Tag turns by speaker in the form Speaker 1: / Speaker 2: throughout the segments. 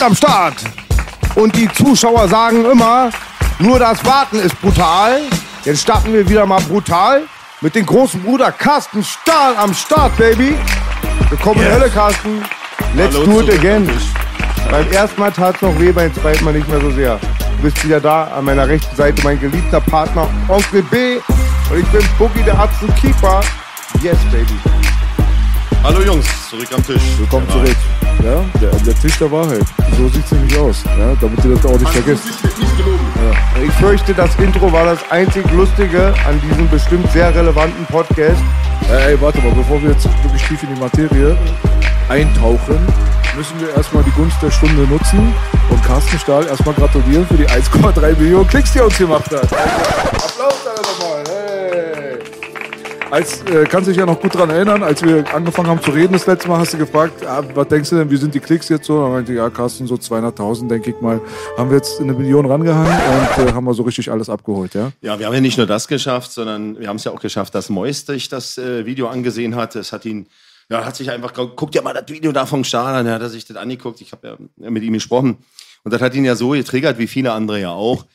Speaker 1: sind am Start. Und die Zuschauer sagen immer, nur das Warten ist brutal. Jetzt starten wir wieder mal brutal mit dem großen Bruder Carsten Stahl am Start, Baby. Willkommen in
Speaker 2: Yes.
Speaker 1: Hölle, Carsten. Let's
Speaker 2: Hallo
Speaker 1: do it again. Beim ersten Mal tat es noch weh, beim zweiten Mal nicht mehr so sehr. Du bist wieder da, an meiner rechten Seite mein geliebter Partner Onkel B. Und ich bin Boogie, der und Keeper. Yes, Baby.
Speaker 2: Hallo Jungs, zurück am Tisch.
Speaker 3: Willkommen
Speaker 2: Ja.
Speaker 3: zurück. Ja, der, der Tisch der Wahrheit. So sieht es nämlich aus. Ja, damit ihr das auch nicht vergesst.
Speaker 2: Nicht gelogen.
Speaker 1: Ich fürchte, das Intro war das einzig Lustige an diesem bestimmt sehr relevanten Podcast.
Speaker 3: Ey, ey, warte mal, bevor wir jetzt wirklich tief in die Materie eintauchen, müssen wir erstmal die Gunst der Stunde nutzen und Carsten Stahl erstmal gratulieren für die 1,3 Millionen Klicks, die er uns gemacht hat. Applaus alle nochmal. Hey. Als, äh, kannst du dich ja noch gut dran erinnern, als wir angefangen haben zu reden das letzte Mal, hast du gefragt, ah, was denkst du denn, wie sind die Klicks jetzt so? Dann meinte ich, ja, Carsten, so 200.000, denke ich mal, haben wir jetzt eine Million rangehangen und äh, haben wir so richtig alles abgeholt, ja?
Speaker 2: Ja, wir haben ja nicht nur das geschafft, sondern wir haben es ja auch geschafft, dass Mois das äh, Video angesehen hat. Es hat ihn, ja, hat sich einfach, ge- guck dir mal das Video da vom Stahl an, er hat er sich das angeguckt. Ich habe ja mit ihm gesprochen. Und das hat ihn ja so getriggert, wie viele andere ja auch,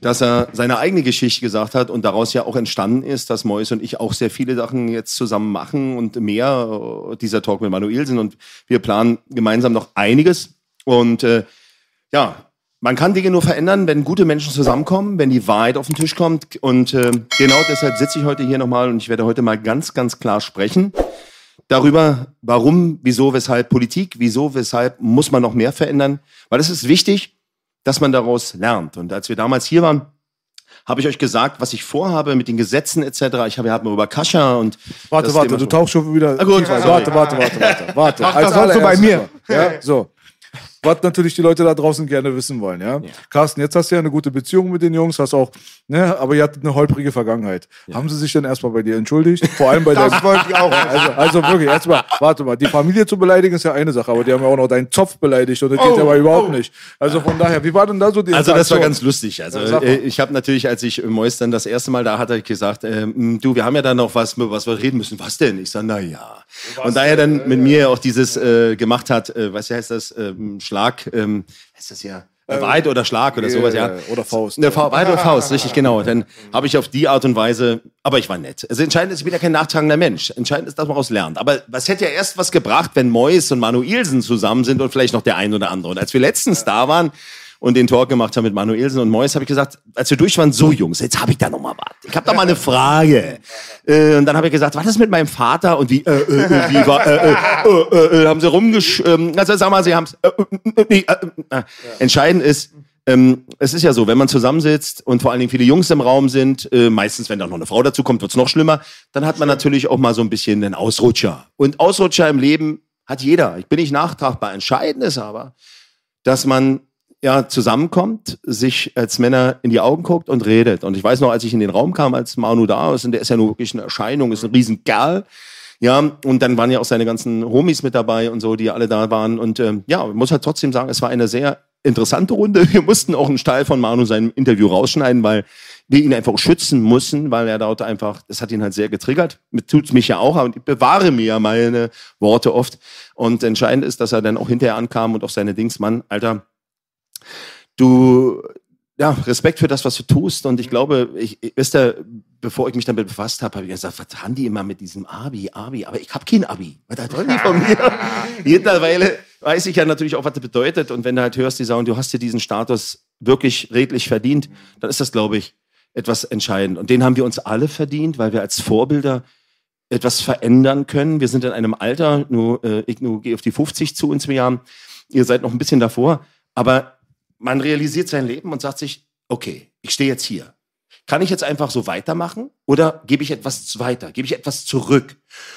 Speaker 2: dass er seine eigene Geschichte gesagt hat und daraus ja auch entstanden ist, dass Mois und ich auch sehr viele Sachen jetzt zusammen machen und mehr äh, dieser Talk mit Manuelsen und wir planen gemeinsam noch einiges und äh, ja, man kann Dinge nur verändern, wenn gute Menschen zusammenkommen, wenn die Wahrheit auf den Tisch kommt. Und äh, genau deshalb sitze ich heute hier nochmal und ich werde heute mal ganz, ganz klar sprechen darüber, warum, wieso, weshalb Politik, wieso, weshalb muss man noch mehr verändern. Weil es ist wichtig, dass man daraus lernt. Und als wir damals hier waren, habe ich euch gesagt, was ich vorhabe mit den Gesetzen etc. Ich habe ja mal über Kascha und
Speaker 3: Warte,
Speaker 2: das
Speaker 3: warte, du tauchst schon wieder.
Speaker 2: Ah, gut, sorry.
Speaker 3: warte, warte, warte, warte, warte. Als
Speaker 1: so bei mir.
Speaker 3: Ja, so. Was natürlich die Leute da draußen gerne wissen wollen, ja? Carsten, jetzt hast du ja eine gute Beziehung mit den Jungs, hast auch, ne, aber ihr hattet eine holprige Vergangenheit. Haben sie sich denn erstmal bei dir entschuldigt? Vor allem bei
Speaker 1: Das
Speaker 3: deinem,
Speaker 1: wollte ich auch.
Speaker 3: also, also wirklich, erstmal, warte mal, die Familie zu beleidigen ist ja eine Sache, aber die haben ja auch noch deinen Zopf beleidigt und das geht ja aber überhaupt nicht. Also von daher, wie war denn da so die
Speaker 2: Also das war ganz lustig. Also
Speaker 3: Ja,
Speaker 2: äh, ich habe natürlich, als ich Mois dann das erste Mal da hatte, ich gesagt, ähm, du, wir haben ja da noch was, was wir reden müssen. Was denn? Ich sage, na ja. Und da er dann mit mir auch dieses äh, gemacht hat, äh, was heißt das, ähm, Schlag, ähm, heißt das ja, äh, Wahrheit oder Schlag oder sowas, ja.
Speaker 3: Oder Faust.
Speaker 2: Eine Fa Wahrheit oder Faust, richtig, genau. Dann habe ich auf die Art und Weise, aber ich war nett. Also entscheidend ist, ich bin ja kein nachtragender Mensch. Entscheidend ist, dass man daraus lernt. Aber was hätte ja erst was gebracht, wenn Mois und Manuelsen zusammen sind und vielleicht noch der ein oder andere. Und als wir letztens da waren und den Talk gemacht haben mit Manuelsen und Mois, habe ich gesagt, als wir durch waren, so Jungs, jetzt habe ich da noch mal was. Ich habe da mal eine Frage. Äh, und dann habe ich gesagt, was ist mit meinem Vater und wie, äh, äh, äh, wie war, äh, äh, äh, äh, haben sie rumgesch... Ähm, also sag mal, sie haben es... Äh, äh, äh, äh, äh. Entscheidend ist, ähm, es ist ja so, wenn man zusammensitzt und vor allen Dingen viele Jungs im Raum sind, äh, meistens, wenn da noch eine Frau dazu kommt, wird's noch schlimmer, dann hat man natürlich auch mal so ein bisschen einen Ausrutscher. Und Ausrutscher im Leben hat jeder. Ich bin nicht nachtragbar. Entscheidend ist aber, dass man ja zusammenkommt, sich als Männer in die Augen guckt und redet. Und ich weiß noch, als ich in den Raum kam, als Manu da ist, und der ist ja nur wirklich eine Erscheinung, ist ein Riesenkerl. Ja, und dann waren ja auch seine ganzen Homies mit dabei und so, die alle da waren. Und ähm, ja, muss halt trotzdem sagen, es war eine sehr interessante Runde. Wir mussten auch einen Teil von Manu seinem Interview rausschneiden, weil wir ihn einfach schützen mussten, weil er dort einfach, das hat ihn halt sehr getriggert. Tut's mich ja auch, aber ich bewahre mir ja meine Worte oft. Und entscheidend ist, dass er dann auch hinterher ankam und auch seine Dings, Mann, Alter, du, ja, Respekt für das, was du tust. Und ich glaube, ich, wisst ihr, bevor ich mich damit befasst habe, habe ich gesagt, was haben die immer mit diesem Abi, Abi? Aber ich habe kein Abi. Was da wollen die von mir? Mittlerweile weiß ich ja natürlich auch, was das bedeutet. Und wenn du halt hörst, die sagen, du hast dir diesen Status wirklich redlich verdient, dann ist das, glaube ich, etwas entscheidend. Und den haben wir uns alle verdient, weil wir als Vorbilder etwas verändern können. Wir sind in einem Alter, nur, äh, ich nur gehe auf die 50 zu in zwei Jahren. Ihr seid noch ein bisschen davor. Aber man realisiert sein Leben und sagt sich, okay, ich stehe jetzt hier. Kann ich jetzt einfach so weitermachen oder gebe ich etwas weiter? Gebe ich etwas zurück?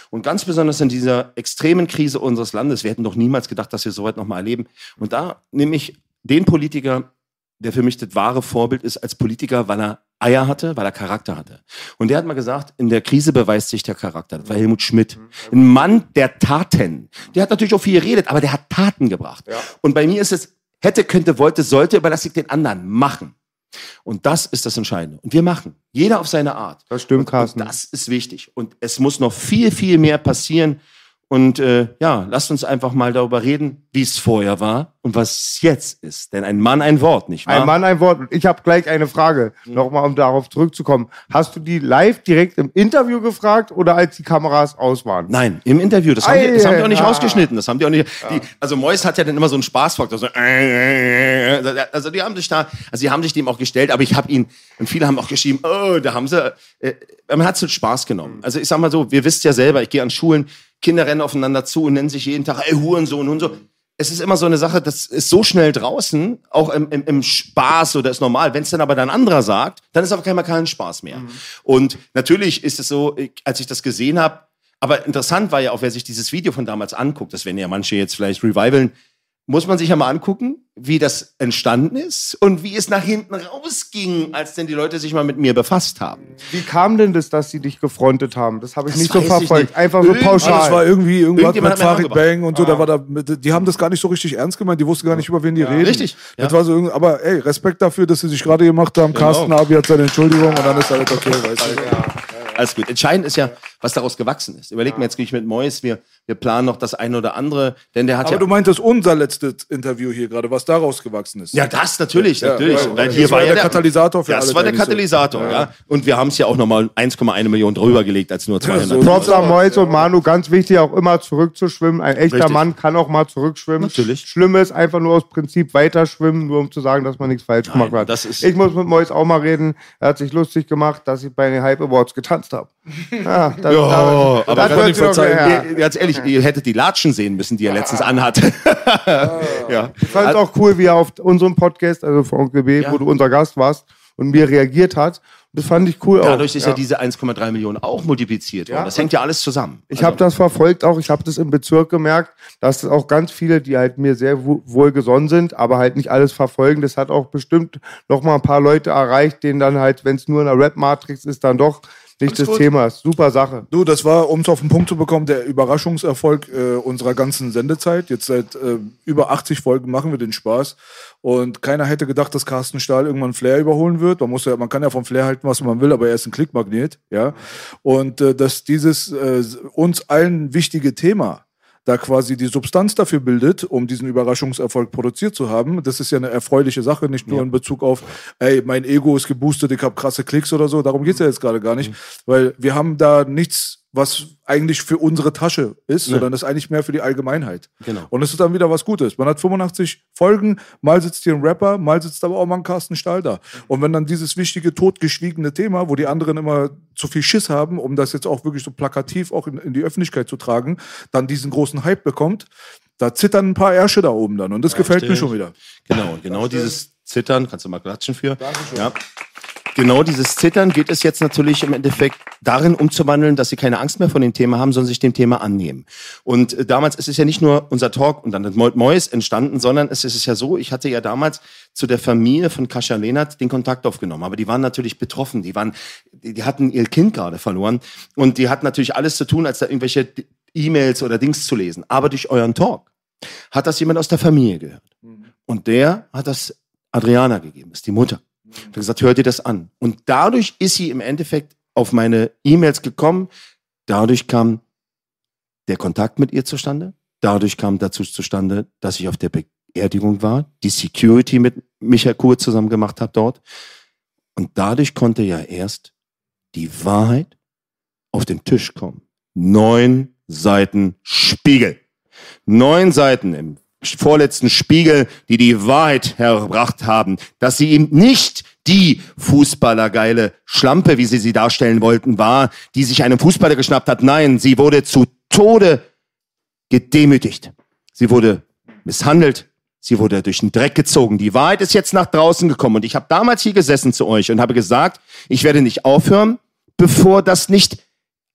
Speaker 2: Und ganz besonders in dieser extremen Krise unseres Landes, wir hätten doch niemals gedacht, dass wir so weit nochmal erleben. Und da nehme ich den Politiker, der für mich das wahre Vorbild ist als Politiker, weil er Eier hatte, weil er Charakter hatte. Und der hat mal gesagt, in der Krise beweist sich der Charakter. Das war Helmut Schmidt. Ein Mann der Taten. Der hat natürlich auch viel geredet, aber der hat Taten gebracht. Und bei mir ist es, hätte, könnte, wollte, sollte, überlasse ich den anderen machen. Und das ist das Entscheidende. Und wir machen. Jeder auf seine Art.
Speaker 1: Das stimmt,
Speaker 2: und,
Speaker 1: Carsten.
Speaker 2: Und das ist wichtig. Und es muss noch viel, viel mehr passieren. Und äh, ja, lasst uns einfach mal darüber reden, wie es vorher war und was es jetzt ist. Denn ein Mann ein Wort, nicht wahr?
Speaker 1: Ein Mann, ein Wort. Und ich habe gleich eine Frage,
Speaker 2: Mhm.
Speaker 1: nochmal, um darauf zurückzukommen. Hast du die live direkt im Interview gefragt oder als die Kameras aus waren?
Speaker 2: Nein, im Interview. Das haben,
Speaker 1: Ei,
Speaker 2: die, das haben die auch nicht
Speaker 1: ah.
Speaker 2: rausgeschnitten. Das haben die auch nicht. Die, also Mois hat ja dann immer so einen Spaßfaktor. So, äh, äh, äh. also die haben sich da, also die haben sich dem auch gestellt, aber ich habe ihn, und viele haben auch geschrieben, oh, da haben sie, äh, man hat es Spaß genommen. Also ich sag mal so, wir wisst ja selber, ich gehe an Schulen, Kinder rennen aufeinander zu und nennen sich jeden Tag, ey, Hurensohn und so. Es ist immer so eine Sache, das ist so schnell draußen, auch im, im, im Spaß oder ist normal. Wenn es dann aber dann anderer sagt, dann ist aber kein, kein Spaß mehr. Und natürlich ist es so, als ich das gesehen habe, aber interessant war ja auch, wer sich dieses Video von damals anguckt, das werden ja manche jetzt vielleicht revivalen, muss man sich ja mal angucken, wie das entstanden ist und wie es nach hinten rausging, als denn die Leute sich mal mit mir befasst haben.
Speaker 1: Wie kam denn das, dass sie dich gefrontet haben? Das habe ich
Speaker 2: Das
Speaker 1: nicht so verfolgt.
Speaker 2: nicht.
Speaker 1: Einfach so pauschal.
Speaker 3: Ah, das war irgendwie irgendwas mit Farid. Bang und so. Da war da, die haben das gar nicht so richtig ernst gemeint. Die wussten gar nicht, über wen die reden.
Speaker 2: richtig,
Speaker 3: Das
Speaker 2: ja.
Speaker 3: war so irgendwie, aber ey, Respekt dafür, dass sie sich gerade gemacht haben. Carsten Abi hat seine Entschuldigung und dann ist alles okay, weißt du.
Speaker 2: Alles gut. Entscheidend ist ja, was daraus gewachsen ist. Überleg mir jetzt, gehe ich mit Mois, wir, wir planen noch das eine oder andere, denn der hat
Speaker 3: Aber
Speaker 2: ja...
Speaker 3: du meintest unser letztes Interview hier gerade, was daraus gewachsen ist.
Speaker 2: ja, das natürlich,
Speaker 3: Ja,
Speaker 2: natürlich.
Speaker 3: weil-
Speaker 2: Weil
Speaker 3: das
Speaker 2: hier
Speaker 3: war
Speaker 2: war
Speaker 3: ja
Speaker 2: ja
Speaker 3: der Katalysator für
Speaker 2: ja, Das war der. Katalysator, ja.
Speaker 3: Ja.
Speaker 2: Und wir haben es ja auch nochmal 1,1 Millionen drüber gelegt als nur 200.
Speaker 3: so-
Speaker 1: Props an Mois und Manu, ganz wichtig, auch immer zurückzuschwimmen. Ein echter
Speaker 2: Richtig.
Speaker 1: Mann kann auch mal zurückschwimmen.
Speaker 2: Natürlich.
Speaker 1: Schlimm ist einfach nur aus Prinzip weiter schwimmen, nur um zu sagen, dass man nichts falsch gemacht hat.
Speaker 2: das ist-
Speaker 1: ich muss mit Mois auch mal reden. Er hat sich lustig gemacht, dass ich bei den Hype Awards getanzt habe. Ja, das,
Speaker 2: Ja,
Speaker 1: das,
Speaker 2: aber
Speaker 1: sich noch
Speaker 3: verzeihen.
Speaker 2: Ihr- Ganz ehrlich, ihr hättet die Latschen sehen müssen, die er letztens anhatte. ja.
Speaker 1: Ich fand es auch cool, wie er auf unserem Podcast, also von Onkel B,
Speaker 2: Ja.
Speaker 1: wo du unser Gast warst und mir reagiert hat. Das fand ich cool
Speaker 2: Dadurch
Speaker 1: auch.
Speaker 2: ist ja, diese 1,3 Millionen auch multipliziert worden.
Speaker 1: Ja.
Speaker 2: Das hängt ja alles zusammen.
Speaker 1: Ich habe das verfolgt auch, ich habe das im Bezirk gemerkt, dass es auch ganz viele, die halt mir sehr wo- wohlgesonnen sind, aber halt nicht alles verfolgen. Das hat auch bestimmt noch mal ein paar Leute erreicht, denen dann halt, wenn es nur in der Rap-Matrix ist, dann doch
Speaker 2: gut.
Speaker 1: Thema. Super Sache.
Speaker 3: Du, das war, um es auf den Punkt zu bekommen, der Überraschungserfolg äh, unserer ganzen Sendezeit. Jetzt seit äh, über 80 Folgen machen wir den Spaß. Und keiner hätte gedacht, dass Carsten Stahl irgendwann Flair überholen wird. Man, muss ja, man kann ja vom Flair halten, was man will, aber er ist ein Klickmagnet. Ja? Und äh, dass dieses äh, uns allen wichtige Thema da quasi die Substanz dafür bildet, um diesen Überraschungserfolg produziert zu haben. Das ist ja eine erfreuliche Sache, nicht nur in Bezug auf, ey, mein Ego ist geboostet, ich habe krasse Klicks oder so. Darum geht's ja jetzt gerade gar nicht, weil wir haben da nichts, was eigentlich für unsere Tasche ist, sondern das ist eigentlich mehr für die Allgemeinheit.
Speaker 2: Genau.
Speaker 3: Und es ist dann wieder was Gutes. Man hat 85 Folgen, mal sitzt hier ein Rapper, mal sitzt aber auch mal ein Carsten Stahl da. Und wenn dann dieses wichtige, totgeschwiegene Thema, wo die anderen immer zu viel Schiss haben, um das jetzt auch wirklich so plakativ auch in, in die Öffentlichkeit zu tragen, dann diesen großen Hype bekommt, da zittern ein paar Ärsche da oben dann. Und das gefällt mir schon wieder.
Speaker 2: Genau, genau dieses Zittern, kannst du mal klatschen für. Ja. Genau dieses Zittern geht es jetzt natürlich im Endeffekt darin umzuwandeln, dass sie keine Angst mehr vor dem Thema haben, sondern sich dem Thema annehmen. Und äh, damals ist es ja nicht nur unser Talk und dann das Mois entstanden, sondern es ist ja so, ich hatte ja damals zu der Familie von Kascha Lehnert den Kontakt aufgenommen. Aber die waren natürlich betroffen. Die waren, die, die hatten ihr Kind gerade verloren und die hatten natürlich alles zu tun, als da irgendwelche E-Mails oder Dings zu lesen. Aber durch euren Talk hat das jemand aus der Familie gehört. Und der hat das Adriana gegeben, ist die Mutter. Hat gesagt, hört dir das an. Und dadurch ist sie im Endeffekt auf meine E-Mails gekommen. Dadurch kam der Kontakt mit ihr zustande. Dadurch kam dazu zustande, dass ich auf der Beerdigung war, die Security mit Michael Kur zusammen gemacht habe dort. Und dadurch konnte ja erst die Wahrheit auf den Tisch kommen. Neun Seiten Spiegel. Neun Seiten im vorletzten Spiegel, die die Wahrheit hergebracht haben, dass sie ihm nicht die Fußballergeile Schlampe, wie sie sie darstellen wollten, war, die sich einen Fußballer geschnappt hat. Nein, sie wurde zu Tode gedemütigt. Sie wurde misshandelt. Sie wurde durch den Dreck gezogen. Die Wahrheit ist jetzt nach draußen gekommen. Und ich habe damals hier gesessen zu euch und habe gesagt, ich werde nicht aufhören, bevor das nicht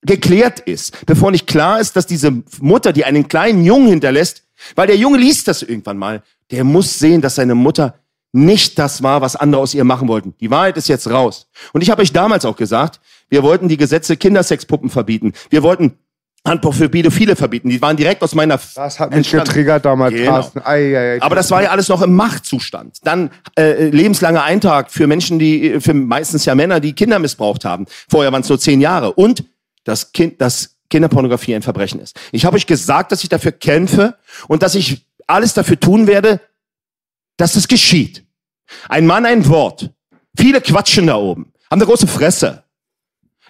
Speaker 2: geklärt ist, bevor nicht klar ist, dass diese Mutter, die einen kleinen Jungen hinterlässt, weil der Junge liest das irgendwann mal, der muss sehen, dass seine Mutter nicht das war, was andere aus ihr machen wollten. Die Wahrheit ist jetzt raus. Und ich habe euch damals auch gesagt, wir wollten die Gesetze Kindersexpuppen verbieten. Wir wollten Handbuch für Pädophile verbieten. Die waren direkt aus meiner.
Speaker 1: Das hat mich getriggert damals,
Speaker 2: Genau.
Speaker 1: Ei, ei, ei.
Speaker 2: Aber das war ja alles noch im Machtzustand. Dann äh, lebenslanger Eintrag für Menschen, die, für meistens ja Männer, die Kinder missbraucht haben. Vorher waren es nur zehn Jahre. Und das Kind, dass Kinderpornografie ein Verbrechen ist. Ich habe euch gesagt, dass ich dafür kämpfe und dass ich alles dafür tun werde, dass es geschieht. Ein Mann, ein Wort. Viele quatschen da oben, haben eine große Fresse.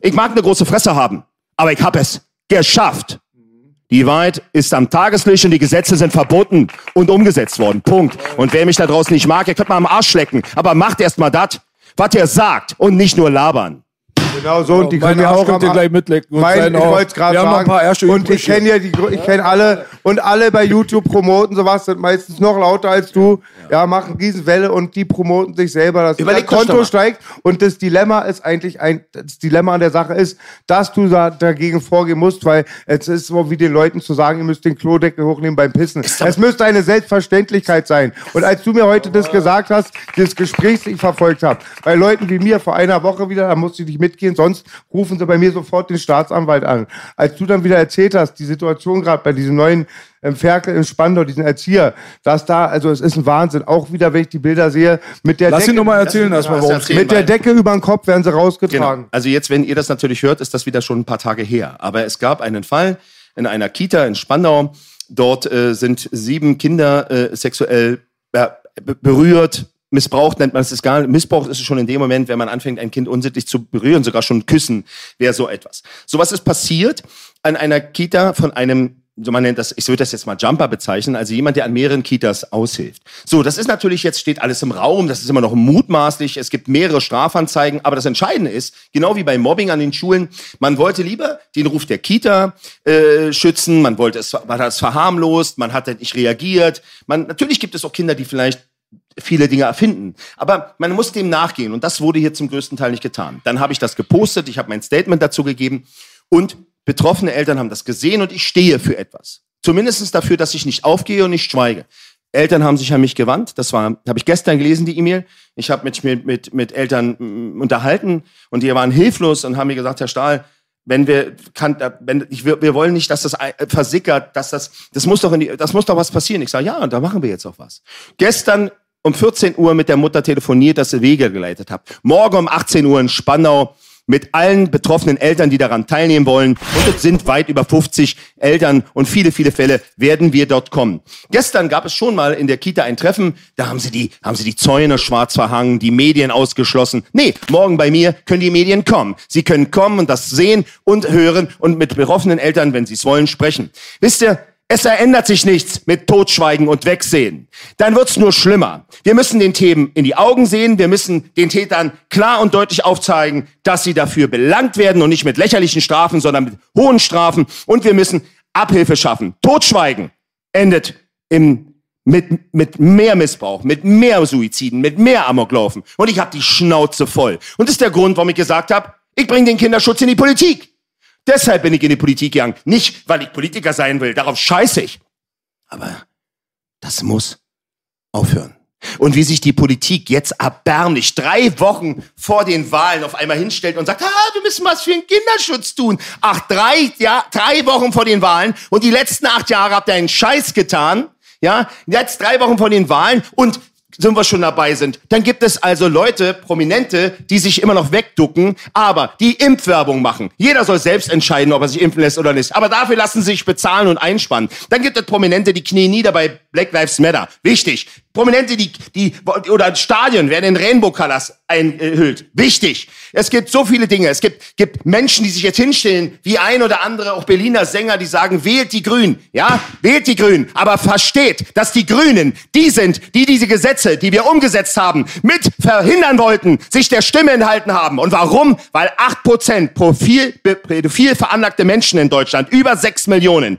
Speaker 2: Ich mag eine große Fresse haben, aber ich habe es geschafft. Die Wahrheit ist am Tageslicht und die Gesetze sind verboten und umgesetzt worden. Punkt. Und wer mich da draußen nicht mag, ihr könnt mal am Arsch lecken. Aber macht erst mal das, was ihr sagt und nicht nur labern.
Speaker 1: Genau so, und die
Speaker 3: Meine
Speaker 1: können ja
Speaker 3: auch und den gleich mitlecken. Und
Speaker 1: Mein, ich wollte gerade
Speaker 3: Wir
Speaker 1: sagen.
Speaker 3: haben noch ein paar erste
Speaker 1: und ich kenne ja die, ich kenne alle und alle bei YouTube promoten sowas sind meistens noch lauter als du. Ja, machen Riesenwelle und die promoten sich selber, dass
Speaker 2: Überleg
Speaker 1: das Konto steigt. Und das Dilemma ist eigentlich ein, das Dilemma an der Sache ist, dass du da dagegen vorgehen musst, weil es ist so wie den Leuten zu sagen, ihr müsst den Klodeckel hochnehmen beim Pissen. Es müsste eine Selbstverständlichkeit sein. Und als du mir heute das gesagt hast, das Gespräch, das ich verfolgt habe, bei Leuten wie mir vor einer Woche wieder, da musste ich nicht mitgehen, sonst rufen sie bei mir sofort den Staatsanwalt an. Als du dann wieder erzählt hast, die Situation gerade bei diesem neuen ähm, Ferkel in Spandau, diesen Erzieher, dass da, also es ist ein Wahnsinn, auch wieder, wenn ich die Bilder sehe, mit der
Speaker 3: Lass ihn
Speaker 1: Decke,
Speaker 3: nochmal erzählen, erstmal,
Speaker 2: erzählen.
Speaker 1: mit der Decke über den Kopf werden sie rausgetragen.
Speaker 2: Genau. Also jetzt, wenn ihr das natürlich hört, ist das wieder schon ein paar Tage her. Aber es gab einen Fall in einer Kita in Spandau. Dort äh, sind sieben Kinder äh, sexuell äh, be- berührt, missbraucht nennt man es ist gar Missbrauch ist es schon in dem Moment, wenn man anfängt, ein Kind unsittlich zu berühren, sogar schon küssen, wäre so etwas. So was ist passiert an einer Kita von einem so man nennt das, ich würde das jetzt mal Jumper bezeichnen, also jemand, der an mehreren Kitas aushilft. So, das ist natürlich jetzt steht alles im Raum, das ist immer noch mutmaßlich, es gibt mehrere Strafanzeigen, aber das Entscheidende ist, genau wie beim Mobbing an den Schulen, man wollte lieber den Ruf der Kita äh, schützen, man wollte es, hat es verharmlost, man hat nicht reagiert. Man, natürlich gibt es auch Kinder, die vielleicht viele Dinge erfinden. Aber man muss dem nachgehen und das wurde hier zum größten Teil nicht getan. Dann habe ich das gepostet, ich habe mein Statement dazu gegeben und betroffene Eltern haben das gesehen und ich stehe für etwas. Zumindest dafür, dass ich nicht aufgehe und nicht schweige. Eltern haben sich an mich gewandt. Das war, habe ich gestern gelesen, die E-Mail. Ich habe mich mit, mit, mit Eltern mm, unterhalten und die waren hilflos und haben mir gesagt, Herr Stahl, wenn wir kann, äh, wenn ich, wir, wollen nicht, dass das äh, versickert, dass das das muss doch in die, das muss doch was passieren. Ich sage ja, und da machen wir jetzt auch was. Gestern um 14 Uhr mit der Mutter telefoniert, dass sie Wege geleitet habe. Morgen um 18 Uhr in Spandau mit allen betroffenen Eltern, die daran teilnehmen wollen. Und es sind weit über 50 Eltern und viele, viele Fälle werden wir dort kommen. Gestern gab es schon mal in der Kita ein Treffen, da haben sie die, haben sie die Zäune schwarz verhangen, die Medien ausgeschlossen. Nee, morgen bei mir können die Medien kommen. Sie können kommen und das sehen und hören und mit betroffenen Eltern, wenn sie es wollen, sprechen. Wisst ihr, es verändert sich nichts mit Totschweigen und Wegsehen. Dann wird's nur schlimmer. Wir müssen den Themen in die Augen sehen. Wir müssen den Tätern klar und deutlich aufzeigen, dass sie dafür belangt werden und nicht mit lächerlichen Strafen, sondern mit hohen Strafen. Und wir müssen Abhilfe schaffen. Totschweigen endet im, mit, mit mehr Missbrauch, mit mehr Suiziden, mit mehr Amoklaufen. Und ich habe die Schnauze voll. Und das ist der Grund, warum ich gesagt habe, ich bringe den Kinderschutz in die Politik. Deshalb bin ich in die Politik gegangen. Nicht, weil ich Politiker sein will. Darauf scheiße ich. Aber das muss aufhören. Und wie sich die Politik jetzt erbärmlich drei Wochen vor den Wahlen auf einmal hinstellt und sagt, ah, wir müssen was für den Kinderschutz tun. Ach, drei, ja, drei Wochen vor den Wahlen und die letzten acht Jahre habt ihr einen Scheiß getan. Ja, jetzt drei Wochen vor den Wahlen und sind wir schon dabei sind, dann gibt es also Leute, Prominente, die sich immer noch wegducken, aber die Impfwerbung machen. Jeder soll selbst entscheiden, ob er sich impfen lässt oder nicht. Aber dafür lassen sie sich bezahlen und einspannen. Dann gibt es Prominente, die knien nieder bei Black Lives Matter. Wichtig. Prominente, die, die, oder Stadien werden in Rainbow Colors einhüllt. Wichtig. Es gibt so viele Dinge. Es gibt, gibt Menschen, die sich jetzt hinstellen, wie ein oder andere, auch Berliner Sänger, die sagen, wählt die Grünen. Ja, wählt die Grünen. Aber versteht, dass die Grünen die sind, die diese Gesetze, die wir umgesetzt haben, mit verhindern wollten, sich der Stimme enthalten haben. Und warum? Weil acht Prozent Profil, pädophil veranlagte Menschen in Deutschland, über sechs Millionen,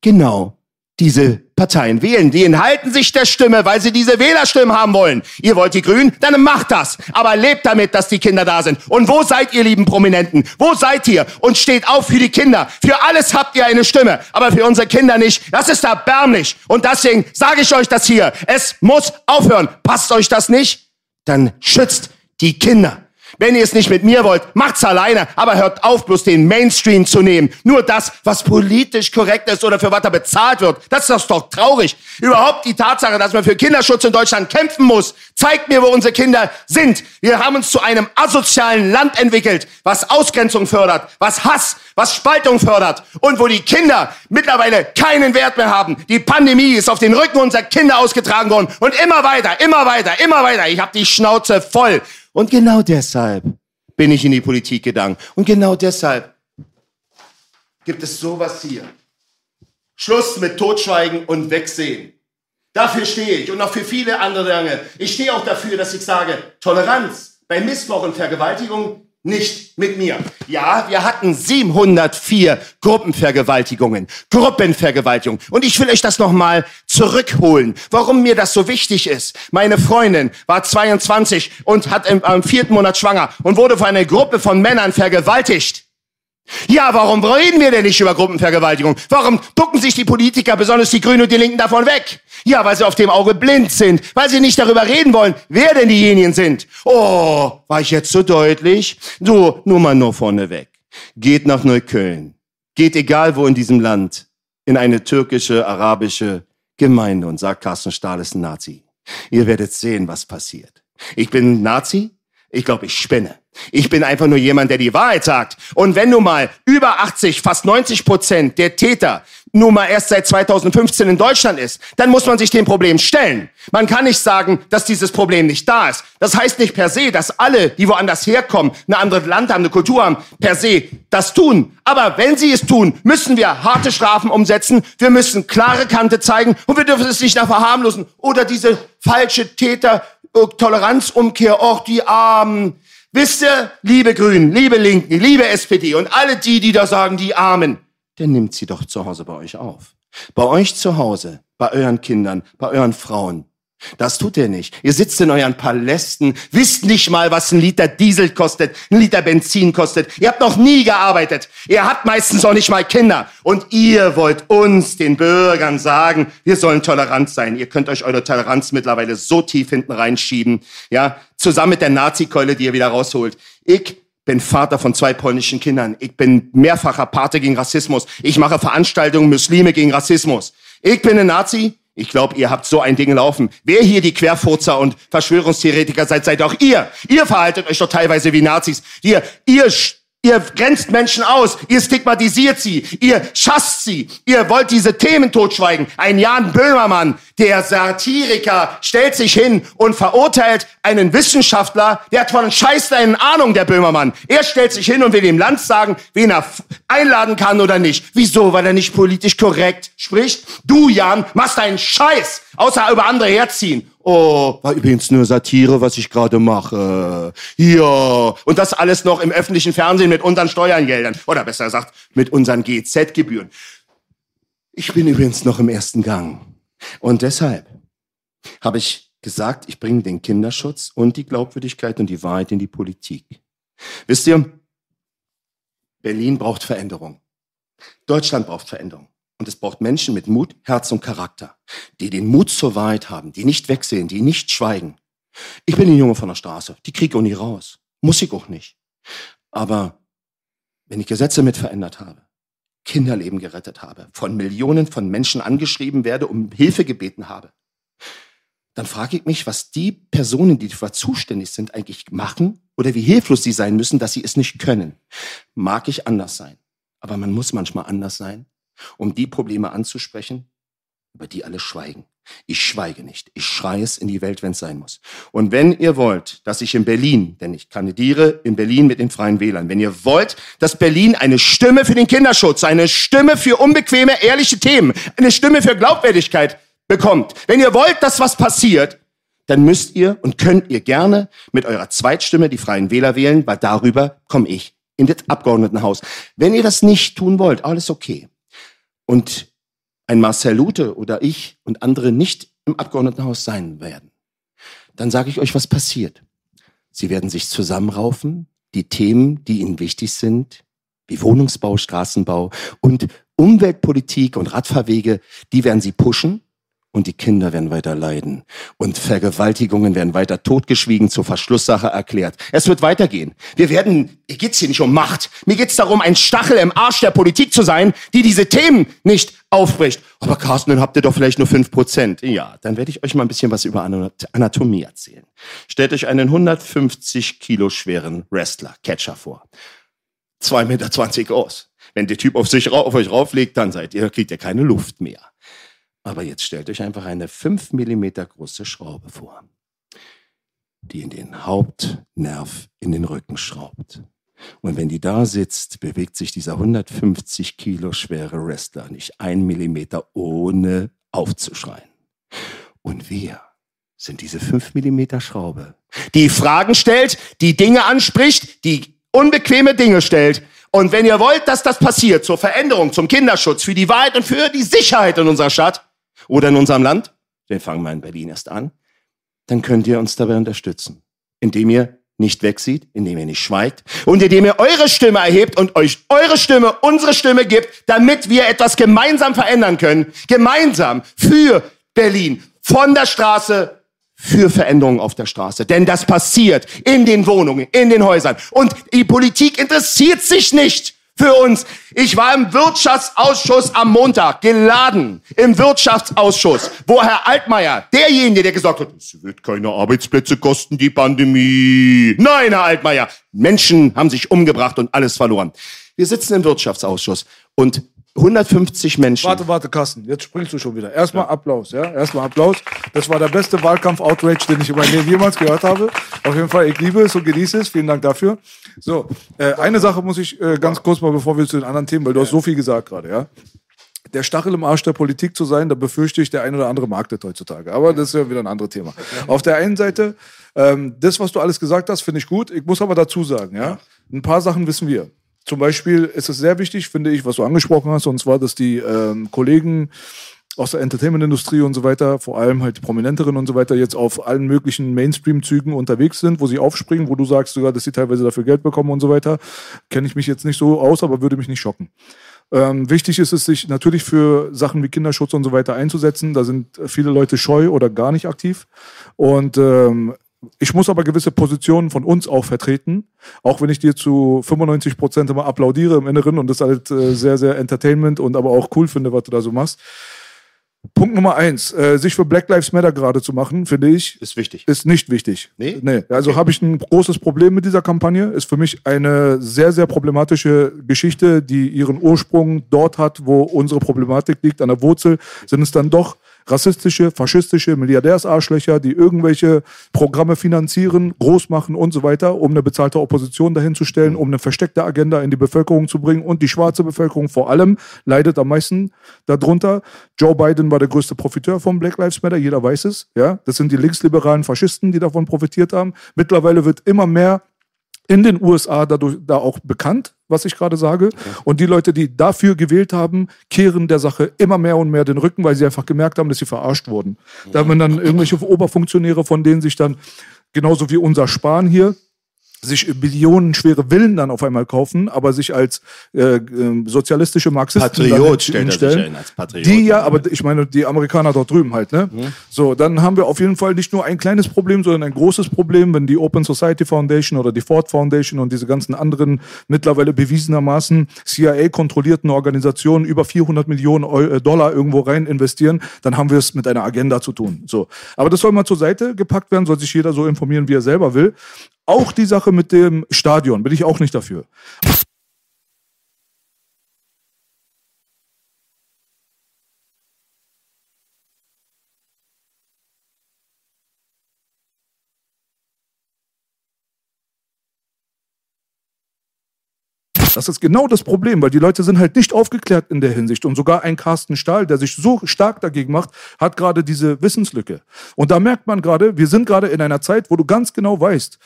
Speaker 2: genau diese Parteien wählen. Die enthalten sich der Stimme, weil sie diese Wählerstimmen haben wollen. Ihr wollt die Grünen? Dann macht das. Aber lebt damit, dass die Kinder da sind. Und wo seid ihr, lieben Prominenten? Wo seid ihr? Und steht auf für die Kinder. Für alles habt ihr eine Stimme, aber für unsere Kinder nicht. Das ist erbärmlich. Und deswegen sage ich euch das hier. Es muss aufhören. Passt euch das nicht? Dann schützt die Kinder. Wenn ihr es nicht mit mir wollt, macht's alleine, aber hört auf, bloß den Mainstream zu nehmen. Nur das, was politisch korrekt ist oder für was er bezahlt wird. Das ist doch traurig. Überhaupt die Tatsache, dass man für Kinderschutz in Deutschland kämpfen muss, zeigt mir, wo unsere Kinder sind. Wir haben uns zu einem asozialen Land entwickelt, was Ausgrenzung fördert, was Hass, was Spaltung fördert und wo die Kinder mittlerweile keinen Wert mehr haben. Die Pandemie ist auf den Rücken unserer Kinder ausgetragen worden und immer weiter, immer weiter, immer weiter. Ich habe die Schnauze voll. Und genau deshalb bin ich in die Politik gegangen. Und genau deshalb gibt es sowas hier. Schluss mit Totschweigen und Wegsehen. Dafür stehe ich und auch für viele andere Dinge. Ich stehe auch dafür, dass ich sage, Toleranz bei Missbrauch und Vergewaltigung nicht mit mir. Ja, wir hatten 704 Gruppenvergewaltigungen, Gruppenvergewaltigungen. Und ich will euch das nochmal zurückholen, warum mir das so wichtig ist. Meine Freundin war 22 und hat im, am vierten Monat schwanger und wurde von einer Gruppe von Männern vergewaltigt. Ja, warum reden wir denn nicht über Gruppenvergewaltigung? Warum ducken sich die Politiker, besonders die Grünen und die Linken, davon weg? Ja, weil sie auf dem Auge blind sind, weil sie nicht darüber reden wollen, wer denn diejenigen sind. Oh, war ich jetzt so deutlich? So, nur mal nur vorneweg. Geht nach Neukölln. Geht egal wo in diesem Land in eine türkische, arabische Gemeinde und sagt, Carsten Stahl ist ein Nazi. Ihr werdet sehen, was passiert. Ich bin Nazi? Ich glaube, ich spinne. Ich bin einfach nur jemand, der die Wahrheit sagt. Und wenn nun mal über 80, fast 90 Prozent der Täter nun mal erst seit 2015 in Deutschland ist, dann muss man sich dem Problem stellen. Man kann nicht sagen, dass dieses Problem nicht da ist. Das heißt nicht per se, dass alle, die woanders herkommen, ein anderes Land haben, eine Kultur haben, per se das tun. Aber wenn sie es tun, müssen wir harte Strafen umsetzen, wir müssen klare Kante zeigen und wir dürfen es nicht nach verharmlosen oder diese falsche Täter Toleranzumkehr, auch die Armen, Wisst ihr, liebe Grünen, liebe Linken, liebe SPD und alle die, die da sagen, die Armen, dann nimmt sie doch zu Hause bei euch auf. Bei euch zu Hause, bei euren Kindern, bei euren Frauen. Das tut ihr nicht. Ihr sitzt in euren Palästen, wisst nicht mal, was ein Liter Diesel kostet, ein Liter Benzin kostet. Ihr habt noch nie gearbeitet. Ihr habt meistens auch nicht mal Kinder. Und ihr wollt uns, den Bürgern, sagen, wir sollen tolerant sein. Ihr könnt euch eure Toleranz mittlerweile so tief hinten reinschieben, ja, zusammen mit der Nazi-Keule, die ihr wieder rausholt. Ich bin Vater von zwei polnischen Kindern. Ich bin mehrfacher Pate gegen Rassismus. Ich mache Veranstaltungen Muslime gegen Rassismus. Ich bin ein Nazi. Ich glaube, ihr habt so ein Ding laufen. Wer hier die Querfurzer und Verschwörungstheoretiker seid, seid auch ihr. Ihr verhaltet euch doch teilweise wie Nazis. Ihr, ihr Ihr grenzt Menschen aus, ihr stigmatisiert sie, ihr schasst sie, ihr wollt diese Themen totschweigen. Ein Jan Böhmermann, der Satiriker, stellt sich hin und verurteilt einen Wissenschaftler, der hat von Scheiß eine Ahnung, der Böhmermann. Er stellt sich hin und will dem Land sagen, wen er einladen kann oder nicht. Wieso? Weil er nicht politisch korrekt spricht? Du, Jan, machst einen Scheiß, außer über andere herziehen. Oh, war übrigens nur Satire, was ich gerade mache. Ja. Und das alles noch im öffentlichen Fernsehen mit unseren Steuergeldern. Oder besser gesagt, mit unseren GZ-Gebühren. Ich bin übrigens noch im ersten Gang. Und deshalb habe ich gesagt, ich bringe den Kinderschutz und die Glaubwürdigkeit und die Wahrheit in die Politik. Wisst ihr, Berlin braucht Veränderung. Deutschland braucht Veränderung. Und es braucht Menschen mit Mut, Herz und Charakter, die den Mut zur Wahrheit haben, die nicht wegsehen, die nicht schweigen. Ich bin ein Junge von der Straße, die kriege ich auch nie raus. Muss ich auch nicht. Aber wenn ich Gesetze mit verändert habe, Kinderleben gerettet habe, von Millionen von Menschen angeschrieben werde, um Hilfe gebeten habe, dann frage ich mich, was die Personen, die dafür zuständig sind, eigentlich machen oder wie hilflos sie sein müssen, dass sie es nicht können. Mag ich anders sein, aber man muss manchmal anders sein, um die Probleme anzusprechen, über die alle schweigen. Ich schweige nicht. Ich schreie es in die Welt, wenn es sein muss. Und wenn ihr wollt, dass ich in Berlin, denn ich kandidiere in Berlin mit den Freien Wählern, wenn ihr wollt, dass Berlin eine Stimme für den Kinderschutz, eine Stimme für unbequeme, ehrliche Themen, eine Stimme für Glaubwürdigkeit bekommt, wenn ihr wollt, dass was passiert, dann müsst ihr und könnt ihr gerne mit eurer Zweitstimme die Freien Wähler wählen, weil darüber komme ich in das Abgeordnetenhaus. Wenn ihr das nicht tun wollt, alles okay. Und ein Marcel Lute oder ich und andere nicht im Abgeordnetenhaus sein werden, dann sage ich euch, was passiert. Sie werden sich zusammenraufen, die Themen, die ihnen wichtig sind, wie Wohnungsbau, Straßenbau und Umweltpolitik und Radfahrwege, die werden sie pushen und die Kinder werden weiter leiden. Und Vergewaltigungen werden weiter totgeschwiegen, zur Verschlusssache erklärt. Es wird weitergehen. Wir werden, mir geht's hier nicht um Macht. Mir geht's darum, ein Stachel im Arsch der Politik zu sein, die diese Themen nicht aufbricht. Aber Carsten, dann habt ihr doch vielleicht nur fünf Prozent. Ja, dann werde ich euch mal ein bisschen was über Anatomie erzählen. Stellt euch einen 150 Kilo schweren Wrestler, Catcher vor. Zwei Meter zwanzig groß. Wenn der Typ auf sich auf euch rauflegt, dann seid ihr, kriegt ihr keine Luft mehr. Aber jetzt stellt euch einfach eine 5 mm große Schraube vor, die in den Hauptnerv in den Rücken schraubt. Und wenn die da sitzt, bewegt sich dieser 150 Kilo schwere Wrestler nicht ein Millimeter ohne aufzuschreien. Und wir sind diese 5 Millimeter Schraube, die Fragen stellt, die Dinge anspricht, die unbequeme Dinge stellt. Und wenn ihr wollt, dass das passiert, zur Veränderung, zum Kinderschutz, für die Wahrheit und für die Sicherheit in unserer Stadt, oder in unserem Land, wir fangen mal in Berlin erst an, dann könnt ihr uns dabei unterstützen, indem ihr nicht wegsieht, indem ihr nicht schweigt und indem ihr eure Stimme erhebt und euch eure Stimme, unsere Stimme gibt, damit wir etwas gemeinsam verändern können. Gemeinsam für Berlin, von der Straße für Veränderungen auf der Straße. Denn das passiert in den Wohnungen, in den Häusern. Und die Politik interessiert sich nicht für uns. Ich war im Wirtschaftsausschuss am Montag, geladen im Wirtschaftsausschuss, wo Herr Altmaier, derjenige, der gesagt hat, es wird keine Arbeitsplätze kosten, die Pandemie. Nein, Herr Altmaier, Menschen haben sich umgebracht und alles verloren. Wir sitzen im Wirtschaftsausschuss und 150 Menschen.
Speaker 3: Warte, warte, Carsten, jetzt springst du schon wieder. Erstmal ja. Applaus, ja? Erstmal Applaus. Das war der beste Wahlkampf-Outrage, den ich in meinem Leben jemals gehört habe. Auf jeden Fall, ich liebe es und genieße es. Vielen Dank dafür. So, äh, eine Sache muss ich äh, ganz kurz mal, bevor wir zu den anderen Themen, weil du ja. hast so viel gesagt gerade, ja? Der Stachel im Arsch der Politik zu sein, da befürchte ich, der ein oder andere mag das heutzutage. Aber das ist ja wieder ein anderes Thema. Auf der einen Seite, ähm, das, was du alles gesagt hast, finde ich gut. Ich muss aber dazu sagen, ja, ein paar Sachen wissen wir. Zum Beispiel ist es sehr wichtig, finde ich, was du angesprochen hast, und zwar, dass die ähm, Kollegen aus der Entertainment-Industrie und so weiter, vor allem halt die Prominenteren und so weiter, jetzt auf allen möglichen Mainstream-Zügen unterwegs sind, wo sie aufspringen, wo du sagst sogar, dass sie teilweise dafür Geld bekommen und so weiter. Kenne ich mich jetzt nicht so aus, aber würde mich nicht schocken. Ähm, wichtig ist es, sich natürlich für Sachen wie Kinderschutz und so weiter einzusetzen. Da sind viele Leute scheu oder gar nicht aktiv. Und ähm, ich muss aber gewisse Positionen von uns auch vertreten, auch wenn ich dir zu 95 Prozent immer applaudiere im Inneren und das halt äh, sehr, sehr Entertainment und aber auch cool finde, was du da so machst. Punkt Nummer eins, äh, sich für Black Lives Matter gerade zu machen, finde ich.
Speaker 2: Ist wichtig.
Speaker 3: Ist nicht wichtig.
Speaker 2: Nee?
Speaker 3: Nee. Also okay. habe ich ein großes Problem mit dieser Kampagne. Ist für mich eine sehr, sehr problematische Geschichte, die ihren Ursprung dort hat, wo unsere Problematik liegt. An der Wurzel sind es dann doch rassistische, faschistische Milliardärsarschlöcher, die irgendwelche Programme finanzieren, groß machen und so weiter, um eine bezahlte Opposition dahin zu stellen, um eine versteckte Agenda in die Bevölkerung zu bringen. Und die schwarze Bevölkerung vor allem leidet am meisten darunter. Joe Biden war der größte Profiteur von Black Lives Matter, jeder weiß es. Ja, das sind die linksliberalen Faschisten, die davon profitiert haben. Mittlerweile wird immer mehr in den USA dadurch da auch bekannt, was ich gerade sage. Okay. Und die Leute, die dafür gewählt haben, kehren der Sache immer mehr und mehr den Rücken, weil sie einfach gemerkt haben, dass sie verarscht wurden. Da haben dann irgendwelche Oberfunktionäre, von denen sich dann genauso wie unser Spahn hier sich millionenschwere Villen dann auf einmal kaufen, aber sich als äh, äh sozialistische Marxisten
Speaker 2: Patriot stellt stellen, als Patriot.
Speaker 3: Die ja, aber ich meine die Amerikaner dort drüben halt, ne? Mhm. So, dann haben wir auf jeden Fall nicht nur ein kleines Problem, sondern ein großes Problem, wenn die Open Society Foundation oder die Ford Foundation und diese ganzen anderen mittlerweile bewiesenermaßen CIA kontrollierten Organisationen über 400 Millionen äh, Dollar irgendwo rein investieren, dann haben wir es mit einer Agenda zu tun. So, aber das soll mal zur Seite gepackt werden, soll sich jeder so informieren, wie er selber will. Auch die Sache mit dem Stadion bin ich auch nicht dafür. Das ist genau das Problem, weil die Leute sind halt nicht aufgeklärt in der Hinsicht. Und sogar ein Carsten Stahl, der sich so stark dagegen macht, hat gerade diese Wissenslücke. Und da merkt man gerade, wir sind gerade in einer Zeit, wo du ganz genau weißt,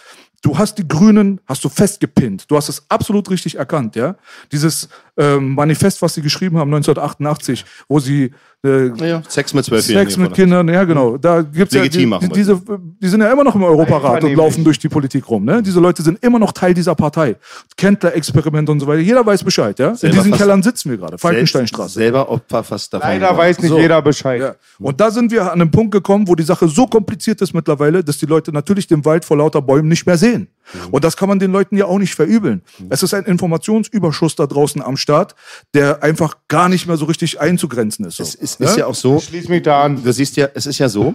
Speaker 3: du hast die Grünen, hast du festgepinnt. Du hast es absolut richtig erkannt, ja. Dieses ähm, Manifest, was sie geschrieben haben 1988, wo sie äh,
Speaker 2: Ja, Sex mit zwölf
Speaker 3: Sex mit Kindern, ja genau. Da gibt's ja,
Speaker 2: Legitim
Speaker 3: die,
Speaker 2: machen
Speaker 3: die,
Speaker 2: wir.
Speaker 3: diese, die sind ja immer noch im Europarat und laufen durch die Politik rum. Ne? Diese Leute sind immer noch Teil dieser Partei. Kendler-Experiment und so weiter. Jeder weiß Bescheid. Ja? In
Speaker 2: Selber
Speaker 3: diesen
Speaker 2: fast-
Speaker 3: Kellern sitzen wir gerade. Falkensteinstraße.
Speaker 2: Selber Opfer fast davon.
Speaker 1: Leider weiß nicht
Speaker 3: So.
Speaker 1: jeder Bescheid.
Speaker 3: Ja. Und da sind wir an einem Punkt gekommen, wo die Sache so kompliziert ist mittlerweile, dass die Leute natürlich den Wald vor lauter Bäumen nicht mehr sehen. Und das kann man den Leuten ja auch nicht verübeln. Es ist ein Informationsüberschuss da draußen am Start, der einfach gar nicht mehr so richtig einzugrenzen ist. So.
Speaker 2: Es ist, ist ja auch so,
Speaker 1: Schließ mich da an.
Speaker 2: du siehst ja, es ist ja so,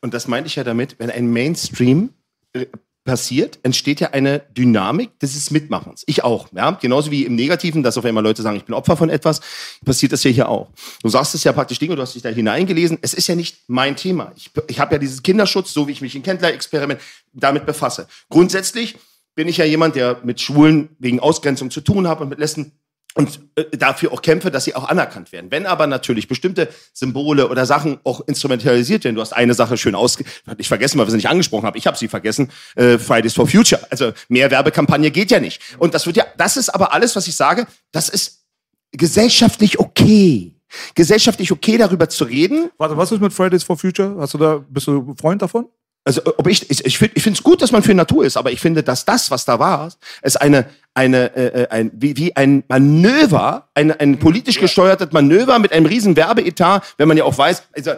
Speaker 2: und das meinte ich ja damit, wenn ein Mainstream äh, passiert, entsteht ja eine Dynamik des Mitmachens. Ich auch, ja. Genauso wie im Negativen, dass auf einmal Leute sagen, ich bin Opfer von etwas, passiert das ja hier auch. Du sagst es ja praktisch Dinge, du hast dich da hineingelesen. Es ist ja nicht mein Thema. Ich, ich habe ja diesen Kinderschutz, so wie ich mich in Kendler-Experiment damit befasse. Grundsätzlich bin ich ja jemand, der mit Schwulen wegen Ausgrenzung zu tun hat und mit Lesben und äh, dafür auch kämpfe, dass sie auch anerkannt werden. Wenn aber natürlich bestimmte Symbole oder Sachen auch instrumentalisiert werden, du hast eine Sache schön ausge... Ich vergessen, weil wir sie nicht angesprochen haben. Ich habe sie vergessen. Äh, Fridays for Future. Also mehr Werbekampagne geht ja nicht. Und das wird ja... Das ist aber alles, was ich sage, das ist gesellschaftlich okay. Gesellschaftlich okay, darüber zu reden.
Speaker 3: Warte, was ist mit Fridays for Future? Hast du da, bist du Freund davon?
Speaker 2: Also ob ich ich, ich finde es gut, dass man für Natur ist, aber ich finde, dass das, was da war, ist eine eine äh, äh, ein wie, wie ein Manöver, ein ein politisch gesteuertes Manöver mit einem riesen Werbeetat, wenn man ja auch weiß, also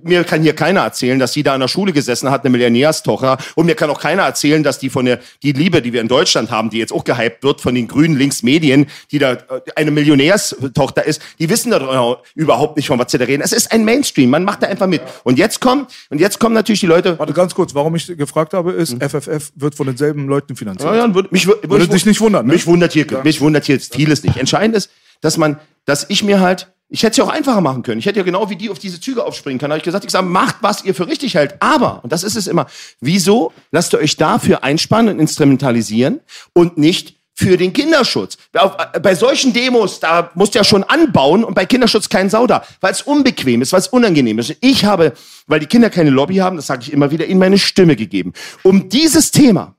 Speaker 2: mir kann hier keiner erzählen, dass sie da in der Schule gesessen hat, eine Millionärstochter. Und mir kann auch keiner erzählen, dass die von der, die Liebe, die wir in Deutschland haben, die jetzt auch gehypt wird von den grünen Linksmedien, die da äh, eine Millionärstochter ist, die wissen da überhaupt nicht, von was sie da reden. Es ist ein Mainstream, man macht da einfach mit. Und jetzt kommen, und jetzt kommen natürlich die Leute,
Speaker 3: Warte ganz kurz, warum ich gefragt habe, ist, FFF wird von denselben Leuten finanziert.
Speaker 2: Ja, ja, würd, mich, würd,
Speaker 3: Würde dich nicht wundern, ne?
Speaker 2: Mich wundert hier, mich wundert hier vieles nicht. Entscheidend ist, dass man, dass ich mir halt, ich hätte es ja auch einfacher machen können. Ich hätte ja genau wie die auf diese Züge aufspringen können. Da habe ich gesagt, ich sage, macht, was ihr für richtig hält. Aber, und das ist es immer, wieso lasst ihr euch dafür einspannen und instrumentalisieren und nicht für den Kinderschutz. Äh, bei solchen Demos, da musst du ja schon anbauen und bei Kinderschutz kein Sau da, weil es unbequem ist, weil es unangenehm ist. Ich habe, weil die Kinder keine Lobby haben, das sage ich immer wieder, ihnen meine Stimme gegeben. Um dieses Thema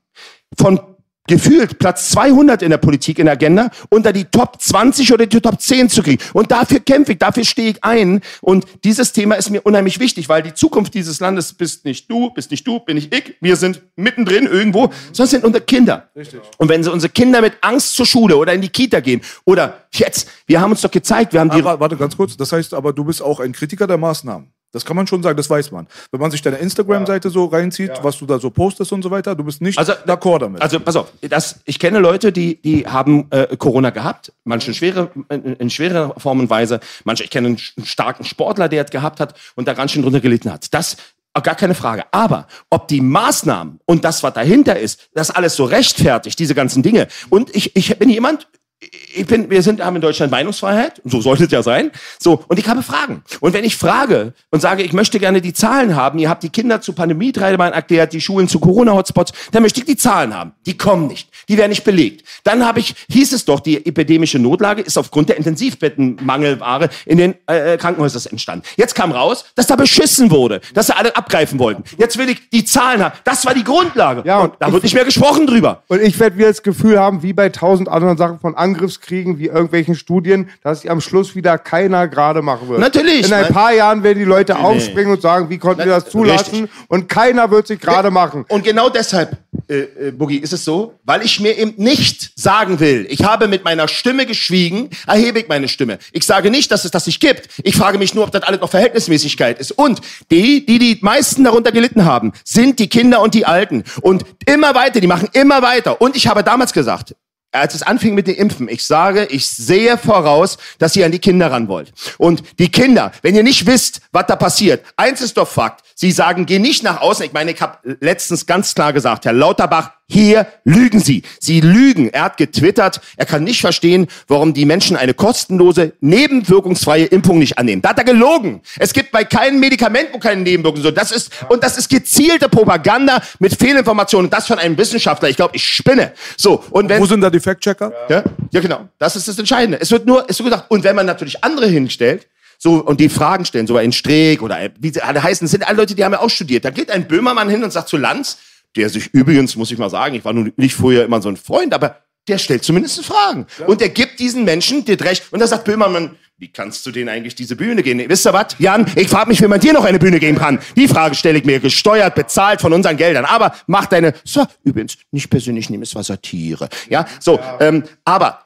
Speaker 2: von gefühlt Platz 200 in der Politik, in der Agenda, unter die Top 20 oder die Top 10 zu kriegen. Und dafür kämpfe ich, dafür stehe ich ein. Und dieses Thema ist mir unheimlich wichtig, weil die Zukunft dieses Landes bist nicht du, bist nicht du, bin nicht ich. Wir sind mittendrin irgendwo, sondern sind unsere Kinder. Und wenn sie unsere Kinder mit Angst zur Schule oder in die Kita gehen oder jetzt, wir haben uns doch gezeigt, wir haben die...
Speaker 3: Aber, warte ganz kurz, das heißt aber, du bist auch ein Kritiker der Maßnahmen. Das kann man schon sagen, das weiß man. Wenn man sich deine Instagram-Seite so reinzieht, was du da so postest und so weiter, du bist nicht d'accord damit.
Speaker 2: Also pass auf, das, ich kenne Leute, die, die haben äh, Corona gehabt, manche in, schwere, in, in schwerer Form und Weise, manche, ich kenne einen starken Sportler, der es gehabt hat und da ganz schön drunter gelitten hat. Das äh, gar keine Frage. Aber ob die Maßnahmen und das, was dahinter ist, das alles so rechtfertigt, diese ganzen Dinge. Und ich, ich bin jemand, ich bin, wir sind, haben in Deutschland Meinungsfreiheit, so sollte es ja sein. So, und ich habe Fragen. Und wenn ich frage und sage, ich möchte gerne die Zahlen haben, ihr habt die Kinder zu Pandemietreibern erklärt, die Schulen zu Corona-Hotspots, dann möchte ich die Zahlen haben. Die kommen nicht. Die werden nicht belegt. Dann habe ich, hieß es doch, die epidemische Notlage ist aufgrund der Intensivbettenmangelware in den äh, Krankenhäusern entstanden. Jetzt kam raus, dass da beschissen wurde, dass sie alle abgreifen wollten. Jetzt will ich die Zahlen haben. Das war die Grundlage.
Speaker 1: Ja,
Speaker 2: und
Speaker 1: und
Speaker 2: da wird nicht mehr gesprochen drüber.
Speaker 1: Und ich werde wieder das Gefühl haben, wie bei tausend anderen Sachen von Angriffskriegen, wie irgendwelchen Studien, dass sie am Schluss wieder keiner gerade machen wird.
Speaker 2: Natürlich,
Speaker 1: In ein paar Jahren werden die Leute aufspringen und sagen, wie konnten wir das zulassen?
Speaker 2: Richtig.
Speaker 1: Und keiner wird sich gerade machen.
Speaker 2: Und genau deshalb, äh, äh, Boogie, ist es so, weil ich mir eben nicht sagen will, ich habe mit meiner Stimme geschwiegen, erhebe ich meine Stimme. Ich sage nicht, dass es das nicht gibt. Ich frage mich nur, ob das alles noch Verhältnismäßigkeit ist. Und die, die die meisten darunter gelitten haben, sind die Kinder und die Alten. Und immer weiter, die machen immer weiter. Und ich habe damals gesagt, als es anfing mit den Impfen, ich sage, ich sehe voraus, dass ihr an die Kinder ran wollt. Und die Kinder, wenn ihr nicht wisst, was da passiert, eins ist doch Fakt, Sie sagen, geh nicht nach außen. Ich meine, ich habe letztens ganz klar gesagt, Herr Lauterbach, hier lügen Sie. Sie lügen. Er hat getwittert, er kann nicht verstehen, warum die Menschen eine kostenlose, nebenwirkungsfreie Impfung nicht annehmen. Da hat er gelogen. Es gibt bei keinem Medikament, wo keine Nebenwirkungen sind. Das ist, und das ist gezielte Propaganda mit Fehlinformationen. Das von einem Wissenschaftler. Ich glaube, ich spinne. So. Und wenn,
Speaker 3: Wo sind da die Fact-Checker?
Speaker 2: ja, ja, genau. Das ist das Entscheidende. Es wird nur, es wird gedacht, und wenn man natürlich andere hinstellt, so, und die Fragen stellen, so ein Streeck oder wie sie alle heißen, das sind alle Leute, die haben ja auch studiert. Da geht ein Böhmermann hin und sagt zu Lanz, der sich übrigens, muss ich mal sagen, ich war nun nicht vorher immer so ein Freund, aber der stellt zumindest Fragen. Und der gibt diesen Menschen das Recht. Und da sagt Böhmermann, wie kannst du denen eigentlich diese Bühne geben? Wisst ihr was? Jan, ich frage mich, wie man dir noch eine Bühne geben kann. Die Frage stelle ich mir, gesteuert, bezahlt von unseren Geldern. Aber mach deine, so, übrigens, nicht persönlich nehmen, es war Satire. Ja, so, ähm, aber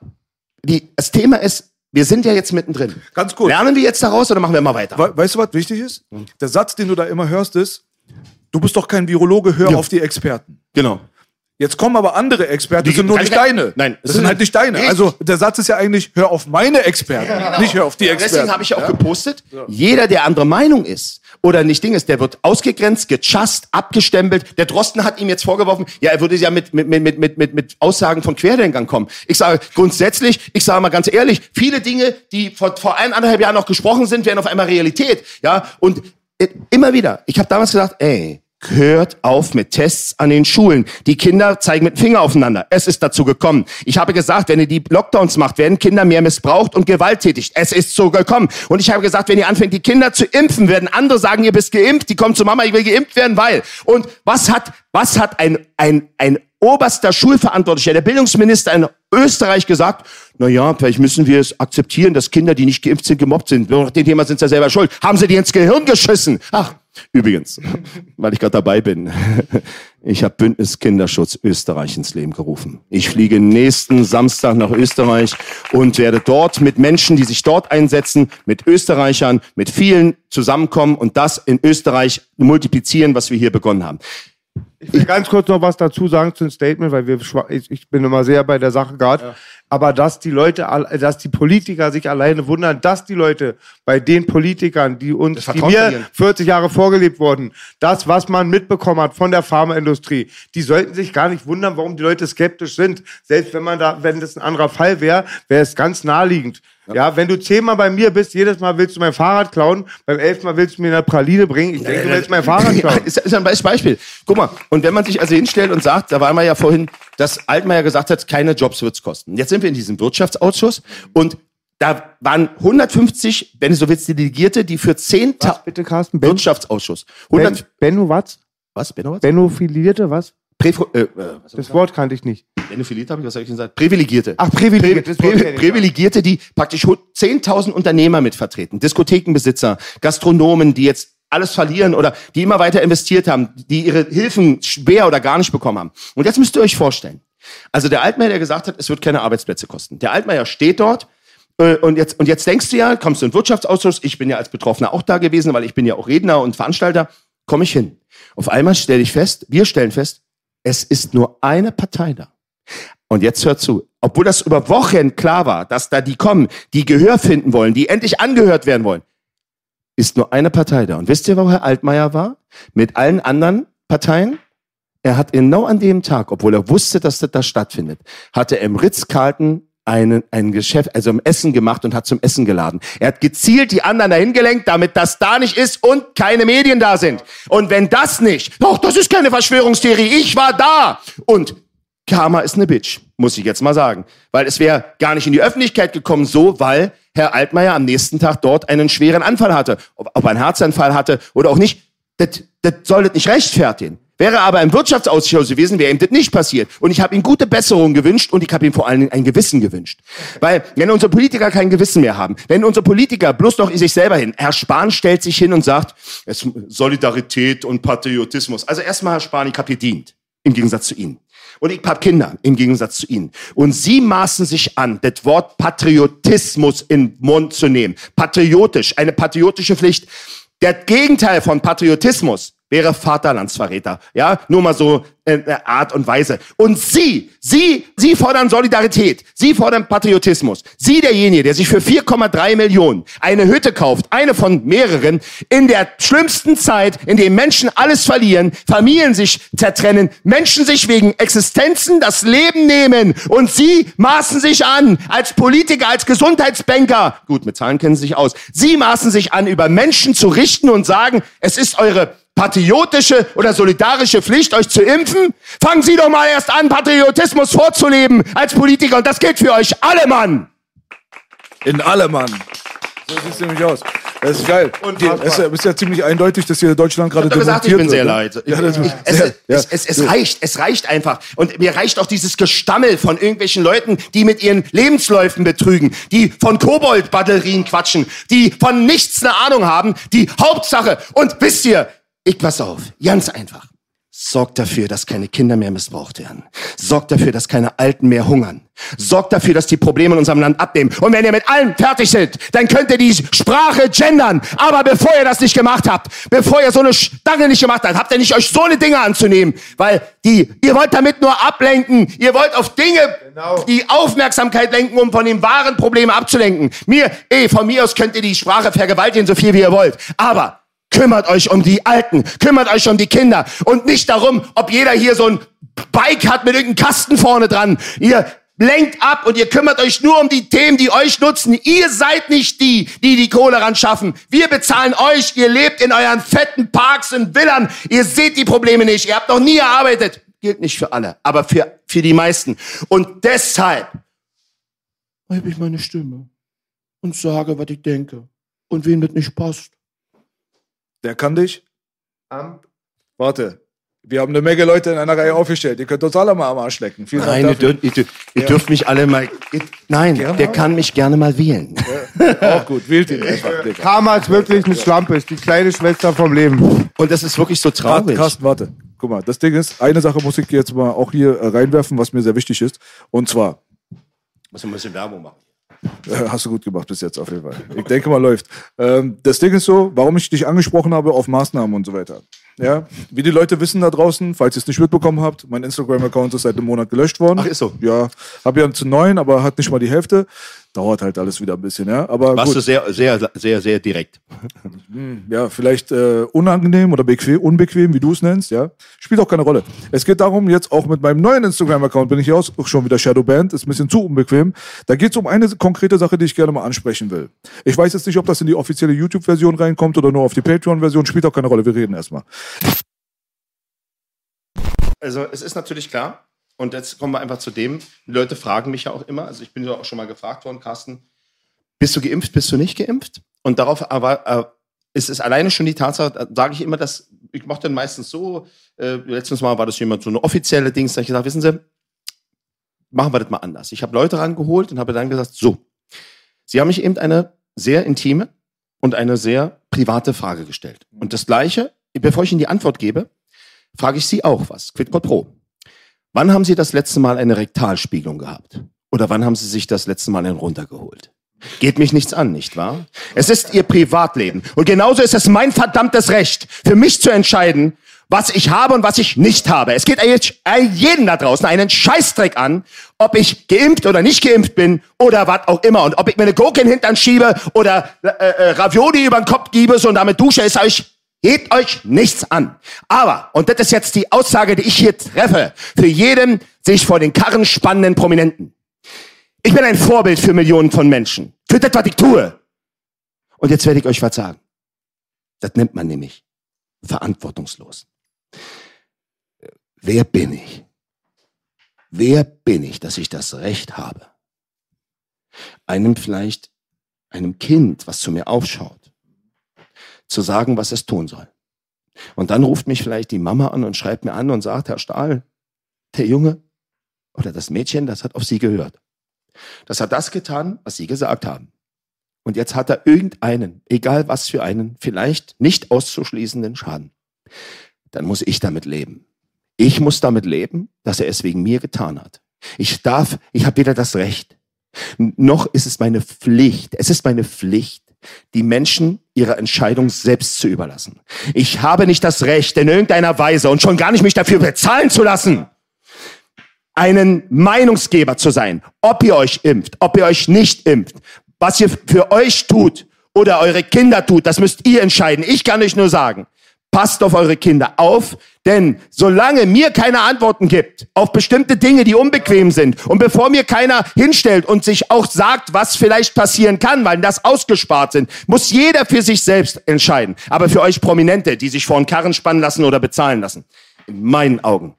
Speaker 2: die, das Thema ist, wir sind ja jetzt mittendrin.
Speaker 3: Ganz kurz.
Speaker 2: Lernen wir jetzt daraus oder machen wir mal weiter?
Speaker 3: We weißt du, was wichtig ist? Der Satz, den du da immer hörst, ist, du bist doch kein Virologe, hör auf die Experten.
Speaker 2: Genau.
Speaker 3: Jetzt kommen aber andere Experten,
Speaker 2: Die-
Speaker 3: das sind nur nicht
Speaker 2: ich-
Speaker 3: deine.
Speaker 2: Nein,
Speaker 3: das
Speaker 2: das
Speaker 3: sind
Speaker 2: sind-
Speaker 3: halt nicht deine.
Speaker 2: Richtig.
Speaker 3: Also der Satz ist ja eigentlich, hör auf meine Experten, nicht hör auf die Experten.
Speaker 2: Deswegen habe ich ja auch gepostet, jeder, der andere Meinung ist oder nicht Ding ist, der wird ausgegrenzt, gechast, abgestempelt. Der Drosten hat ihm jetzt vorgeworfen, ja, er würde ja mit, mit, mit, mit, mit, mit, Aussagen von Querdenkern kommen. Ich sage grundsätzlich, ich sage mal ganz ehrlich, viele Dinge, die vor, vor eineinhalb Jahren noch gesprochen sind, werden auf einmal Realität. Ja, und äh, immer wieder, ich habe damals gesagt, ey, Hört auf mit Tests an den Schulen. Die Kinder zeigen mit Finger aufeinander. Es ist dazu gekommen. Ich habe gesagt, wenn ihr die Lockdowns macht, werden Kinder mehr missbraucht und gewalttätig. Es ist so gekommen. Und ich habe gesagt, wenn ihr anfängt, die Kinder zu impfen, werden andere sagen, ihr bist geimpft. Die kommen zu Mama, ich will geimpft werden, weil. Und was hat, was hat ein, ein, ein oberster Schulverantwortlicher, der Bildungsminister in Österreich gesagt, na ja, vielleicht müssen wir es akzeptieren, dass Kinder, die nicht geimpft sind, gemobbt sind. Nach dem Thema sind sie ja selber schuld. Haben sie die ins Gehirn geschissen? Ach, übrigens, weil ich gerade dabei bin. Ich habe Bündnis Kinderschutz Österreich ins Leben gerufen. Ich fliege nächsten Samstag nach Österreich und werde dort mit Menschen, die sich dort einsetzen, mit Österreichern, mit vielen zusammenkommen und das in Österreich multiplizieren, was wir hier begonnen haben.
Speaker 1: Ich will ganz kurz noch was dazu sagen zu dem Statement, weil wir, ich, ich bin immer sehr bei der Sache gerade. Aber dass die Leute, dass die Politiker sich alleine wundern, dass die Leute bei den Politikern, die uns, die mir
Speaker 2: verlieren.
Speaker 1: 40 Jahre vorgelebt wurden, das, was man mitbekommen hat von der Pharmaindustrie, die sollten sich gar nicht wundern, warum die Leute skeptisch sind. Selbst wenn man da, wenn das ein anderer Fall wäre, wäre es ganz naheliegend. Ja. wenn du zehnmal bei mir bist, jedes Mal willst du mein Fahrrad klauen, beim elften Mal willst du mir eine Praline bringen, ich denke, du willst mein Fahrrad klauen.
Speaker 2: ist, ist ein Be- Beispiel. Guck mal, und wenn man sich also hinstellt und sagt, da waren wir ja vorhin, dass Altmaier gesagt hat, keine Jobs wird's kosten. Jetzt sind wir in diesem Wirtschaftsausschuss und da waren 150, wenn du so willst, Delegierte, die für 10
Speaker 1: Was bitte, Carsten? Ben,
Speaker 2: Wirtschaftsausschuss.
Speaker 1: ben,
Speaker 2: 100,
Speaker 1: Benno was?
Speaker 2: was, Benno, was?
Speaker 1: Benophilierte, was?
Speaker 2: Präfo, äh, äh, was
Speaker 1: Das Wort kannte ich nicht.
Speaker 2: Benofiliert habe ich, was habe ich denn gesagt? Privilegierte.
Speaker 1: Ach, privilegiert. das Wort
Speaker 2: Pri
Speaker 1: kenn ich,
Speaker 2: Privilegierte, die praktisch hu- 10.000 Unternehmer mitvertreten, Diskothekenbesitzer, Gastronomen, die jetzt alles verlieren oder die immer weiter investiert haben, die ihre Hilfen schwer oder gar nicht bekommen haben. Und jetzt müsst ihr euch vorstellen. Also der Altmaier, der gesagt hat, es wird keine Arbeitsplätze kosten. Der Altmaier steht dort äh, und jetzt, und jetzt denkst du ja, kommst du in den Wirtschaftsausschuss, ich bin ja als Betroffener auch da gewesen, weil ich bin ja auch Redner und Veranstalter, komme ich hin. Auf einmal stelle ich fest, wir stellen fest, es ist nur eine Partei da. Und jetzt hört zu. Obwohl das über Wochen klar war, dass da die kommen, die Gehör finden wollen, die endlich angehört werden wollen, ist nur eine Partei da. Und wisst ihr, wo Herr Altmaier war? Mit allen anderen Parteien? Er hat genau an dem Tag, obwohl er wusste, dass das da stattfindet, hatte er im Ritz-Carlton einen, ein Geschäft, also ein Essen gemacht und hat zum Essen geladen. Er hat gezielt die anderen dahin gelenkt, damit das da nicht ist und keine Medien da sind. Und wenn das nicht, doch, das ist keine Verschwörungstheorie, ich war da. Und Karma ist eine Bitch, muss ich jetzt mal sagen. Weil es wäre gar nicht in die Öffentlichkeit gekommen, so, weil Herr Altmaier am nächsten Tag dort einen schweren Anfall hatte. Ob, er einen Herzanfall hatte oder auch nicht, das, das soll das nicht rechtfertigen. Wäre er aber im Wirtschaftsausschuss gewesen, wäre ihm das nicht passiert. Und ich habe ihm gute Besserung gewünscht und ich habe ihm vor allen Dingen ein Gewissen gewünscht. Weil, wenn unsere Politiker kein Gewissen mehr haben, wenn unsere Politiker bloß noch sich selber hin, Herr Spahn stellt sich hin und sagt, Solidarität und Patriotismus. Also erstmal, Herr Spahn, ich habe gedient, im Gegensatz zu Ihnen. Und ich habe Kinder, im Gegensatz zu Ihnen. Und Sie maßen sich an, das Wort Patriotismus in den Mund zu nehmen. Patriotisch, eine patriotische Pflicht. Der Gegenteil von Patriotismus wäre Vaterlandsverräter. Ja, nur mal so in der Art und Weise. Und Sie, Sie, Sie fordern Solidarität. Sie fordern Patriotismus. Sie, derjenige, der sich für 4,3 Millionen eine Hütte kauft, eine von mehreren, in der schlimmsten Zeit, in dem Menschen alles verlieren, Familien sich zertrennen, Menschen sich wegen Existenzen das Leben nehmen und Sie maßen sich an, als Politiker, als Gesundheitsbanker, gut, mit Zahlen kennen Sie sich aus, Sie maßen sich an, über Menschen zu richten und sagen, es ist eure patriotische oder solidarische Pflicht, euch zu impfen? Fangen Sie doch mal erst an, Patriotismus vorzuleben als Politiker. Und das gilt für euch alle, Mann.
Speaker 3: In allem, Mann. So sieht es nämlich aus. Das ist geil.
Speaker 1: Unfassbar.
Speaker 3: Es ist, ja, ja ziemlich eindeutig, dass hier Deutschland gerade
Speaker 2: gesagt, ich bin sehr
Speaker 3: wird,
Speaker 2: leid.
Speaker 3: ne? Ja, das ist
Speaker 2: es,
Speaker 3: sehr, ja.
Speaker 2: es, es, es reicht, es reicht einfach. Und mir reicht auch dieses Gestammel von irgendwelchen Leuten, die mit ihren Lebensläufen betrügen, die von Kobold-Batterien quatschen, die von nichts eine Ahnung haben, die Hauptsache. Und wisst ihr, ich pass auf, ganz einfach. Sorgt dafür, dass keine Kinder mehr missbraucht werden. Sorgt dafür, dass keine Alten mehr hungern. Sorgt dafür, dass die Probleme in unserem Land abnehmen. Und wenn ihr mit allem fertig seid, dann könnt ihr die Sprache gendern. Aber bevor ihr das nicht gemacht habt, bevor ihr so eine Stange nicht gemacht habt, habt ihr nicht euch so eine Dinge anzunehmen. Weil die, ihr wollt damit nur ablenken. Ihr wollt auf Dinge
Speaker 1: Genau.
Speaker 2: die Aufmerksamkeit lenken, um von den wahren Problemen abzulenken. Mir, eh, von mir aus könnt ihr die Sprache vergewaltigen, so viel wie ihr wollt. Aber kümmert euch um die Alten, kümmert euch um die Kinder und nicht darum, ob jeder hier so ein Bike hat mit irgendeinem Kasten vorne dran. Ihr lenkt ab und ihr kümmert euch nur um die Themen, die euch nutzen. Ihr seid nicht die, die die Kohle ran schaffen. Wir bezahlen euch. Ihr lebt in euren fetten Parks und Villan. Ihr seht die Probleme nicht. Ihr habt noch nie gearbeitet. Gilt nicht für alle, aber für, für die meisten. Und deshalb habe ich meine Stimme und sage, was ich denke. Und wen das nicht passt.
Speaker 3: Der kann dich. Warte. Wir haben eine Menge Leute in einer Reihe aufgestellt. Ihr könnt uns alle mal am Arsch lecken. Vielen Dank
Speaker 2: Nein, ihr,
Speaker 3: dafür.
Speaker 2: dürft, ihr, dürft, ihr dürft mich alle mal. Ihr, nein,
Speaker 3: Gerne
Speaker 2: der
Speaker 3: mal.
Speaker 2: kann mich gerne mal wählen.
Speaker 3: Auch gut. Wählt ihn einfach, Digga.
Speaker 1: Karma ist wirklich eine Schlampe, ist die kleine Schwester vom Leben.
Speaker 2: Und das ist wirklich so traurig.
Speaker 3: Carsten, warte. Guck mal, das Ding ist, eine Sache muss ich jetzt mal auch hier äh, reinwerfen, was mir sehr wichtig ist. Und zwar,
Speaker 2: Muss ein bisschen Werbung machen.
Speaker 3: Äh, Hast du gut gemacht bis jetzt auf jeden Fall. Ich denke mal, läuft. Ähm, das Ding ist so, warum ich dich angesprochen habe auf Maßnahmen und so weiter. Ja, wie die Leute wissen da draußen, falls ihr es nicht mitbekommen habt, mein Instagram-Account ist seit einem Monat gelöscht worden.
Speaker 2: Ach, ist so.
Speaker 3: Ja, habe ja zu neun, aber hat nicht mal die Hälfte. Dauert halt alles wieder ein bisschen, ja. Aber
Speaker 2: Warst
Speaker 3: gut.
Speaker 2: du sehr, sehr, sehr, sehr direkt.
Speaker 3: ja, vielleicht äh, unangenehm oder bequem, unbequem, wie du es nennst, ja. Spielt auch keine Rolle. Es geht darum, jetzt auch mit meinem neuen Instagram-Account bin ich ja auch schon wieder Shadowband, ist ein bisschen zu unbequem. Da geht es um eine konkrete Sache, die ich gerne mal ansprechen will. Ich weiß jetzt nicht, ob das in die offizielle YouTube-Version reinkommt oder nur auf die Patreon-Version, spielt auch keine Rolle, wir reden erstmal.
Speaker 2: Also es ist natürlich klar, und jetzt kommen wir einfach zu dem, die Leute fragen mich ja auch immer, also ich bin ja auch schon mal gefragt worden, Carsten, bist du geimpft, bist du nicht geimpft? Und darauf aber äh, ist es alleine schon die Tatsache, sage ich immer, dass ich mache dann meistens so, äh, letztens Mal war das jemand so eine offizielle Dings, da ich gesagt, wissen Sie, machen wir das mal anders. Ich habe Leute rangeholt und habe dann gesagt, so, Sie haben mich eben eine sehr intime und eine sehr private Frage gestellt. Und das Gleiche, bevor ich Ihnen die Antwort gebe, frage ich Sie auch was, quid pro. Wann haben Sie das letzte Mal eine Rektalspiegelung gehabt? Oder wann haben Sie sich das letzte Mal einen runtergeholt? Geht mich nichts an, nicht wahr? Es ist Ihr Privatleben. Und genauso ist es mein verdammtes Recht, für mich zu entscheiden, was ich habe und was ich nicht habe. Es geht jeden da draußen einen Scheißdreck an, ob ich geimpft oder nicht geimpft bin oder was auch immer. Und ob ich mir eine Gurke in den Hintern schiebe oder äh, äh, Ravioli über den Kopf gebe und damit dusche, ist euch Geht euch nichts an. Aber, und das ist jetzt die Aussage, die ich hier treffe, für jeden sich vor den Karren spannenden Prominenten. Ich bin ein Vorbild für Millionen von Menschen. Für das, was ich tue. Und jetzt werde ich euch was sagen. Das nennt man nämlich verantwortungslos. Wer bin ich? Wer bin ich, dass ich das Recht habe? Einem vielleicht, einem Kind, was zu mir aufschaut, zu sagen, was es tun soll. Und dann ruft mich vielleicht die Mama an und schreibt mir an und sagt, Herr Stahl, der Junge oder das Mädchen, das hat auf Sie gehört. Das hat das getan, was Sie gesagt haben. Und jetzt hat er irgendeinen, egal was für einen, vielleicht nicht auszuschließenden Schaden. Dann muss ich damit leben. Ich muss damit leben, dass er es wegen mir getan hat. Ich darf, ich habe weder das Recht, noch ist es meine Pflicht. Es ist meine Pflicht, die Menschen ihre Entscheidung selbst zu überlassen. Ich habe nicht das Recht, in irgendeiner Weise und schon gar nicht mich dafür bezahlen zu lassen, einen Meinungsgeber zu sein, ob ihr euch impft, ob ihr euch nicht impft, was ihr für euch tut oder eure Kinder tut, das müsst ihr entscheiden. Ich kann euch nur sagen, passt auf eure Kinder auf, denn solange mir keine Antworten gibt auf bestimmte Dinge, die unbequem sind, und bevor mir keiner hinstellt und sich auch sagt, was vielleicht passieren kann, weil das ausgespart sind, muss jeder für sich selbst entscheiden. Aber für euch Prominente, die sich vor einen Karren spannen lassen oder bezahlen lassen, in meinen Augen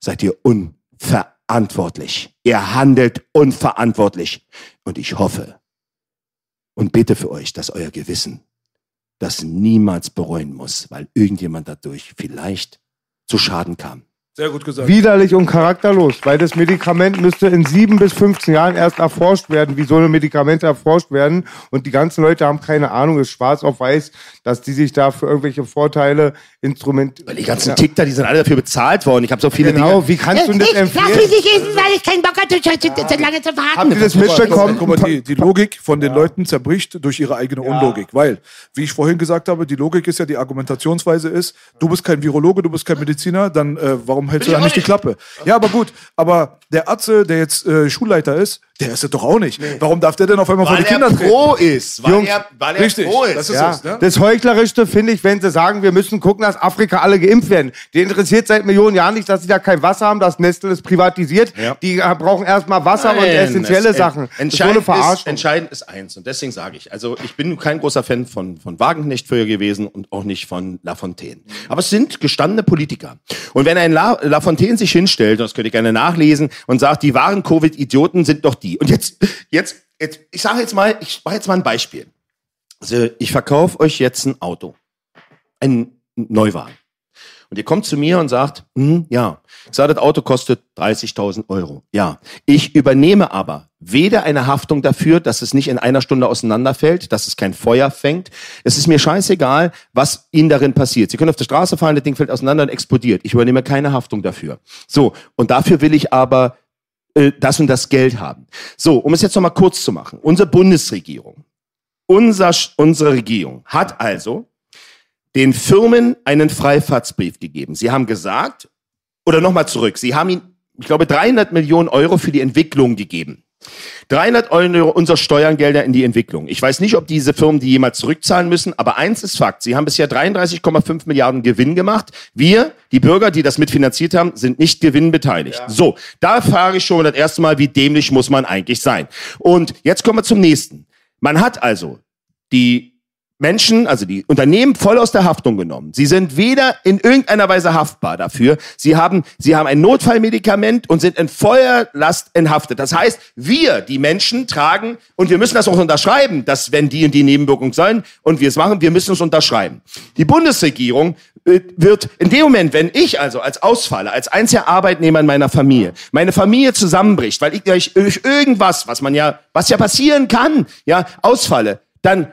Speaker 2: seid ihr unverantwortlich. Ihr handelt unverantwortlich. Und ich hoffe und bete für euch, dass euer Gewissen das niemals bereuen muss, weil irgendjemand dadurch vielleicht zu Schaden kam.
Speaker 3: Sehr gut gesagt.
Speaker 1: Widerlich und charakterlos, weil das Medikament müsste in sieben bis 15 Jahren erst erforscht werden, wie so eine Medikamente erforscht werden. Und die ganzen Leute haben keine Ahnung, ist schwarz auf weiß, dass die sich da für irgendwelche Vorteile Instrument.
Speaker 2: Weil die ganzen Ticker, die sind alle dafür bezahlt worden. Ich habe so viele
Speaker 1: Genau,
Speaker 2: Dinge.
Speaker 1: wie kannst du denn das
Speaker 4: ich lass mich
Speaker 1: empfehlen?
Speaker 4: nicht impfen, weil ich keinen Bock hatte, so, so lange zu
Speaker 1: Habt
Speaker 4: warten.
Speaker 1: ihr das mitbekommen?
Speaker 3: Guck mal, die, die Logik von den Leuten zerbricht durch ihre eigene Unlogik. Weil, wie ich vorhin gesagt habe, die Logik ist ja, die Argumentationsweise ist, du bist kein Virologe, du bist kein Mediziner, dann äh, warum hältst du da nicht die Klappe? Ja, aber gut, aber der Atze, der jetzt äh, Schulleiter ist, der ist es doch auch nicht. Warum darf der denn auf einmal vor
Speaker 2: Weil
Speaker 3: die Kinder
Speaker 2: er
Speaker 3: treten?
Speaker 2: pro ist. Weil
Speaker 1: Jungs,
Speaker 2: er, weil er
Speaker 3: Richtig,
Speaker 2: pro ist.
Speaker 3: das ist
Speaker 1: Ja,
Speaker 3: es. Ne?
Speaker 1: das Heuchlerischste finde ich, wenn sie sagen, wir müssen gucken, dass Afrika alle geimpft werden. Die interessiert seit Millionen Jahren nicht, dass sie da kein Wasser haben, dass Nestle es privatisiert.
Speaker 2: Ja.
Speaker 1: Die brauchen erstmal Wasser und
Speaker 2: Nein,
Speaker 1: essentielle
Speaker 2: es-
Speaker 1: Sachen. Ist
Speaker 2: Entscheidend ist, entscheidend ist eins. Und deswegen sage ich, also ich bin kein großer Fan von, von Wagenknecht früher gewesen und auch nicht von Lafontaine. Aber es sind gestandene Politiker. Und wenn ein La Lafontaine sich hinstellt, und das könnt ihr gerne nachlesen, und sagt, die wahren Covid-Idioten sind doch die. Und jetzt, jetzt, jetzt ich sage jetzt mal, ich mache jetzt mal ein Beispiel. Also ich verkaufe euch jetzt ein Auto. Ein Neuwagen. Und ihr kommt zu mir und sagt, hm, ja, ich sage, das Auto kostet 30.000 Euro. Ja, ich übernehme aber weder eine Haftung dafür, dass es nicht in einer Stunde auseinanderfällt, dass es kein Feuer fängt. Es ist mir scheißegal, was Ihnen darin passiert. Sie können auf der Straße fahren, das Ding fällt auseinander und explodiert. Ich übernehme keine Haftung dafür. So, und dafür will ich aber äh, das und das Geld haben. So, um es jetzt nochmal kurz zu machen. Unsere Bundesregierung, unser, unsere Regierung hat also den Firmen einen Freifahrtsbrief gegeben. Sie haben gesagt, oder nochmal zurück, Sie haben ihnen, ich glaube, 300 Millionen Euro für die Entwicklung gegeben. 300 Euro unserer Steuergelder in die Entwicklung. Ich weiß nicht, ob diese Firmen die jemals zurückzahlen müssen, aber eins ist Fakt. Sie haben bisher 33,5 Milliarden Gewinn gemacht. Wir, die Bürger, die das mitfinanziert haben, sind nicht gewinnbeteiligt. So, da frage ich schon das erste Mal, wie dämlich muss man eigentlich sein? Und jetzt kommen wir zum nächsten. Man hat also die Menschen, also die Unternehmen voll aus der Haftung genommen. Sie sind weder in irgendeiner Weise haftbar dafür. Sie haben, sie haben ein Notfallmedikament und sind in Feuerlast enthaftet. Das heißt, wir, die Menschen, tragen, und wir müssen das auch unterschreiben, dass wenn die und die Nebenwirkungen sein und wir es machen, wir müssen es unterschreiben. Die Bundesregierung äh, wird in dem Moment, wenn ich also als Ausfaller, als einziger Arbeitnehmer in meiner Familie, meine Familie zusammenbricht, weil ich durch irgendwas, was man ja, was ja passieren kann, ja, ausfalle, dann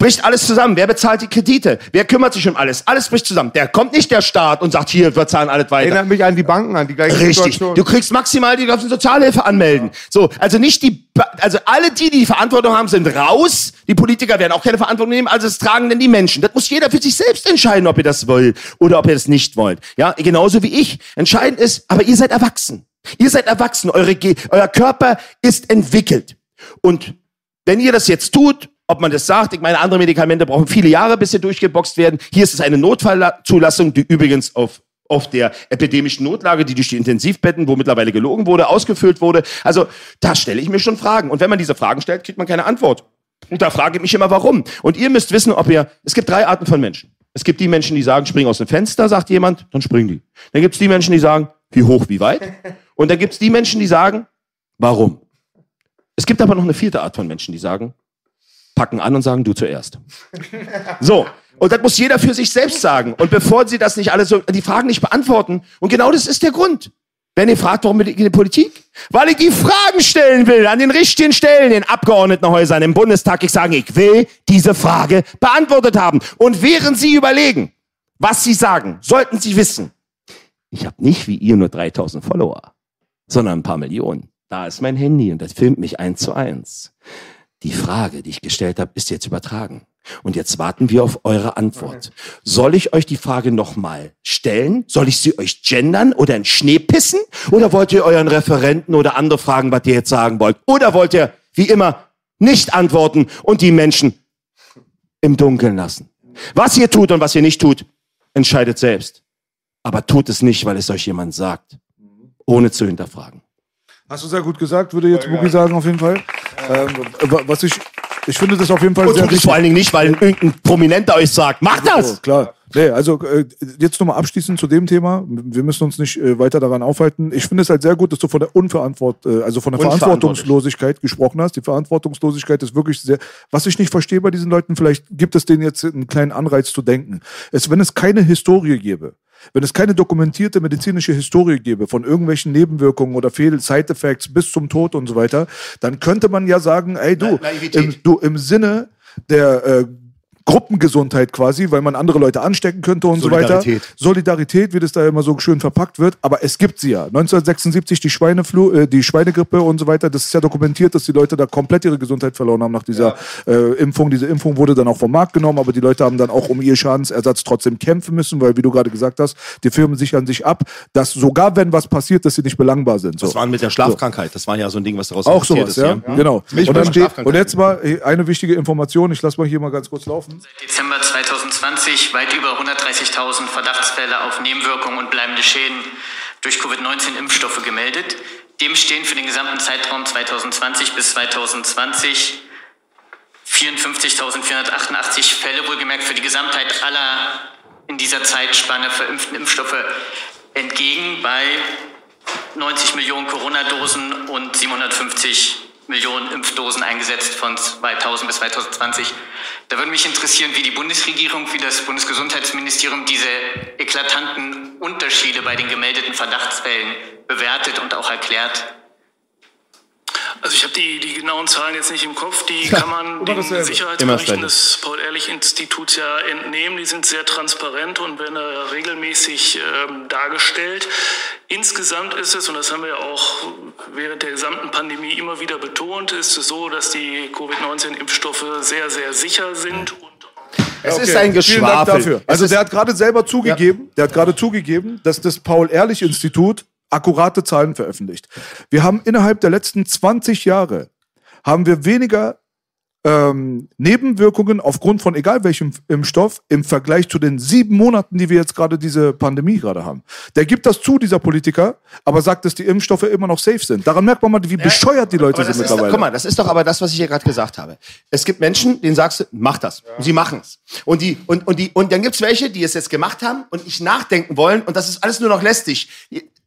Speaker 2: bricht alles zusammen. Wer bezahlt die Kredite? Wer kümmert sich um alles? Alles bricht zusammen. Der kommt nicht der Staat und sagt, hier, wir zahlen alles weiter.
Speaker 1: Erinnert mich an die Banken, an die gleiche
Speaker 2: Richtig.
Speaker 1: Situation.
Speaker 2: Du kriegst maximal die ganzen Sozialhilfe anmelden. So, also nicht die, also alle die, die die Verantwortung haben, sind raus. Die Politiker werden auch keine Verantwortung nehmen. Also es tragen denn die Menschen. Das muss jeder für sich selbst entscheiden, ob ihr das wollt oder ob ihr das nicht wollt. Ja, genauso wie ich. Entscheidend ist, aber ihr seid erwachsen. Ihr seid erwachsen. Eure, euer Körper ist entwickelt. Und wenn ihr das jetzt tut, ob man das sagt, ich meine, andere Medikamente brauchen viele Jahre, bis sie durchgeboxt werden. Hier ist es eine Notfallzulassung, die übrigens auf auf der epidemischen Notlage, die durch die Intensivbetten, wo mittlerweile gelogen wurde, ausgefüllt wurde. Also da stelle ich mir schon Fragen. Und wenn man diese Fragen stellt, kriegt man keine Antwort. Und da frage ich mich immer, warum. Und ihr müsst wissen, ob ihr, es gibt drei Arten von Menschen. Es gibt die Menschen, die sagen, spring aus dem Fenster, sagt jemand, dann springen die. Dann gibt es die Menschen, die sagen, wie hoch, wie weit. Und dann gibt es die Menschen, die sagen, warum. Es gibt aber noch eine vierte Art von Menschen, die sagen, packen an und sagen, du zuerst. So. Und das muss jeder für sich selbst sagen. Und bevor sie das nicht alles so, die Fragen nicht beantworten. Und genau das ist der Grund. Wenn ihr fragt, warum bin ich in der Politik? Weil ich die Fragen stellen will, an den richtigen Stellen, in Abgeordnetenhäusern, im Bundestag. Ich sage, ich will diese Frage beantwortet haben. Und während Sie überlegen, was Sie sagen, sollten Sie wissen, ich habe nicht wie ihr nur 3000 Follower, sondern ein paar Millionen. Da ist mein Handy und das filmt mich eins zu eins. Die Frage, die ich gestellt habe, ist jetzt übertragen. Und jetzt warten wir auf eure Antwort. Soll ich euch die Frage nochmal stellen? Soll ich sie euch gendern oder in Schnee pissen? Oder wollt ihr euren Referenten oder andere fragen, was ihr jetzt sagen wollt? Oder wollt ihr, wie immer, nicht antworten und die Menschen im Dunkeln lassen? Was ihr tut und was ihr nicht tut, entscheidet selbst. Aber tut es nicht, weil es euch jemand sagt, ohne zu hinterfragen.
Speaker 3: Hast du sehr gut gesagt, würde jetzt Bugi sagen, auf jeden Fall. Ähm, wa- was ich, ich finde das auf jeden Fall
Speaker 2: Und
Speaker 3: sehr
Speaker 2: tut es vor allen Dingen nicht, weil irgendein Prominenter euch sagt, macht
Speaker 3: Oh,
Speaker 2: das!
Speaker 3: klar. Nee, also äh, jetzt nochmal abschließend zu dem Thema. Wir müssen uns nicht äh, weiter daran aufhalten. Ich finde es halt sehr gut, dass du von der Unverantwort, äh, also von der. Verantwortungslosigkeit gesprochen hast. Die Verantwortungslosigkeit ist wirklich sehr. Was ich nicht verstehe bei diesen Leuten, vielleicht gibt es denen jetzt einen kleinen Anreiz zu denken. Es, wenn es keine Historie gäbe, wenn es keine dokumentierte medizinische Historie gäbe von irgendwelchen Nebenwirkungen oder Fehl Side-Effects bis zum Tod und so weiter, dann könnte man ja sagen, ey du, im, du im Sinne der äh, Gruppengesundheit quasi, weil man andere Leute anstecken könnte und so weiter.
Speaker 2: Solidarität.
Speaker 3: Wie das da immer so schön verpackt wird, aber es gibt sie ja. 1976 die Schweineflu, äh, die Schweinegrippe und so weiter, das ist ja dokumentiert, dass die Leute da komplett ihre Gesundheit verloren haben nach dieser äh, Impfung. Diese Impfung wurde dann auch vom Markt genommen, aber die Leute haben dann auch um ihr Schadensersatz trotzdem kämpfen müssen, weil wie du gerade gesagt hast, die Firmen sichern sich ab, dass sogar wenn was passiert, dass sie nicht belangbar sind. So.
Speaker 2: Das waren mit der Schlafkrankheit. Das war ja so ein Ding, was daraus
Speaker 3: Auch
Speaker 2: resultiert
Speaker 3: sowas,
Speaker 2: ist
Speaker 3: ja?
Speaker 2: hier.
Speaker 3: Genau. Und, dann,
Speaker 2: Schlafkrankheit.
Speaker 3: und jetzt mal äh, eine wichtige Information, ich lasse mal hier mal ganz kurz laufen.
Speaker 5: Dezember 2020 weit über 130.000 Verdachtsfälle auf Nebenwirkungen und bleibende Schäden durch Covid-19-Impfstoffe gemeldet. Dem stehen für den gesamten Zeitraum 2020 bis 2020 54.488 Fälle, wohlgemerkt für die Gesamtheit aller in dieser Zeitspanne verimpften Impfstoffe entgegen bei 90 Millionen Corona-Dosen und 750 Millionen Impfdosen eingesetzt von 2000 bis 2020. Da würde mich interessieren, wie die Bundesregierung, wie das Bundesgesundheitsministerium diese eklatanten Unterschiede bei den gemeldeten Verdachtsfällen bewertet und auch erklärt.
Speaker 6: Also ich habe die, die genauen Zahlen jetzt nicht im Kopf. Die kann man den Sicherheitsberichten des Paul-Ehrlich-Instituts ja entnehmen. Die sind sehr transparent und werden regelmäßig ähm, dargestellt. Insgesamt ist es, und das haben wir auch während der gesamten Pandemie immer wieder betont, ist es so, dass die Covid-19-Impfstoffe sehr, sehr sicher sind. Und
Speaker 2: Es
Speaker 3: Okay,
Speaker 2: ist ein Geschwafel.
Speaker 3: Also der hat gerade selber zugegeben, der hat gerade zugegeben, dass das Paul-Ehrlich-Institut akkurate Zahlen veröffentlicht. Wir haben innerhalb der letzten 20 Jahre haben wir weniger ähm, Nebenwirkungen aufgrund von egal welchem Impfstoff im Vergleich zu den sieben Monaten, die wir jetzt gerade diese Pandemie gerade haben. Der gibt das zu, dieser Politiker, aber sagt, dass die Impfstoffe immer noch safe sind. Daran merkt man mal, wie bescheuert die Leute sind mittlerweile.
Speaker 2: guck mal, das ist doch aber das, was ich hier gerade gesagt habe. Es gibt Menschen, denen sagst du, mach das. Und sie machen es. Und, die, und, und, die, und dann gibt's welche, die es jetzt gemacht haben und nicht nachdenken wollen und das ist alles nur noch lästig.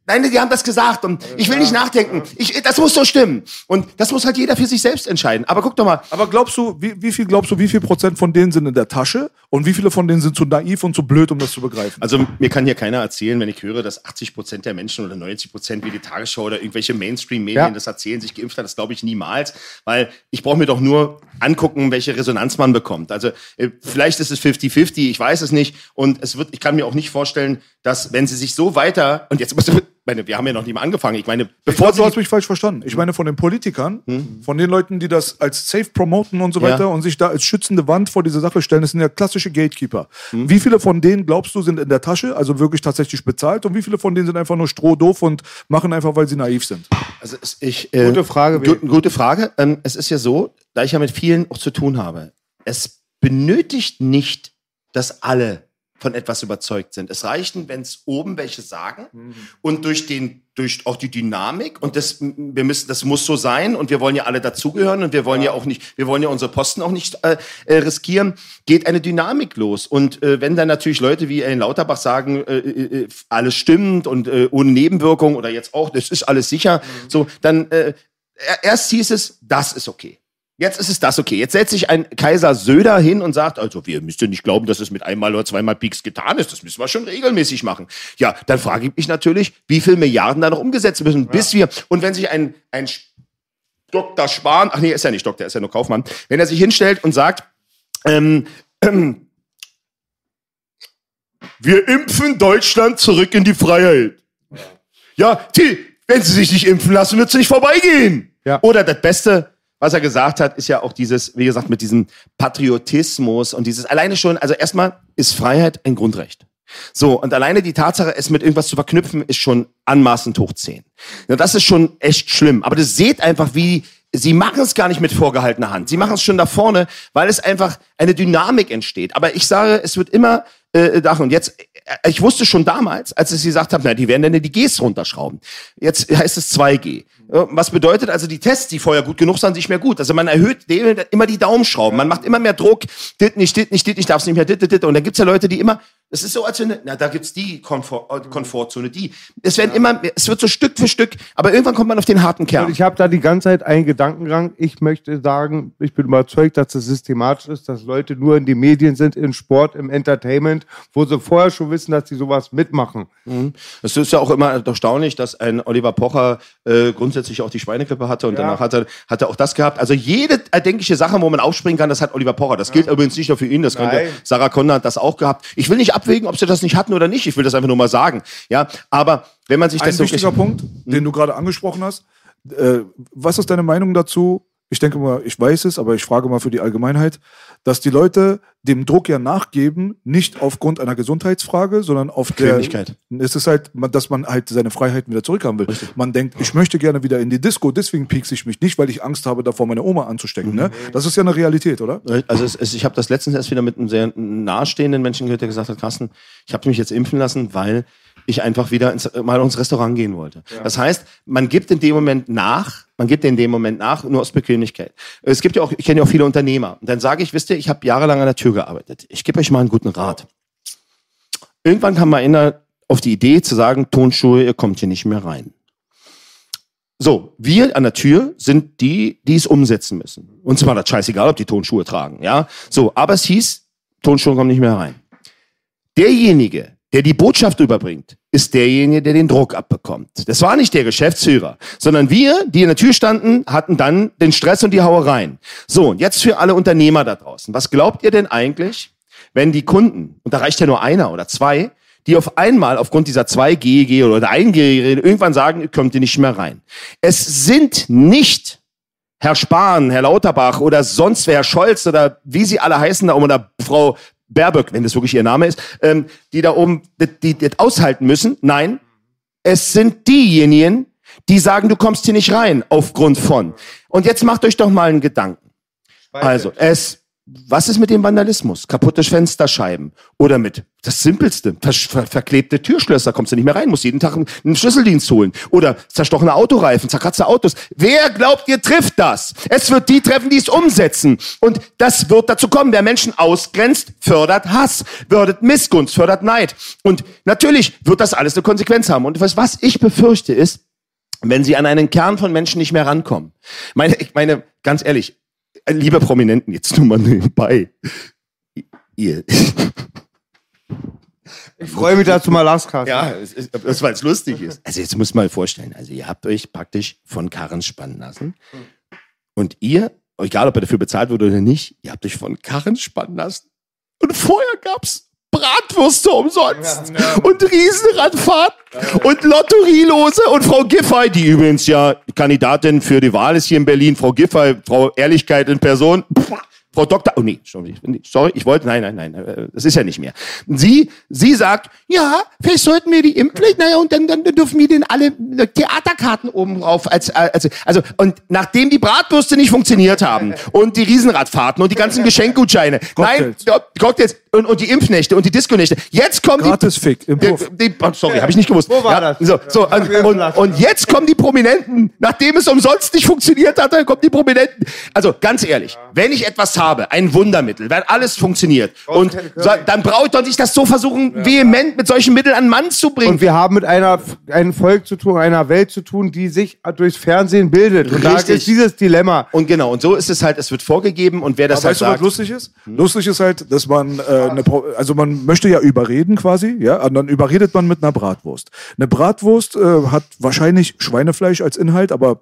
Speaker 2: Nein, die haben das gesagt und ich will nicht nachdenken. Ich, das muss so stimmen. Und das muss halt jeder für sich selbst entscheiden. Aber guck doch mal,
Speaker 3: Aber glaubst du, wie, wie viel glaubst du, wie viel Prozent von denen sind in der Tasche und wie viele von denen sind zu naiv und zu blöd, um das zu begreifen?
Speaker 2: Also mir kann hier keiner erzählen, wenn ich höre, dass 80 Prozent der Menschen oder 90 Prozent wie die Tagesschau oder irgendwelche Mainstream-Medien
Speaker 1: Ja.
Speaker 2: das erzählen, sich geimpft hat, das glaube ich niemals, weil ich brauche mir doch nur angucken, welche Resonanz man bekommt. Also äh, vielleicht ist es 50-50, ich weiß es nicht und es wird, ich kann mir auch nicht vorstellen, dass wenn sie sich so weiter und jetzt meine, wir haben ja noch nie mal angefangen. Ich meine,
Speaker 3: ich
Speaker 2: bevor
Speaker 3: glaube,
Speaker 2: sie
Speaker 3: du hast mich falsch verstanden. Ich meine von den Politikern, von den Leuten, die das als safe promoten und so
Speaker 2: Ja.
Speaker 3: weiter und sich da als schützende Wand vor diese Sache stellen, das sind ja klassische Gatekeeper. Wie viele von denen glaubst du sind in der Tasche, also wirklich tatsächlich bezahlt und wie viele von denen sind einfach nur strohdoof und machen einfach, weil sie naiv sind?
Speaker 2: Also ich, äh,
Speaker 1: Gute Frage,
Speaker 2: Gu gute Frage. Ähm, es ist ja so, da ich ja mit vielen auch zu tun habe, es benötigt nicht, dass alle von etwas überzeugt sind. Es reichen, wenn es oben welche sagen und durch den durch auch die Dynamik und das wir müssen das muss so sein und wir wollen ja alle dazugehören und wir wollen ja, auch nicht wir wollen ja unsere Posten auch nicht äh, äh, riskieren. Geht eine Dynamik los und äh, wenn dann natürlich Leute wie Ellen Lauterbach sagen äh, äh, äh, alles stimmt und ohne Nebenwirkung oder jetzt auch das ist alles sicher so dann erst hieß es das ist okay Jetzt ist es das okay. Jetzt setzt sich ein Kaiser Söder hin und sagt, also wir müssen nicht glauben, dass es mit einmal oder zweimal Peaks getan ist. Das müssen wir schon regelmäßig machen. Ja, dann frage ich mich natürlich, wie viel Milliarden da noch umgesetzt müssen, bis wir, und wenn sich ein, ein Dr. Spahn, ach nee, ist ja nicht Doktor, ist ja nur Kaufmann, wenn er sich hinstellt und sagt, ähm, ähm, wir impfen Deutschland zurück in die Freiheit. Ja, die, wenn sie sich nicht impfen lassen, wird es nicht vorbeigehen.
Speaker 1: Ja.
Speaker 2: Oder das Beste, was er gesagt hat, ist ja auch dieses, wie gesagt, mit diesem Patriotismus und dieses alleine schon, also erstmal ist Freiheit ein Grundrecht. So, und alleine die Tatsache, es mit irgendwas zu verknüpfen, ist schon anmaßend hoch 10. Ja, das ist schon echt schlimm. Aber das seht einfach, wie sie machen es gar nicht mit vorgehaltener Hand. Sie machen es schon da vorne, weil es einfach eine Dynamik entsteht. Aber ich sage, es wird immer äh, da und jetzt, äh, ich wusste schon damals, als ich gesagt habe, na, die werden dann die Gs runterschrauben. Jetzt heißt es 2G. Ja, Was bedeutet also, die Tests, die vorher gut genug sind, nicht mehr gut. Also man erhöht immer die Daumenschrauben. Man macht immer mehr Druck. Dit nicht, dit nicht, dit nicht, darf's nicht mehr, dit, dit, dit. Und dann gibt's ja Leute, die immer, es ist so, als wenn, na, da gibt's die Komfort, äh, Komfortzone, die. Es werden immer, es wird so Stück für Stück, aber irgendwann kommt man auf den harten
Speaker 1: Und
Speaker 2: Kern.
Speaker 1: ich habe da die ganze Zeit einen Gedankengang. Ich möchte sagen, ich bin überzeugt, dass es systematisch ist, dass Leute nur in die Medien sind, in Sport, im Entertainment, wo sie vorher schon wissen, dass sie sowas mitmachen.
Speaker 2: Es ist ja auch immer erstaunlich, dass ein Oliver Pocher äh, grundsätzlich auch die Schweinegrippe hatte und
Speaker 1: Ja.
Speaker 2: danach hat er, hat er auch das gehabt. Also jede erdenkliche Sache, wo man aufspringen kann, das hat Oliver Pocher. Das gilt übrigens nicht nur für ihn, das könnte
Speaker 1: Nein.
Speaker 2: Sarah Connor hat das auch gehabt. Ich will nicht abwägen, ob sie das nicht hatten oder nicht. Ich will das einfach nur mal sagen. Ja, aber wenn man sich
Speaker 3: Ein
Speaker 2: das so
Speaker 3: wichtiger Punkt, den du gerade angesprochen hast. Äh, was ist deine Meinung dazu? Ich denke mal, ich weiß es, aber ich frage mal für die Allgemeinheit, dass die Leute dem Druck ja nachgeben, nicht aufgrund einer Gesundheitsfrage, sondern auf der. Es ist halt, dass man halt seine Freiheiten wieder zurückhaben will. Man denkt, ich möchte gerne wieder in die Disco, deswegen piekse ich mich nicht, weil ich Angst habe, davor meine Oma anzustecken. Ne? Das ist ja eine Realität, oder?
Speaker 2: Also es, es, ich habe das letztens erst wieder mit einem sehr nahestehenden Menschen gehört, der gesagt hat, Carsten, ich habe mich jetzt impfen lassen, weil ich einfach wieder ins, mal ins Restaurant gehen wollte. Das heißt, man gibt in dem Moment nach, man gibt in dem Moment nach, nur aus Bequemlichkeit. Es gibt ja auch, ich kenne ja auch viele Unternehmer. Und dann sage ich, wisst ihr, ich habe jahrelang an der Tür gearbeitet. Ich gebe euch mal einen guten Rat. Irgendwann kam mal einer auf die Idee zu sagen, Tonschuhe, ihr kommt hier nicht mehr rein. So, wir an der Tür sind die, die es umsetzen müssen. Uns war das scheißegal, ob die Tonschuhe tragen, ja. So, aber es hieß, Tonschuhe kommen nicht mehr rein. Derjenige, der die Botschaft überbringt, ist derjenige, der den Druck abbekommt. Das war nicht der Geschäftsführer, sondern wir, die in der Tür standen, hatten dann den Stress und die Hauereien. So, und jetzt für alle Unternehmer da draußen. Was glaubt ihr denn eigentlich, wenn die Kunden, und da reicht ja nur einer oder zwei, die auf einmal aufgrund dieser 2G oder 1G irgendwann sagen, ihr kommt ihr nicht mehr rein. Es sind nicht Herr Spahn, Herr Lauterbach oder sonst wer, Herr Scholz oder wie sie alle heißen da oben oder Frau Baerböck, wenn das wirklich ihr Name ist, ähm, die da oben die, die, das aushalten müssen. Nein, es sind diejenigen, die sagen, du kommst hier nicht rein aufgrund von. Und jetzt macht euch doch mal einen Gedanken. Also, es, was ist mit dem Vandalismus? Kaputte Fensterscheiben. Oder mit, das Simpelste, ver ver verklebte Türschlösser, kommst du nicht mehr rein, musst jeden Tag einen Schlüsseldienst holen. Oder zerstochene Autoreifen, zerkratzte Autos. Wer glaubt, ihr trifft das? Es wird die treffen, die es umsetzen. Und das wird dazu kommen. Wer Menschen ausgrenzt, fördert Hass, fördert Missgunst, fördert Neid. Und natürlich wird das alles eine Konsequenz haben. Und was, was ich befürchte ist, wenn sie an einen Kern von Menschen nicht mehr rankommen. Meine, ich meine, ganz ehrlich, äh, liebe Prominenten, jetzt nur mal nebenbei. Ihr,
Speaker 1: Ich freue mich, dass du mal Carsten.
Speaker 2: ja, es ist, das, weil es lustig ist. Also jetzt ihr mal vorstellen, also ihr habt euch praktisch von Karren spannen lassen und ihr, egal ob ihr dafür bezahlt wurde oder nicht, ihr habt euch von Karren spannen lassen und vorher gab's Bratwürste umsonst und Riesenradfahrten und Lotterielose und Frau Giffey, die übrigens ja Kandidatin für die Wahl ist hier in Berlin, Frau Giffey, Frau Ehrlichkeit in Person. Pff, Frau Doktor, oh nee, sorry, sorry, ich wollte, nein, nein, nein, äh, das ist ja nicht mehr. Sie, sie sagt, ja, vielleicht sollten wir die Impfpflicht, naja, und dann, dann dürfen wir den alle Theaterkarten oben drauf, als, als, also, und nachdem die Bratwürste nicht funktioniert haben und die Riesenradfahrten und die ganzen Geschenkgutscheine, nein,
Speaker 3: Cocktails.
Speaker 2: Ja, und, und die Impfnächte und die Disco-Nächte, jetzt kommen
Speaker 3: Gratis Fick im
Speaker 2: die, die, die, oh, sorry, habe ich nicht gewusst.
Speaker 1: Wo war
Speaker 2: ja,
Speaker 1: das?
Speaker 2: So, so,
Speaker 1: Ja,
Speaker 2: und, und, und jetzt kommen die Prominenten, nachdem es umsonst nicht funktioniert hat, dann kommen die Prominenten. Also ganz ehrlich, wenn ich etwas habe, ein Wundermittel, wenn alles funktioniert, und so, dann brauche ich doch nicht das so versuchen, vehement mit solchen Mitteln an den Mann zu bringen.
Speaker 1: Und wir haben mit einer, einem Volk zu tun, einer Welt zu tun, die sich durchs Fernsehen bildet. Und da
Speaker 2: Richtig.
Speaker 1: ist dieses Dilemma.
Speaker 2: Und genau, und so ist es halt, es wird vorgegeben und wer das
Speaker 3: Aber
Speaker 2: halt
Speaker 3: weißt du, was
Speaker 2: sagt.
Speaker 3: lustig ist? Lustig ist halt, dass man äh, eine, Pro- also man möchte ja überreden quasi, ja, und dann überredet man mit einer Bratwurst. Eine Bratwurst äh, hat wahrscheinlich Schweinefleisch als Inhalt, aber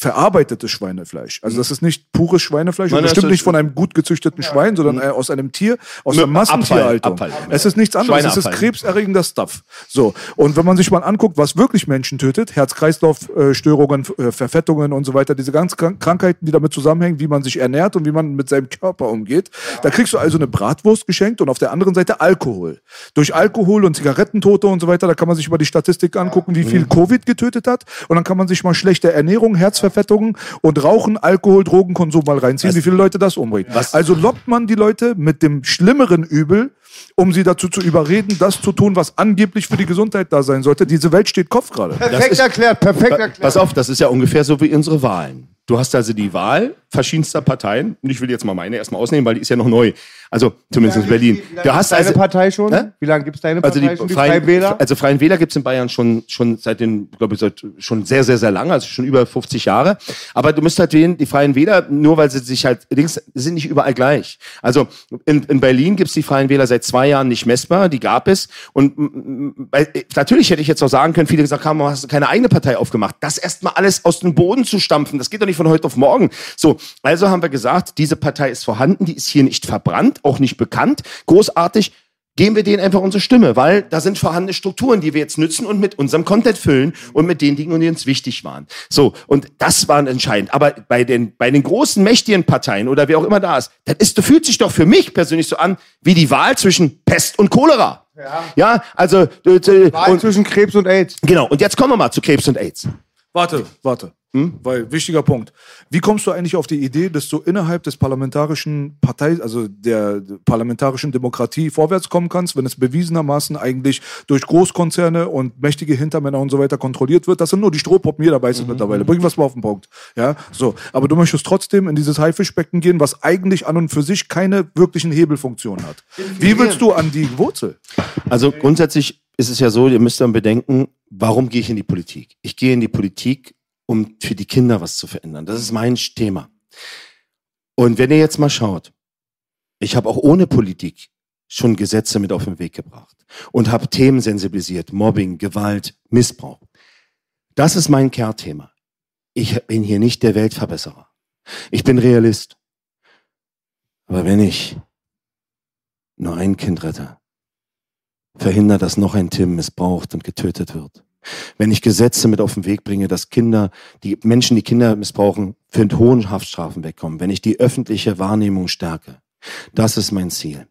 Speaker 3: verarbeitetes Schweinefleisch. Also das ist nicht pures Schweinefleisch,
Speaker 2: Nein,
Speaker 3: und
Speaker 2: das
Speaker 3: bestimmt nicht von einem gut gezüchteten Schwein, sondern äh, aus einem Tier, aus einer Massentierhaltung.
Speaker 2: Abfall, Abfall.
Speaker 3: Es ist nichts anderes, es ist krebserregender Stuff. So. Und wenn man sich mal anguckt, was wirklich Menschen tötet, Herz-Kreislauf-Störungen, äh, Verfettungen und so weiter, diese ganzen Krank Krankheiten, die damit zusammenhängen, wie man sich ernährt und wie man mit seinem Körper umgeht, da kriegst du also eine Bratwurst geschenkt und auf der anderen Seite Alkohol. Durch Alkohol und Zigarettentote und so weiter, da kann man sich mal die Statistik angucken, wie viel Covid getötet hat. Und dann kann man sich mal schlechte Ernährung, Herzverfettungen und Rauchen, Alkohol, Drogenkonsum mal reinziehen, wie viele Leute das umbringt. Also lockt man die Leute mit dem schlimmeren Übel, um sie dazu zu überreden, das zu tun, was angeblich für die Gesundheit da sein sollte. Diese Welt steht Kopf gerade.
Speaker 1: Perfekt erklärt, perfekt erklärt.
Speaker 2: Pass auf, das ist ja ungefähr so wie unsere Wahlen. Du hast also die Wahl verschiedenster Parteien. Und ich will jetzt mal meine erstmal ausnehmen, weil die ist ja noch neu. Also zumindest in Berlin. Du hast
Speaker 1: deine
Speaker 2: also,
Speaker 1: Partei schon?
Speaker 2: Hä?
Speaker 1: Wie lange gibt es deine
Speaker 2: also
Speaker 1: Partei
Speaker 2: die,
Speaker 1: schon? Die
Speaker 2: Freien,
Speaker 1: Freien Wähler?
Speaker 2: Also Freien Wähler gibt es in Bayern schon, schon seit den, glaube ich, seit schon sehr, sehr, sehr lange, also schon über 50 Jahre. Aber du musst halt wählen, die Freien Wähler, nur weil sie sich halt, links sind nicht überall gleich. Also in, in Berlin gibt es die Freien Wähler seit zwei Jahren nicht messbar, die gab es. Und weil, äh, natürlich hätte ich jetzt auch sagen können, viele gesagt haben, hast du keine eigene Partei aufgemacht. Das erstmal alles aus dem Boden zu stampfen, das geht doch nicht von heute auf morgen. So, also haben wir gesagt, diese Partei ist vorhanden, die ist hier nicht verbrannt, auch nicht bekannt, großartig. Geben wir denen einfach unsere Stimme, weil da sind vorhandene Strukturen, die wir jetzt nützen und mit unserem Content füllen und mit den Dingen, die uns wichtig waren. So, und das war entscheidend. Aber bei den, bei den großen, mächtigen Parteien oder wer auch immer da ist, das ist, das fühlt sich doch für mich persönlich so an, wie die Wahl zwischen Pest und Cholera. Ja, ja also, äh, äh,
Speaker 1: Wahl
Speaker 2: und,
Speaker 1: zwischen Krebs und AIDS.
Speaker 2: genau. Und jetzt kommen wir mal zu Krebs und AIDS.
Speaker 3: Warte, warte. Weil, wichtiger Punkt. Wie kommst du eigentlich auf die Idee, dass du innerhalb des parlamentarischen Partei, also der parlamentarischen Demokratie vorwärts kommen kannst, wenn es bewiesenermaßen eigentlich durch Großkonzerne und mächtige Hintermänner und so weiter kontrolliert wird? Das sind nur die Strohpuppen, jeder weiß es mittlerweile. Bring was mal auf den Punkt. Ja, so. Aber du möchtest trotzdem in dieses Haifischbecken gehen, was eigentlich an und für sich keine wirklichen Hebelfunktionen hat. Wie willst du an die Wurzel?
Speaker 2: Also grundsätzlich ist es ja so, ihr müsst dann bedenken, warum gehe ich in die Politik? Ich gehe in die Politik, um für die Kinder was zu verändern. Das ist mein Thema. Und wenn ihr jetzt mal schaut, ich habe auch ohne Politik schon Gesetze mit auf den Weg gebracht und habe Themen sensibilisiert, Mobbing, Gewalt, Missbrauch. Das ist mein Kernthema. Ich bin hier nicht der Weltverbesserer. Ich bin Realist. Aber wenn ich nur ein Kind rette, verhindert, dass noch ein Tim missbraucht und getötet wird. Wenn ich Gesetze mit auf den Weg bringe, dass Kinder, die Menschen, die Kinder missbrauchen, für hohen Haftstrafen wegkommen. Wenn ich die öffentliche Wahrnehmung stärke. Das ist mein Ziel.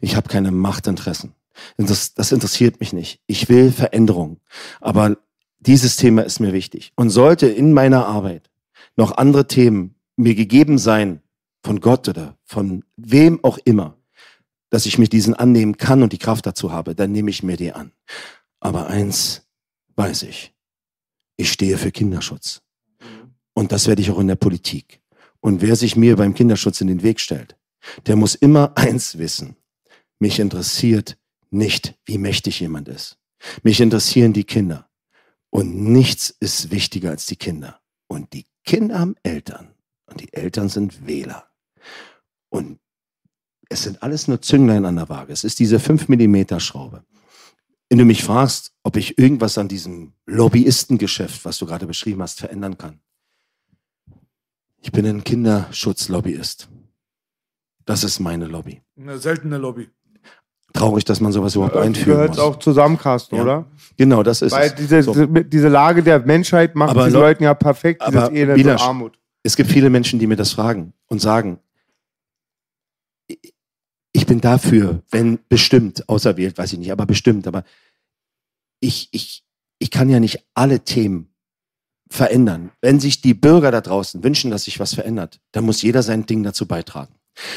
Speaker 2: Ich habe keine Machtinteressen. Das, das interessiert mich nicht. Ich will Veränderung. Aber dieses Thema ist mir wichtig. Und sollte in meiner Arbeit noch andere Themen mir gegeben sein, von Gott oder von wem auch immer, dass ich mich diesen annehmen kann und die Kraft dazu habe, dann nehme ich mir die an. Aber eins weiß ich. Ich stehe für Kinderschutz. Und das werde ich auch in der Politik. Und wer sich mir beim Kinderschutz in den Weg stellt, der muss immer eins wissen. Mich interessiert nicht, wie mächtig jemand ist. Mich interessieren die Kinder. Und nichts ist wichtiger als die Kinder. Und die Kinder haben Eltern. Und die Eltern sind Wähler. Und es sind alles nur Zünglein an der Waage. Es ist diese 5 Millimeter Schraube. Wenn du mich fragst, ob ich irgendwas an diesem Lobbyistengeschäft, was du gerade beschrieben hast, verändern kann. Ich bin ein Kinderschutzlobbyist. Das ist meine Lobby.
Speaker 3: Eine seltene Lobby.
Speaker 2: Traurig, dass man sowas überhaupt einführen
Speaker 1: Gehört
Speaker 2: muss.
Speaker 1: auch zusammen, Carsten,
Speaker 2: Ja.
Speaker 1: oder?
Speaker 2: Genau, das ist
Speaker 1: Weil
Speaker 2: es.
Speaker 1: diese,
Speaker 2: So.
Speaker 1: diese Lage der Menschheit macht
Speaker 2: Aber
Speaker 1: diesen
Speaker 2: Lo-
Speaker 1: Leuten ja perfekt, dieses
Speaker 2: aber
Speaker 1: Elend Armut.
Speaker 2: Es gibt viele Menschen, die mir das fragen und sagen, ich bin dafür, wenn bestimmt, auserwählt, weiß ich nicht, aber bestimmt, aber ich, ich, ich kann ja nicht alle Themen verändern. Wenn sich die Bürger da draußen wünschen, dass sich was verändert, dann muss jeder sein Ding dazu beitragen.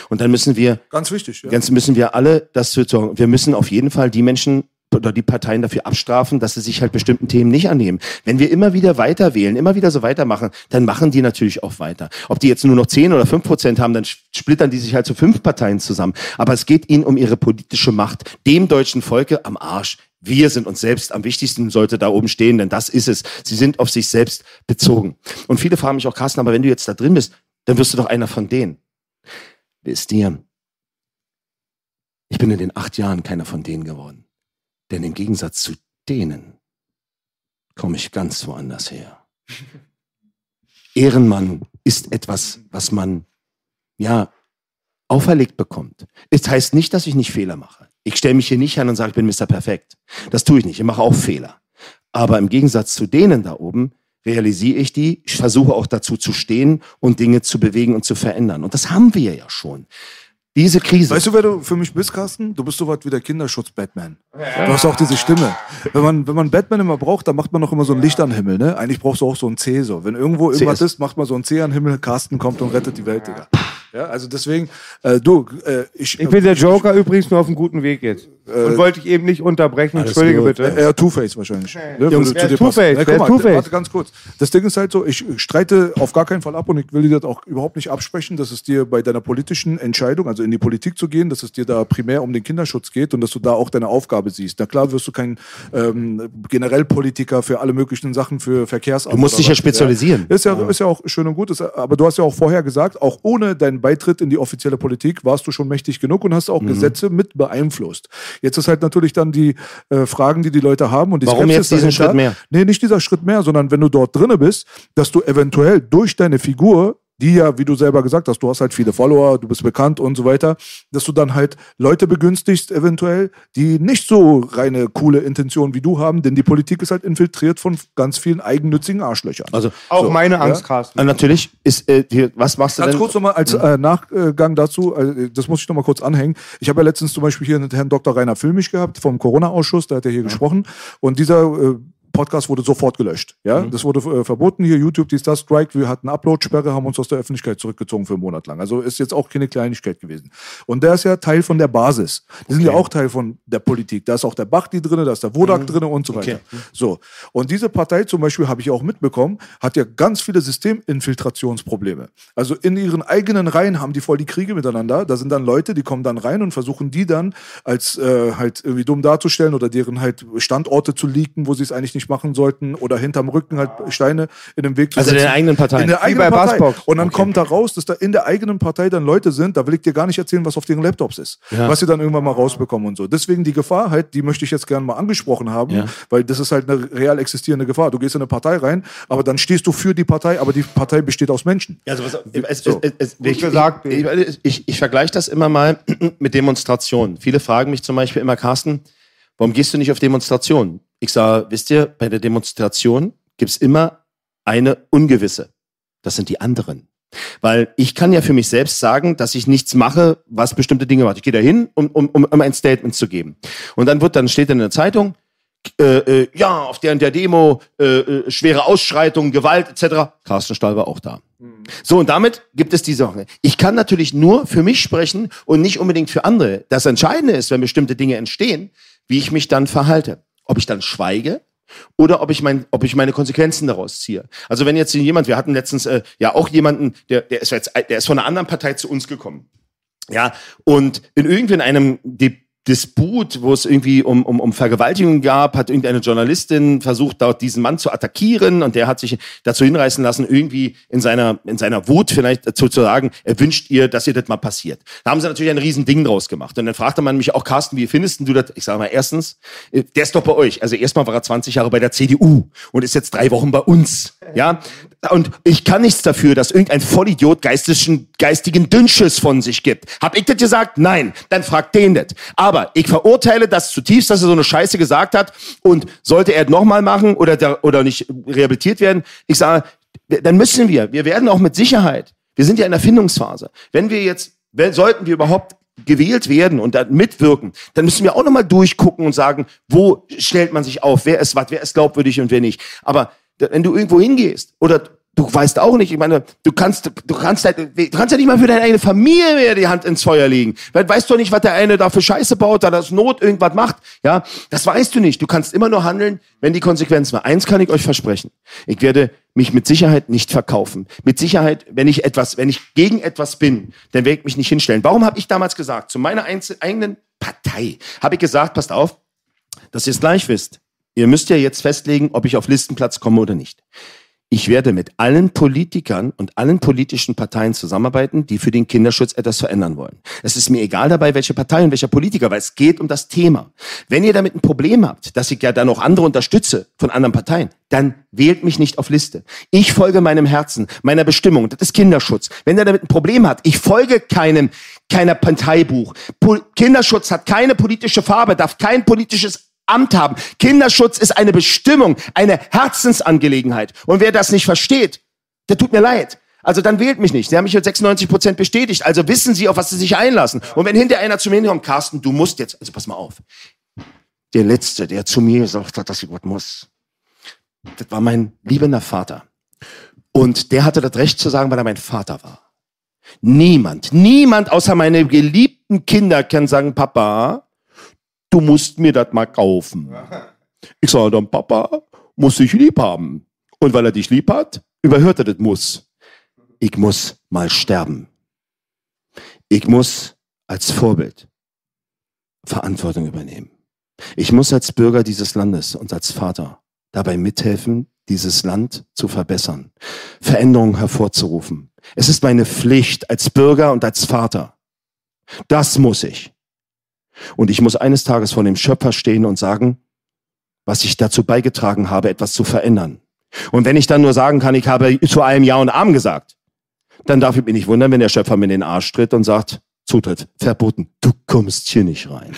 Speaker 2: Und dann müssen wir
Speaker 3: Ganz wichtig. Ja.
Speaker 2: Ganz müssen wir alle das sorgen. Wir müssen auf jeden Fall die Menschen oder die Parteien dafür abstrafen, dass sie sich halt bestimmten Themen nicht annehmen. Wenn wir immer wieder weiter wählen, immer wieder so weitermachen, dann machen die natürlich auch weiter. Ob die jetzt nur noch 10 oder 5 Prozent haben, dann splittern die sich halt zu fünf Parteien zusammen. Aber es geht ihnen um ihre politische Macht. Dem deutschen Volke am Arsch. Wir sind uns selbst am wichtigsten, sollte da oben stehen, denn das ist es. Sie sind auf sich selbst bezogen. Und viele fragen mich auch, Carsten, aber wenn du jetzt da drin bist, dann wirst du doch einer von denen. Wisst ihr, ich bin in den acht Jahren keiner von denen geworden. Denn im Gegensatz zu denen komme ich ganz woanders her. Ehrenmann ist etwas, was man, ja, auferlegt bekommt. Es heißt nicht, dass ich nicht Fehler mache. Ich stelle mich hier nicht an und sage, ich bin Mr. Perfekt. Das tue ich nicht. Ich mache auch Fehler. Aber im Gegensatz zu denen da oben realisiere ich die. Ich versuche auch dazu zu stehen und Dinge zu bewegen und zu verändern. Und das haben wir ja schon. Diese Krise.
Speaker 3: Weißt du, wer du für mich bist, Carsten? Du bist so was wie der Kinderschutz-Batman. Du hast auch diese Stimme. Wenn man, wenn man Batman immer braucht, dann macht man noch immer so ein Licht an den Himmel, ne? Eigentlich brauchst du auch so ein C so. Wenn irgendwo irgendwas
Speaker 2: CS.
Speaker 3: ist, macht man so ein C an den Himmel, Carsten kommt und rettet die Welt, Digga. Ja, also deswegen, äh, du, äh, ich,
Speaker 1: Ich bin der Joker übrigens nur auf einem guten Weg jetzt. Und wollte ich eben nicht unterbrechen. Entschuldige
Speaker 3: gut.
Speaker 1: bitte.
Speaker 3: Äh, Er Two-Face wahrscheinlich. Ne,
Speaker 1: Jungs, wer Two-Face?
Speaker 3: Ne, mal,
Speaker 1: Two-Face?
Speaker 3: Warte ganz kurz. Das Ding ist halt so, ich streite auf gar keinen Fall ab und ich will dir das auch überhaupt nicht absprechen, dass es dir bei deiner politischen Entscheidung, also in die Politik zu gehen, dass es dir da primär um den Kinderschutz geht und dass du da auch deine Aufgabe siehst. Na klar wirst du kein ähm, Generellpolitiker für alle möglichen Sachen für Verkehrsamt.
Speaker 2: Du musst dich ja spezialisieren.
Speaker 3: Ist ja, ist ja auch schön und gut, ist, aber du hast ja auch vorher gesagt, auch ohne deinen Beitritt in die offizielle Politik warst du schon mächtig genug und hast auch Gesetze mit beeinflusst. Jetzt ist halt natürlich dann die äh, Fragen, die die Leute haben und die
Speaker 2: Warum
Speaker 3: Skepsis
Speaker 2: jetzt diesen
Speaker 3: dahinter.
Speaker 2: Schritt mehr?
Speaker 3: Nee, nicht dieser Schritt mehr, sondern wenn du dort drinne bist, dass du eventuell durch deine Figur die ja, wie du selber gesagt hast, du hast halt viele Follower, du bist bekannt und so weiter, dass du dann halt Leute begünstigst eventuell, die nicht so reine coole Intentionen wie du haben, denn die Politik ist halt infiltriert von ganz vielen eigennützigen Arschlöchern.
Speaker 2: Also,
Speaker 1: Auch
Speaker 3: So,
Speaker 1: meine
Speaker 3: ja.
Speaker 1: Angst, Carsten.
Speaker 2: äh, natürlich ist, äh, hier, was machst du
Speaker 3: Ganz
Speaker 2: denn?
Speaker 3: kurz nochmal als äh, Nachgang dazu, äh, das muss ich nochmal kurz anhängen. Ich habe ja letztens zum Beispiel hier mit Herrn Dr. Rainer Filmich gehabt vom Corona-Ausschuss, da hat er hier gesprochen. Und dieser äh, Podcast wurde sofort gelöscht. Ja, das wurde äh, verboten hier. YouTube, dies, das, Strike. Wir hatten Upload-Sperre, haben uns aus der Öffentlichkeit zurückgezogen für einen Monat lang. Also ist jetzt auch keine Kleinigkeit gewesen. Und der ist ja Teil von der Basis. Die sind ja auch Teil von der Politik. Da ist auch der Bachti drin, da ist der Wodak drin und so weiter. So. Und diese Partei zum Beispiel, habe ich auch mitbekommen, hat ja ganz viele Systeminfiltrationsprobleme. Also in ihren eigenen Reihen haben die voll die Kriege miteinander. Da sind dann Leute, die kommen dann rein und versuchen die dann als äh, halt irgendwie dumm darzustellen oder deren halt Standorte zu leaken, wo sie es eigentlich nicht machen sollten oder hinterm Rücken halt Steine in den Weg zu
Speaker 2: Also in
Speaker 3: setzen.
Speaker 2: der eigenen Partei.
Speaker 3: In der
Speaker 1: Wie
Speaker 3: eigenen
Speaker 1: bei
Speaker 3: Partei.
Speaker 1: Bassbox.
Speaker 3: Und dann kommt da raus, dass da in der eigenen Partei dann Leute sind, da will ich dir gar nicht erzählen, was auf deren Laptops ist. Was sie dann irgendwann mal rausbekommen und so. Deswegen die Gefahr halt, die möchte ich jetzt gerne mal angesprochen haben,
Speaker 2: Ja.
Speaker 3: weil das ist halt eine real existierende Gefahr. Du gehst in eine Partei rein, aber dann stehst du für die Partei, aber die Partei besteht aus Menschen.
Speaker 2: Ja, also was, es,
Speaker 3: So.
Speaker 2: es, es, ich,
Speaker 1: gesagt,
Speaker 2: ich, ich, ich, ich vergleiche das immer mal mit Demonstrationen. Viele fragen mich zum Beispiel immer, Carsten, warum gehst du nicht auf Demonstrationen? Ich sage, wisst ihr, bei der Demonstration gibt's immer eine Ungewisse. Das sind die anderen. Weil ich kann ja für mich selbst sagen, dass ich nichts mache, was bestimmte Dinge macht. Ich gehe da hin, um, um, um, ein Statement zu geben. Und dann wird dann steht in der Zeitung, äh, äh, ja, auf der und der Demo, äh, äh, schwere Ausschreitungen, Gewalt etc. Carsten Stahl war auch da. So, und damit gibt es die Sache. Ich kann natürlich nur für mich sprechen und nicht unbedingt für andere. Das Entscheidende ist, wenn bestimmte Dinge entstehen, wie ich mich dann verhalte. Ob ich dann schweige oder ob ich, mein, ob ich meine Konsequenzen daraus ziehe. Also wenn jetzt jemand, wir hatten letztens äh, ja auch jemanden, der, der, ist jetzt, der ist von einer anderen Partei zu uns gekommen. Ja, und in irgendwie in einem Di Disput, wo es irgendwie um, um, um Vergewaltigung gab, hat irgendeine Journalistin versucht, dort diesen Mann zu attackieren und der hat sich dazu hinreißen lassen, irgendwie in seiner, in seiner Wut vielleicht dazu zu sagen, er wünscht ihr, dass ihr das mal passiert. Da haben sie natürlich ein riesen Ding draus gemacht. Und dann fragte man mich auch, Carsten, wie findest du das? Ich sage mal, erstens, äh, der ist doch bei euch. Also erstmal war er 20 Jahre bei der CDU und ist jetzt drei Wochen bei uns. Ja, und ich kann nichts dafür, dass irgendein Vollidiot geistischen, geistigen Dünnschiss von sich gibt. Hab ich das gesagt? Nein. Dann fragt den das. Aber ich verurteile das zutiefst, dass er so eine Scheiße gesagt hat. Und sollte er nochmal machen oder, da, oder nicht rehabilitiert werden, ich sage, dann müssen wir. Wir werden auch mit Sicherheit. Wir sind ja in der Findungsphase. Wenn wir jetzt, wenn, sollten wir überhaupt gewählt werden und da mitwirken, dann müssen wir auch nochmal durchgucken und sagen, wo stellt man sich auf, wer ist was, wer ist glaubwürdig und wer nicht. Aber wenn du irgendwo hingehst oder du weißt auch nicht, ich meine, du kannst, du kannst halt, du kannst ja nicht mal für deine eigene Familie mehr die Hand ins Feuer legen. Weil weißt du nicht, was der eine da für Scheiße baut, da das Not irgendwas macht. Ja, das weißt du nicht. Du kannst immer nur handeln, wenn die Konsequenzen war. Eins kann ich euch versprechen. Ich werde mich mit Sicherheit nicht verkaufen. Mit Sicherheit, wenn ich etwas, wenn ich gegen etwas bin, dann werde ich mich nicht hinstellen. Warum habe ich damals gesagt, zu meiner eigenen Partei, habe ich gesagt, passt auf, dass ihr es gleich wisst. Ihr müsst ja jetzt festlegen, ob ich auf Listenplatz komme oder nicht. Ich werde mit allen Politikern und allen politischen Parteien zusammenarbeiten, die für den Kinderschutz etwas verändern wollen. Es ist mir egal dabei, welche Partei und welcher Politiker, weil es geht um das Thema. Wenn ihr damit ein Problem habt, dass ich ja dann noch andere unterstütze von anderen Parteien, dann wählt mich nicht auf Liste. Ich folge meinem Herzen, meiner Bestimmung. Das ist Kinderschutz. Wenn ihr damit ein Problem habt, ich folge keinem, keiner Parteibuch. Po Kinderschutz hat keine politische Farbe, darf kein politisches Amt haben. Kinderschutz ist eine Bestimmung, eine Herzensangelegenheit. Und wer das nicht versteht, der tut mir leid. Also dann wählt mich nicht. Sie haben mich mit 96 Prozent bestätigt. Also wissen Sie, auf was Sie sich einlassen. Und wenn hinter einer zu mir kommt, Carsten, du musst jetzt, also pass mal auf. Der Letzte, der zu mir gesagt hat, dass ich was muss, das war mein liebender Vater. Und der hatte das Recht zu sagen, weil er mein Vater war. Niemand, niemand außer meine geliebten Kinder kann sagen, Papa, du musst mir das mal kaufen. Ich sage dann, Papa, muss ich lieb haben. Und weil er dich lieb hat, überhört er das muss. Ich muss mal sterben. Ich muss als Vorbild Verantwortung übernehmen. Ich muss als Bürger dieses Landes und als Vater dabei mithelfen, dieses Land zu verbessern, Veränderungen hervorzurufen. Es ist meine Pflicht als Bürger und als Vater. Das muss ich. Und ich muss eines Tages vor dem Schöpfer stehen und sagen, was ich dazu beigetragen habe, etwas zu verändern. Und wenn ich dann nur sagen kann, ich habe zu allem Ja und Arm gesagt, dann darf ich mich nicht wundern, wenn der Schöpfer mir in den Arsch tritt und sagt, Zutritt, verboten, du kommst hier nicht rein.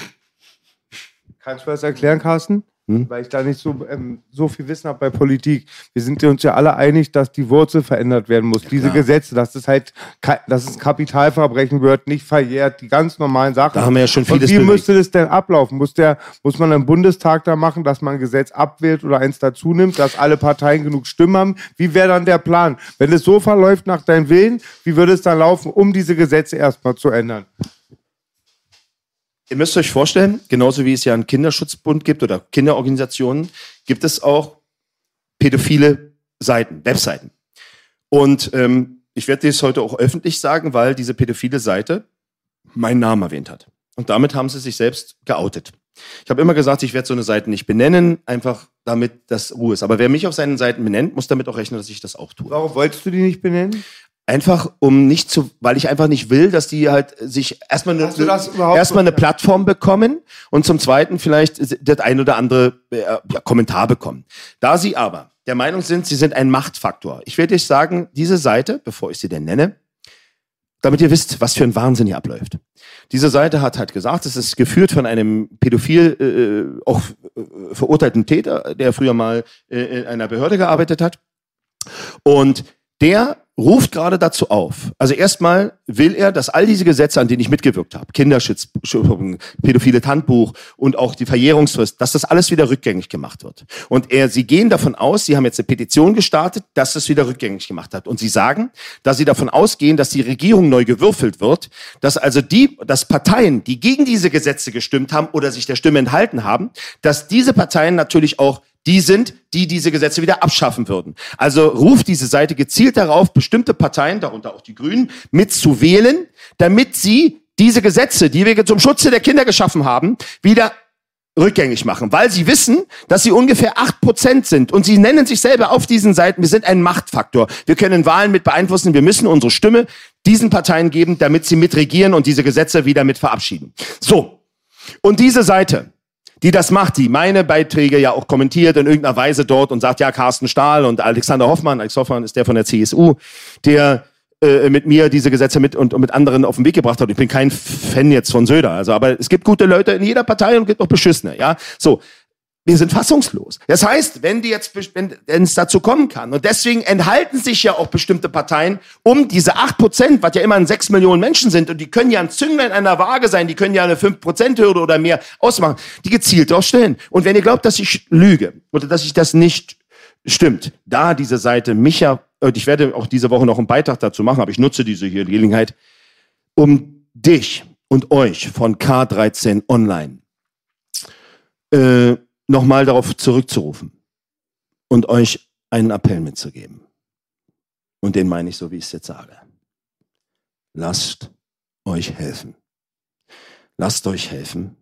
Speaker 1: Kannst du das erklären, Carsten? Hm? Weil ich da nicht so, ähm, so viel Wissen habe bei Politik. Wir sind uns ja alle einig, dass die Wurzel verändert werden muss. Ja, Diese Gesetze, dass es halt, dass es Kapitalverbrechen wird, nicht verjährt, die ganz normalen Sachen.
Speaker 2: Da haben wir ja schon vieles
Speaker 1: Und wie bewegt. müsste das denn ablaufen? Muss, der, muss man im Bundestag da machen, dass man ein Gesetz abwählt oder eins dazu nimmt, dass alle Parteien genug Stimmen haben? Wie wäre dann der Plan? Wenn es so verläuft nach deinem Willen, wie würde es dann laufen, um diese Gesetze erstmal zu ändern?
Speaker 2: Ihr müsst euch vorstellen, genauso wie es ja einen Kinderschutzbund gibt oder Kinderorganisationen, gibt es auch pädophile Seiten, Webseiten. Und ähm, ich werde dies heute auch öffentlich sagen, weil diese pädophile Seite meinen Namen erwähnt hat. Und damit haben sie sich selbst geoutet. Ich habe immer gesagt, ich werde so eine Seite nicht benennen, einfach damit das Ruhe ist. Aber wer mich auf seinen Seiten benennt, muss damit auch rechnen, dass ich das auch tue.
Speaker 1: Warum wolltest du die nicht benennen?
Speaker 2: Einfach um nicht zu, weil ich einfach nicht will, dass die halt sich erstmal eine, erstmal eine Plattform bekommen und zum zweiten vielleicht das ein oder andere äh, ja, Kommentar bekommen. Da sie aber der Meinung sind, sie sind ein Machtfaktor. Ich werde euch sagen, diese Seite, bevor ich sie denn nenne, damit ihr wisst, was für ein Wahnsinn hier abläuft. Diese Seite hat halt gesagt, es ist geführt von einem pädophil, äh, auch äh, verurteilten Täter, der früher mal äh, in einer Behörde gearbeitet hat. Und der ruft gerade dazu auf. Also erstmal will er, dass all diese Gesetze, an denen ich mitgewirkt habe, Kinderschutz, pädophile Handbuch und auch die Verjährungsfrist, dass das alles wieder rückgängig gemacht wird. Und er, sie gehen davon aus, sie haben jetzt eine Petition gestartet, dass das wieder rückgängig gemacht hat. Und sie sagen, dass sie davon ausgehen, dass die Regierung neu gewürfelt wird, dass also die, dass Parteien, die gegen diese Gesetze gestimmt haben oder sich der Stimme enthalten haben, dass diese Parteien natürlich auch die sind, die diese Gesetze wieder abschaffen würden. Also ruft diese Seite gezielt darauf, bestimmte Parteien, darunter auch die Grünen, mitzuwählen, damit sie diese Gesetze, die wir zum Schutze der Kinder geschaffen haben, wieder rückgängig machen, weil sie wissen, dass sie ungefähr acht Prozent sind und sie nennen sich selber auf diesen Seiten, wir sind ein Machtfaktor. Wir können Wahlen mit beeinflussen, wir müssen unsere Stimme diesen Parteien geben, damit sie mitregieren und diese Gesetze wieder mit verabschieden. So. Und diese Seite, die das macht, die meine Beiträge ja auch kommentiert in irgendeiner Weise dort und sagt, ja, Carsten Stahl und Alexander Hoffmann, Alex Hoffmann ist der von der CSU, der äh, mit mir diese Gesetze mit und, und mit anderen auf den Weg gebracht hat. Ich bin kein Fan jetzt von Söder, also aber es gibt gute Leute in jeder Partei und gibt auch beschissene, ja. So, wir sind fassungslos. Das heißt, wenn die jetzt, wenn es dazu kommen kann, und deswegen enthalten sich ja auch bestimmte Parteien, um diese acht Prozent, was ja immer ein sechs Millionen Menschen sind, und die können ja ein Zünglein einer Waage sein, die können ja eine fünf Prozent Hürde oder mehr ausmachen, die gezielt ausstellen. Und wenn ihr glaubt, dass ich lüge oder dass ich das nicht stimmt, da diese Seite mich ja, und ich werde auch diese Woche noch einen Beitrag dazu machen, aber ich nutze diese hier Gelegenheit, um dich und euch von K13 Online äh, nochmal darauf zurückzurufen und euch einen Appell mitzugeben. Und den meine ich so, wie ich es jetzt sage. Lasst euch helfen. Lasst euch helfen,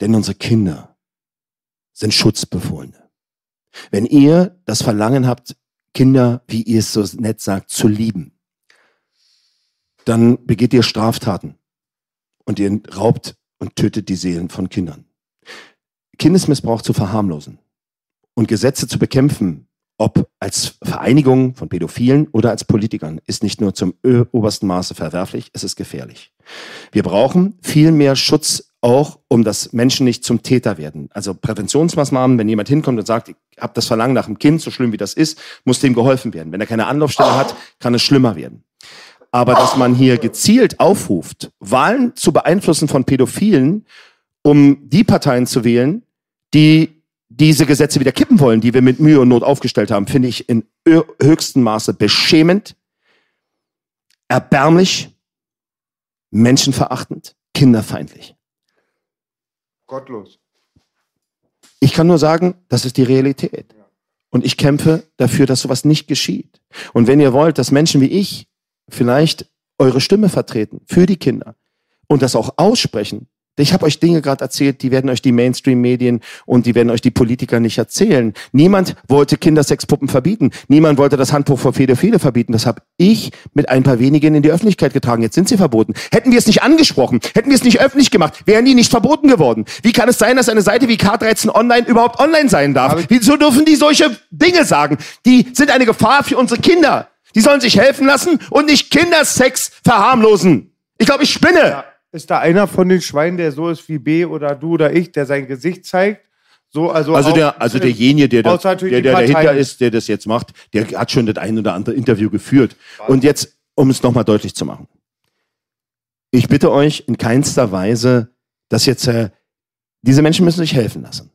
Speaker 2: denn unsere Kinder sind Schutzbefohlene. Wenn ihr das Verlangen habt, Kinder, wie ihr es so nett sagt, zu lieben, dann begeht ihr Straftaten und ihr raubt und tötet die Seelen von Kindern. Kindesmissbrauch zu verharmlosen und Gesetze zu bekämpfen, ob als Vereinigung von Pädophilen oder als Politikern, ist nicht nur zum obersten Maße verwerflich, es ist gefährlich. Wir brauchen viel mehr Schutz auch, um dass Menschen nicht zum Täter werden. Also Präventionsmaßnahmen, wenn jemand hinkommt und sagt, ich habe das Verlangen nach dem Kind, so schlimm wie das ist, muss dem geholfen werden. Wenn er keine Anlaufstelle hat, kann es schlimmer werden. Aber dass man hier gezielt aufruft, Wahlen zu beeinflussen von Pädophilen, um die Parteien zu wählen, die diese Gesetze wieder kippen wollen, die wir mit Mühe und Not aufgestellt haben, finde ich in höchstem Maße beschämend, erbärmlich, menschenverachtend, kinderfeindlich.
Speaker 1: Gottlos.
Speaker 2: Ich kann nur sagen, das ist die Realität. Und ich kämpfe dafür, dass sowas nicht geschieht. Und wenn ihr wollt, dass Menschen wie ich vielleicht eure Stimme vertreten für die Kinder und das auch aussprechen, ich habe euch Dinge gerade erzählt, die werden euch die Mainstream-Medien und die werden euch die Politiker nicht erzählen. Niemand wollte Kindersexpuppen verbieten. Niemand wollte das Handbuch für Fede verbieten. Das habe ich mit ein paar wenigen in die Öffentlichkeit getragen. Jetzt sind sie verboten. Hätten wir es nicht angesprochen, hätten wir es nicht öffentlich gemacht, wären die nicht verboten geworden. Wie kann es sein, dass eine Seite wie K13 Online überhaupt online sein darf? Wieso dürfen die solche Dinge sagen? Die sind eine Gefahr für unsere Kinder. Die sollen sich helfen lassen und nicht Kindersex verharmlosen. Ich glaube, ich spinne. Ja.
Speaker 1: Ist da einer von den Schweinen, der so ist wie B oder du oder ich, der sein Gesicht zeigt? So, also
Speaker 2: also, der, also derjenige, der, da, der, der dahinter ist, der das jetzt macht, der hat schon das ein oder andere Interview geführt. Und jetzt, um es nochmal deutlich zu machen. Ich bitte euch in keinster Weise, dass jetzt, äh, diese Menschen müssen sich helfen lassen.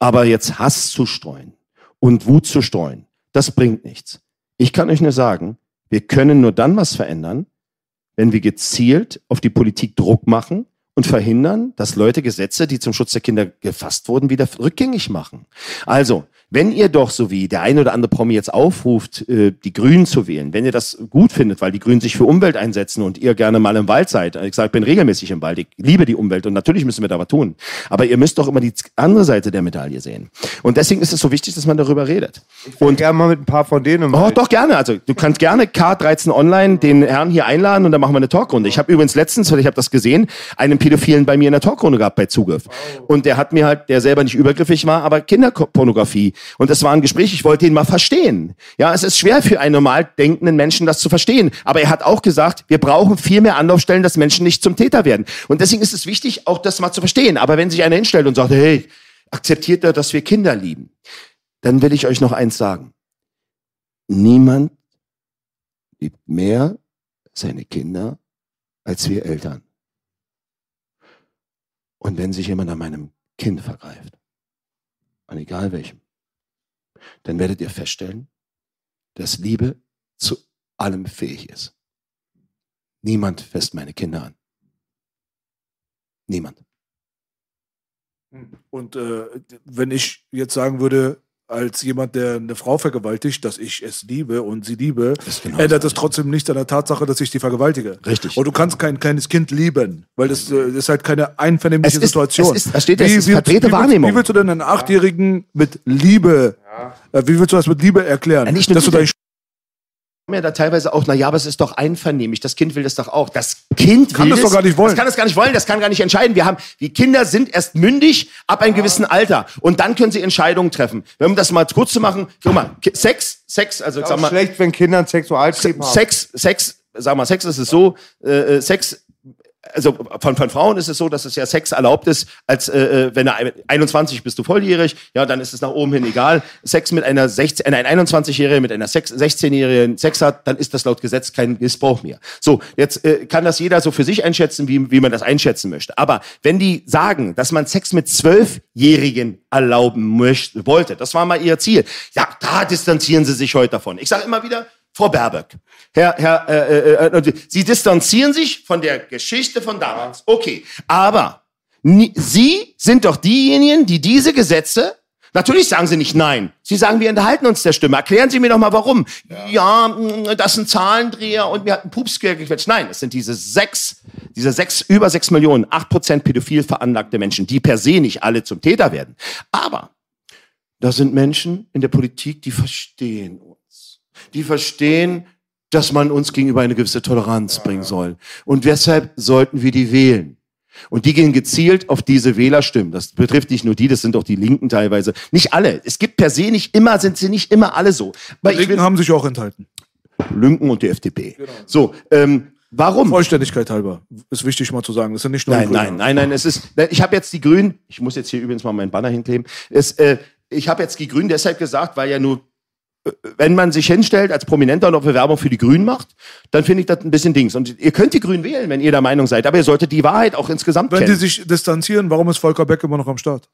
Speaker 2: Aber jetzt Hass zu streuen und Wut zu streuen, das bringt nichts. Ich kann euch nur sagen, wir können nur dann was verändern, wenn wir gezielt auf die Politik Druck machen und verhindern, dass Leute Gesetze, die zum Schutz der Kinder gefasst wurden, wieder rückgängig machen. Also, wenn ihr doch, so wie der eine oder andere Promi jetzt aufruft, äh, die Grünen zu wählen, wenn ihr das gut findet, weil die Grünen sich für Umwelt einsetzen und ihr gerne mal im Wald seid, ich sage, ich bin regelmäßig im Wald, ich liebe die Umwelt und natürlich müssen wir da was tun. Aber ihr müsst doch immer die andere Seite der Medaille sehen. Und deswegen ist es so wichtig, dass man darüber redet.
Speaker 1: Ich und gerne mal mit ein paar von denen.
Speaker 2: Oh, doch gerne. Also du kannst gerne K13 Online den Herrn hier einladen und dann machen wir eine Talkrunde. Ich habe übrigens letztens, weil ich habe das gesehen, einen Pädophilen bei mir in der Talkrunde gehabt bei Zugriff. Und der hat mir halt, der selber nicht übergriffig war, aber Kinderpornografie. Und das war ein Gespräch ich wollte ihn mal verstehen. Ja, es ist schwer für einen normal denkenden Menschen, das zu verstehen. Aber er hat auch gesagt, wir brauchen viel mehr Anlaufstellen, dass Menschen nicht zum Täter werden. Und deswegen ist es wichtig, auch das mal zu verstehen. Aber wenn sich einer hinstellt und sagt, hey, akzeptiert er, dass wir Kinder lieben, dann will ich euch noch eins sagen. Niemand liebt mehr seine Kinder als wir Eltern. Und wenn sich jemand an meinem Kind vergreift, an egal welchem, dann werdet ihr feststellen, dass Liebe zu allem fähig ist. Niemand fässt meine Kinder an. Niemand.
Speaker 3: Und äh, wenn ich jetzt sagen würde, als jemand, der eine Frau vergewaltigt, dass ich es liebe und sie liebe, genau ändert das trotzdem nichts an der Tatsache, dass ich die vergewaltige.
Speaker 2: Richtig.
Speaker 3: Und du kannst kein kleines Kind lieben, weil das, das äh, ist halt keine einvernehmliche
Speaker 2: es ist,
Speaker 3: Situation.
Speaker 2: Es ist, es steht, wie, es ist wie, wie,
Speaker 3: Wahrnehmung. Wie willst du denn einen Achtjährigen mit Liebe, ja. äh, wie willst du das mit Liebe erklären?
Speaker 2: Ja, nicht dass du dein ja da teilweise auch, na ja, aber es ist doch einvernehmlich. Das Kind will das doch auch. Das Kind
Speaker 3: kann
Speaker 2: will
Speaker 3: das doch gar nicht wollen.
Speaker 2: Das kann es gar nicht wollen. Das kann gar nicht entscheiden. Wir haben, die Kinder sind erst mündig ab einem gewissen Alter. Und dann können sie Entscheidungen treffen. Wenn um das mal kurz zu machen, guck mal, Sex, Sex, also, sag mal.
Speaker 1: schlecht, wenn Kinder einen Sexualtrieb
Speaker 2: haben. Sex, Sex, sag mal, Sex ist es so, äh, äh Sex also von, von Frauen ist es so, dass es ja Sex erlaubt ist, als äh, äh wenn er 21 bist du volljährig, ja, dann ist es nach oben hin egal. Sex mit einer 16, ein 21-Jährigen mit einer 16-Jährigen Sex hat, dann ist das laut Gesetz kein Missbrauch mehr. So, jetzt äh, kann das jeder so für sich einschätzen, wie, wie man das einschätzen möchte. Aber wenn die sagen, dass man Sex mit Zwölfjährigen erlauben möchte, wollte, das war mal ihr Ziel, ja, da distanzieren sie sich heute davon. Ich sage immer wieder, Frau Baerbock, Herr, Herr, äh, äh, äh, Sie distanzieren sich von der Geschichte von damals. Okay, aber Sie sind doch diejenigen, die diese Gesetze Natürlich sagen Sie nicht nein. Sie sagen, wir enthalten uns der Stimme. Erklären Sie mir doch mal, warum. Ja, ja das sind Zahlendreher und wir hatten Pupsquer gequetscht. Nein, es sind diese sechs, diese sechs, über sechs Millionen, acht Prozent pädophil veranlagte Menschen, die per se nicht alle zum Täter werden. Aber da sind Menschen in der Politik, die verstehen uns Die verstehen, dass man uns gegenüber eine gewisse Toleranz bringen soll. Und deshalb sollten wir die wählen. Und die gehen gezielt auf diese Wählerstimmen. Das betrifft nicht nur die, das sind auch die Linken teilweise. Nicht alle. Es gibt per se nicht immer, sind sie nicht immer alle so. Aber
Speaker 3: Die Linken
Speaker 2: will,
Speaker 3: haben sich auch enthalten.
Speaker 2: Linken und die FDP. So, ähm, warum?
Speaker 3: Vollständigkeit halber. Ist wichtig mal zu sagen. Das sind nicht nur
Speaker 2: Nein, nein, nein, nein. Es ist. Ich habe jetzt die Grünen. Ich muss jetzt hier übrigens mal meinen Banner hinkleben. Es, äh, ich habe jetzt die Grünen deshalb gesagt, weil ja nur, wenn man sich hinstellt als Prominenter und auch Bewerbung für die Grünen macht, dann finde ich das ein bisschen Dings. Und ihr könnt die Grünen wählen, wenn ihr der Meinung seid, aber ihr solltet die Wahrheit auch insgesamt
Speaker 3: Wenn die
Speaker 2: kennen.
Speaker 3: sich distanzieren, warum ist Volker Beck immer noch am Start?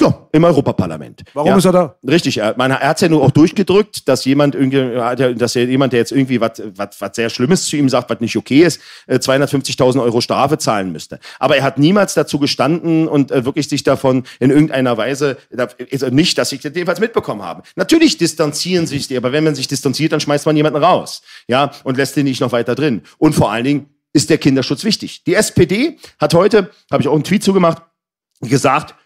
Speaker 2: Ja, im Europaparlament.
Speaker 3: Warum
Speaker 2: ja.
Speaker 3: ist er da?
Speaker 2: Richtig, er, man, er hat ja nur auch durchgedrückt, dass jemand irgendwie, dass jemand, der jetzt irgendwie was sehr Schlimmes zu ihm sagt, was nicht okay ist, äh, 250.000 Euro Strafe zahlen müsste. Aber er hat niemals dazu gestanden und äh, wirklich sich davon in irgendeiner Weise, also nicht, dass ich das jedenfalls mitbekommen habe. Natürlich distanzieren sich die, aber wenn man sich distanziert, dann schmeißt man jemanden raus, ja, und lässt den nicht noch weiter drin. Und vor allen Dingen ist der Kinderschutz wichtig. Die SPD hat heute, habe ich auch einen Tweet zugemacht, gesagt,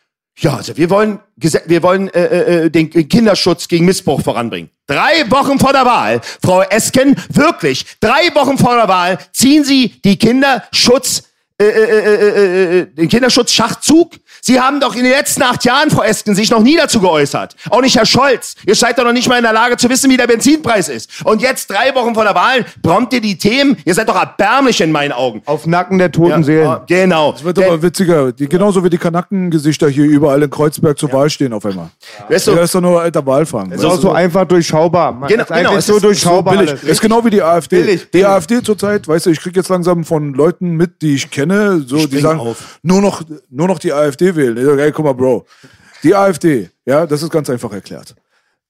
Speaker 2: ja, also wir wollen, wir wollen äh, äh, den Kinderschutz gegen Missbrauch voranbringen. Drei Wochen vor der Wahl, Frau Esken, wirklich, drei Wochen vor der Wahl ziehen Sie die Kinderschutz, äh, äh, äh, äh, den Kinderschutzschachzug. Sie haben doch in den letzten acht Jahren, Frau Esken, sich noch nie dazu geäußert. Auch nicht Herr Scholz. Ihr seid doch noch nicht mal in der Lage zu wissen, wie der Benzinpreis ist. Und jetzt drei Wochen vor der Wahl prompt ihr die Themen. Ihr seid doch erbärmlich in meinen Augen.
Speaker 1: Auf Nacken der toten Seelen.
Speaker 2: Ja, genau.
Speaker 3: Es wird aber witziger. Die, genauso wie die Kanackengesichter hier überall in Kreuzberg zur Wahl stehen auf einmal.
Speaker 2: Weißt du,
Speaker 3: Ja, das ist doch nur alter Wahlfang.
Speaker 1: Ist auch so einfach durchschaubar. Man,
Speaker 2: Genau,
Speaker 1: ist einfach
Speaker 2: genau, es
Speaker 1: so
Speaker 2: ist
Speaker 1: durchschaubar.
Speaker 3: billig.
Speaker 1: alles.
Speaker 3: Ist genau wie die AfD.
Speaker 1: Billig,
Speaker 3: Die
Speaker 1: billig.
Speaker 3: AfD zurzeit, weißt du, ich krieg jetzt langsam von Leuten mit, die ich kenne, so, die sagen,
Speaker 2: auf.
Speaker 3: nur noch, nur noch die AfD wählen. Ich sag, ey, guck mal, Bro. Die AfD, ja, das ist ganz einfach erklärt.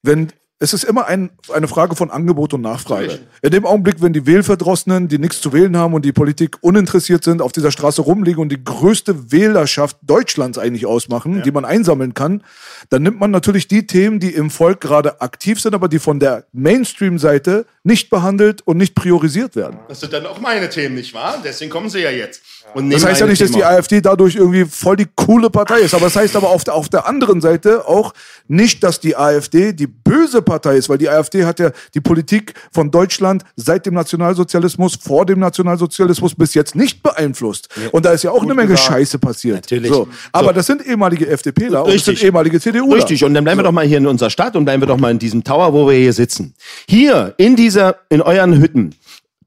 Speaker 3: Wenn, es ist immer ein, eine Frage von Angebot und Nachfrage. In dem Augenblick, wenn die Wählverdrossenen, die nichts zu wählen haben und die Politik uninteressiert sind, auf dieser Straße rumliegen und die größte Wählerschaft Deutschlands eigentlich ausmachen, die man einsammeln kann, dann nimmt man natürlich die Themen, die im Volk gerade aktiv sind, aber die von der Mainstream-Seite nicht behandelt und nicht priorisiert werden.
Speaker 2: Das sind dann auch meine Themen, nicht wahr? Deswegen kommen sie ja jetzt. Und
Speaker 3: Das heißt ja nicht, dass die. AfD dadurch irgendwie voll die coole Partei ist. Aber das heißt aber auf der, auf der anderen Seite auch nicht, dass die AfD die böse Partei ist, weil die AfD hat ja die Politik von Deutschland seit dem Nationalsozialismus, vor dem Nationalsozialismus bis jetzt nicht beeinflusst. Und da ist ja auch eine Menge Scheiße passiert.
Speaker 2: Natürlich.
Speaker 3: So. Aber
Speaker 2: So.
Speaker 3: das sind ehemalige FDPler und das
Speaker 2: Richtig.
Speaker 3: sind ehemalige CDU.
Speaker 2: Richtig, und dann bleiben wir doch mal hier in unserer Stadt und bleiben wir doch mal in diesem Tower, wo wir hier sitzen. Hier, in dieser, in euren Hütten,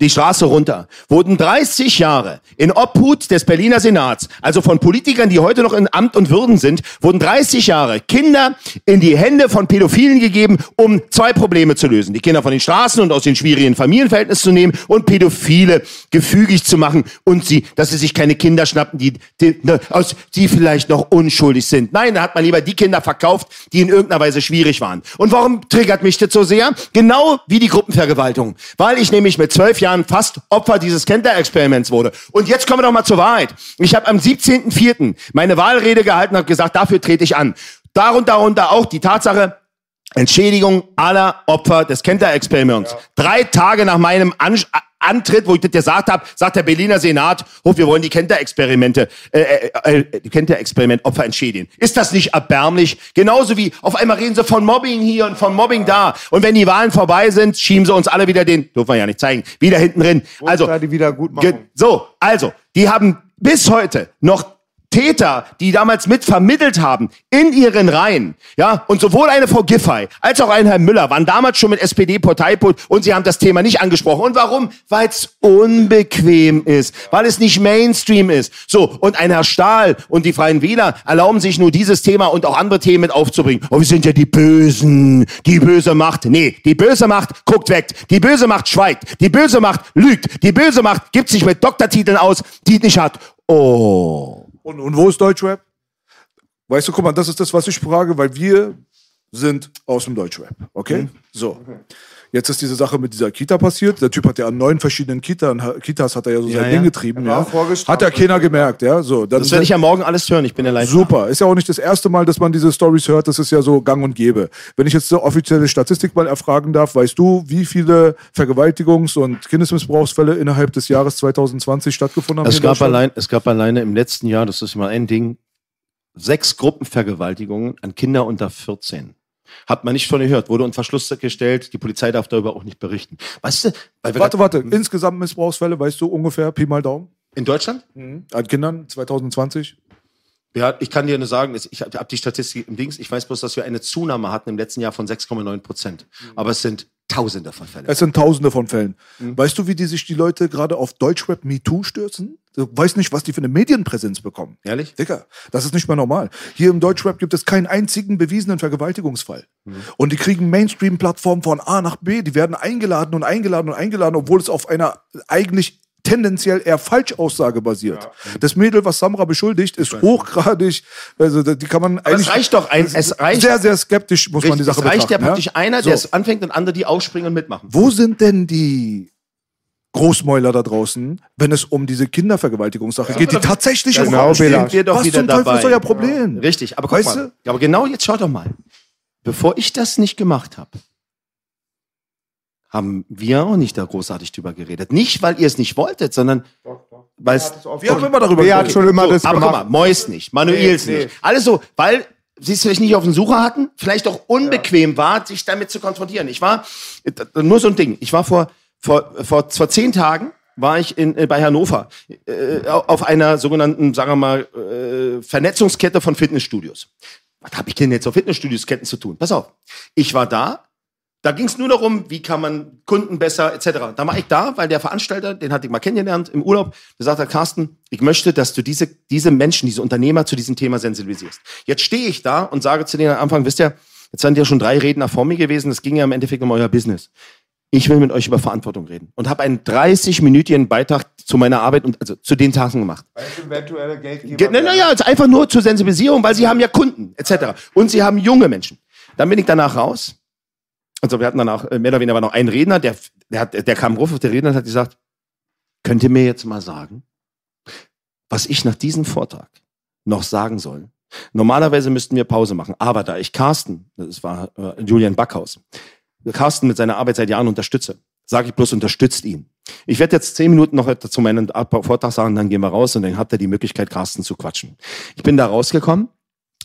Speaker 2: die Straße runter, wurden 30 Jahre in Obhut des Berliner Senats, also von Politikern, die heute noch in Amt und Würden sind, wurden 30 Jahre Kinder in die Hände von Pädophilen gegeben, um zwei Probleme zu lösen. Die Kinder von den Straßen und aus den schwierigen Familienverhältnissen zu nehmen und Pädophile gefügig zu machen und sie, dass sie sich keine Kinder schnappen, die, die, aus, die vielleicht noch unschuldig sind. Nein, da hat man lieber die Kinder verkauft, die in irgendeiner Weise schwierig waren. Und warum triggert mich das so sehr? Genau wie die Gruppenvergewaltigung. Weil ich nämlich mit zwölf Jahren fast Opfer dieses Kenter-Experiments wurde. Und jetzt kommen wir doch mal zur Wahrheit. Ich habe am 17.04. meine Wahlrede gehalten und habe gesagt, dafür trete ich an. Darunter, darunter auch die Tatsache, Entschädigung aller Opfer des Kenter-Experiments. Drei Tage nach meinem An Antritt, wo ich das gesagt habe, sagt der Berliner Senat, oh, wir wollen die Kenter-Experimente, äh, äh, äh, die Kenter-Experiment-Opfer entschädigen. Ist das nicht erbärmlich? Genauso wie auf einmal reden sie von Mobbing hier und von Mobbing da. Und wenn die Wahlen vorbei sind, schieben sie uns alle wieder den, dürfen wir ja nicht zeigen, wieder hinten drin. Also,
Speaker 1: die Wiedergutmachung.
Speaker 2: Ge- So, also, die haben bis heute noch Täter, die damals mit vermittelt haben, in ihren Reihen, ja, und sowohl eine Frau Giffey als auch ein Herr Müller waren damals schon mit SPD-Parteiput und sie haben das Thema nicht angesprochen. Und warum? Weil es unbequem ist, weil es nicht Mainstream ist. So, und ein Herr Stahl und die Freien Wähler erlauben sich nur dieses Thema und auch andere Themen mit aufzubringen. Oh, wir sind ja die Bösen, die böse Macht. Nee, die böse Macht guckt weg, die böse Macht schweigt, die böse Macht lügt, die böse Macht gibt sich mit Doktortiteln aus, die nicht hat. Oh.
Speaker 3: Und, und wo ist Deutschrap? Weißt du, guck mal, das ist das, was ich frage, weil wir sind aus dem Deutschrap, okay? So. Jetzt ist diese Sache mit dieser Kita passiert. Der Typ hat ja an neun verschiedenen Kita, Kitas hat er ja so sein
Speaker 2: ja.
Speaker 3: Ding getrieben, ja. Hat ja keiner gemerkt, ja. So, dann
Speaker 2: Das werde ich ja morgen alles hören. Ich bin ja live.
Speaker 3: Super. Ist ja auch nicht das erste Mal, dass man diese Stories hört. Das ist ja so gang und gäbe. Wenn ich jetzt eine offizielle Statistik mal erfragen darf, weißt du, wie viele Vergewaltigungs- und Kindesmissbrauchsfälle innerhalb des Jahres 2020 stattgefunden haben?
Speaker 2: Es gab, allein, es gab alleine im letzten Jahr, das ist mal ein Ding, sechs Gruppenvergewaltigungen an Kinder unter 14. Hat man nicht von gehört, wurde unter Verschluss gestellt, die Polizei darf darüber auch nicht berichten. Weißt du,
Speaker 3: Warte, warte. Insgesamt Missbrauchsfälle, weißt du ungefähr, Pi mal Daumen?
Speaker 2: In Deutschland?
Speaker 3: An Kindern 2020?
Speaker 2: Ja, ich kann dir nur sagen, ich habe die Statistik im Dings, ich weiß bloß, dass wir eine Zunahme hatten im letzten Jahr von 6,9 Prozent. Aber es sind Tausende von Fällen.
Speaker 3: Es sind tausende von Fällen.
Speaker 2: Mhm.
Speaker 3: Weißt du, wie die sich die Leute gerade auf Deutschrap MeToo stürzen? Du weißt nicht, was die für eine Medienpräsenz bekommen.
Speaker 2: Ehrlich?
Speaker 3: Dicker, das ist nicht mehr normal. Hier im Deutschrap gibt es keinen einzigen bewiesenen Vergewaltigungsfall.
Speaker 2: Mhm.
Speaker 3: Und die kriegen Mainstream-Plattformen von A nach B. Die werden eingeladen und eingeladen und eingeladen, obwohl es auf einer eigentlich tendenziell eher Falschaussage basiert. Das Mädel, was Samra beschuldigt, ist hochgradig, also die kann man eigentlich
Speaker 2: es reicht doch, ein, es reicht,
Speaker 3: sehr, sehr skeptisch, muss man die
Speaker 2: richtig,
Speaker 3: Sache
Speaker 2: es reicht ja
Speaker 3: betrachten.
Speaker 2: praktisch einer,
Speaker 3: So.
Speaker 2: der es anfängt und andere, die aufspringen und mitmachen.
Speaker 3: Wo sind denn die Großmäuler da draußen, wenn es um diese Kindervergewaltigungssache geht, die tatsächlich
Speaker 1: Genau,
Speaker 3: steht?
Speaker 1: Bela.
Speaker 2: Sind wir doch
Speaker 3: Was
Speaker 2: wieder
Speaker 3: zum Teufel
Speaker 2: dabei.
Speaker 3: ist euer Problem?
Speaker 2: Richtig, aber guck
Speaker 3: Weißt
Speaker 2: mal. Aber genau jetzt schau doch mal. Bevor ich das nicht gemacht habe, haben wir auch nicht da großartig drüber geredet. Nicht, weil ihr es nicht wolltet, sondern weil es.
Speaker 3: Wir haben immer darüber
Speaker 1: Wer hat
Speaker 3: geredet.
Speaker 1: schon immer das
Speaker 2: aber guck
Speaker 1: gemacht?
Speaker 2: mal, Mois nicht, Manuels
Speaker 1: Nee, nee.
Speaker 2: nicht. Alles so, weil sie es vielleicht nicht auf den Sucher hatten, vielleicht auch unbequem war, sich damit zu konfrontieren. Ich war, äh, nur so ein Ding, ich war vor, vor, vor, vor zehn Tagen, war ich in, äh, bei Hannover äh, auf einer sogenannten, sagen wir mal, äh, Vernetzungskette von Fitnessstudios. Was habe ich denn jetzt auf Fitnessstudios-Ketten zu tun? Pass auf, ich war da, da ging es nur darum, wie kann man Kunden besser etc. Da war ich da, weil der Veranstalter, den hatte ich mal kennengelernt im Urlaub, der sagte, Carsten, ich möchte, dass du diese, diese Menschen, diese Unternehmer zu diesem Thema sensibilisierst. Jetzt stehe ich da und sage zu denen am Anfang, wisst ihr, jetzt sind ja schon drei Redner vor mir gewesen, das ging ja im Endeffekt um euer Business. Ich will mit euch über Verantwortung reden und habe einen 30-minütigen Beitrag zu meiner Arbeit und also zu den Tagen gemacht.
Speaker 1: Eventuelle Geldgeber.
Speaker 2: Ge- na- Naja, also einfach nur zur Sensibilisierung, weil sie haben ja Kunden etc. Und sie haben junge Menschen. Dann bin ich danach raus. Also wir hatten danach, äh, mehr oder weniger war noch ein Redner, der, der, hat, der kam ruf auf der Redner und hat gesagt, könnt ihr mir jetzt mal sagen, was ich nach diesem Vortrag noch sagen soll? Normalerweise müssten wir Pause machen, aber da ich Carsten, das war äh, Julian Backhaus, Carsten mit seiner Arbeit seit Jahren unterstütze, sage ich bloß, unterstützt ihn. Ich werde jetzt zehn Minuten noch zu meinem Vortrag sagen, dann gehen wir raus und dann habt ihr die Möglichkeit, Carsten zu quatschen. Ich bin da rausgekommen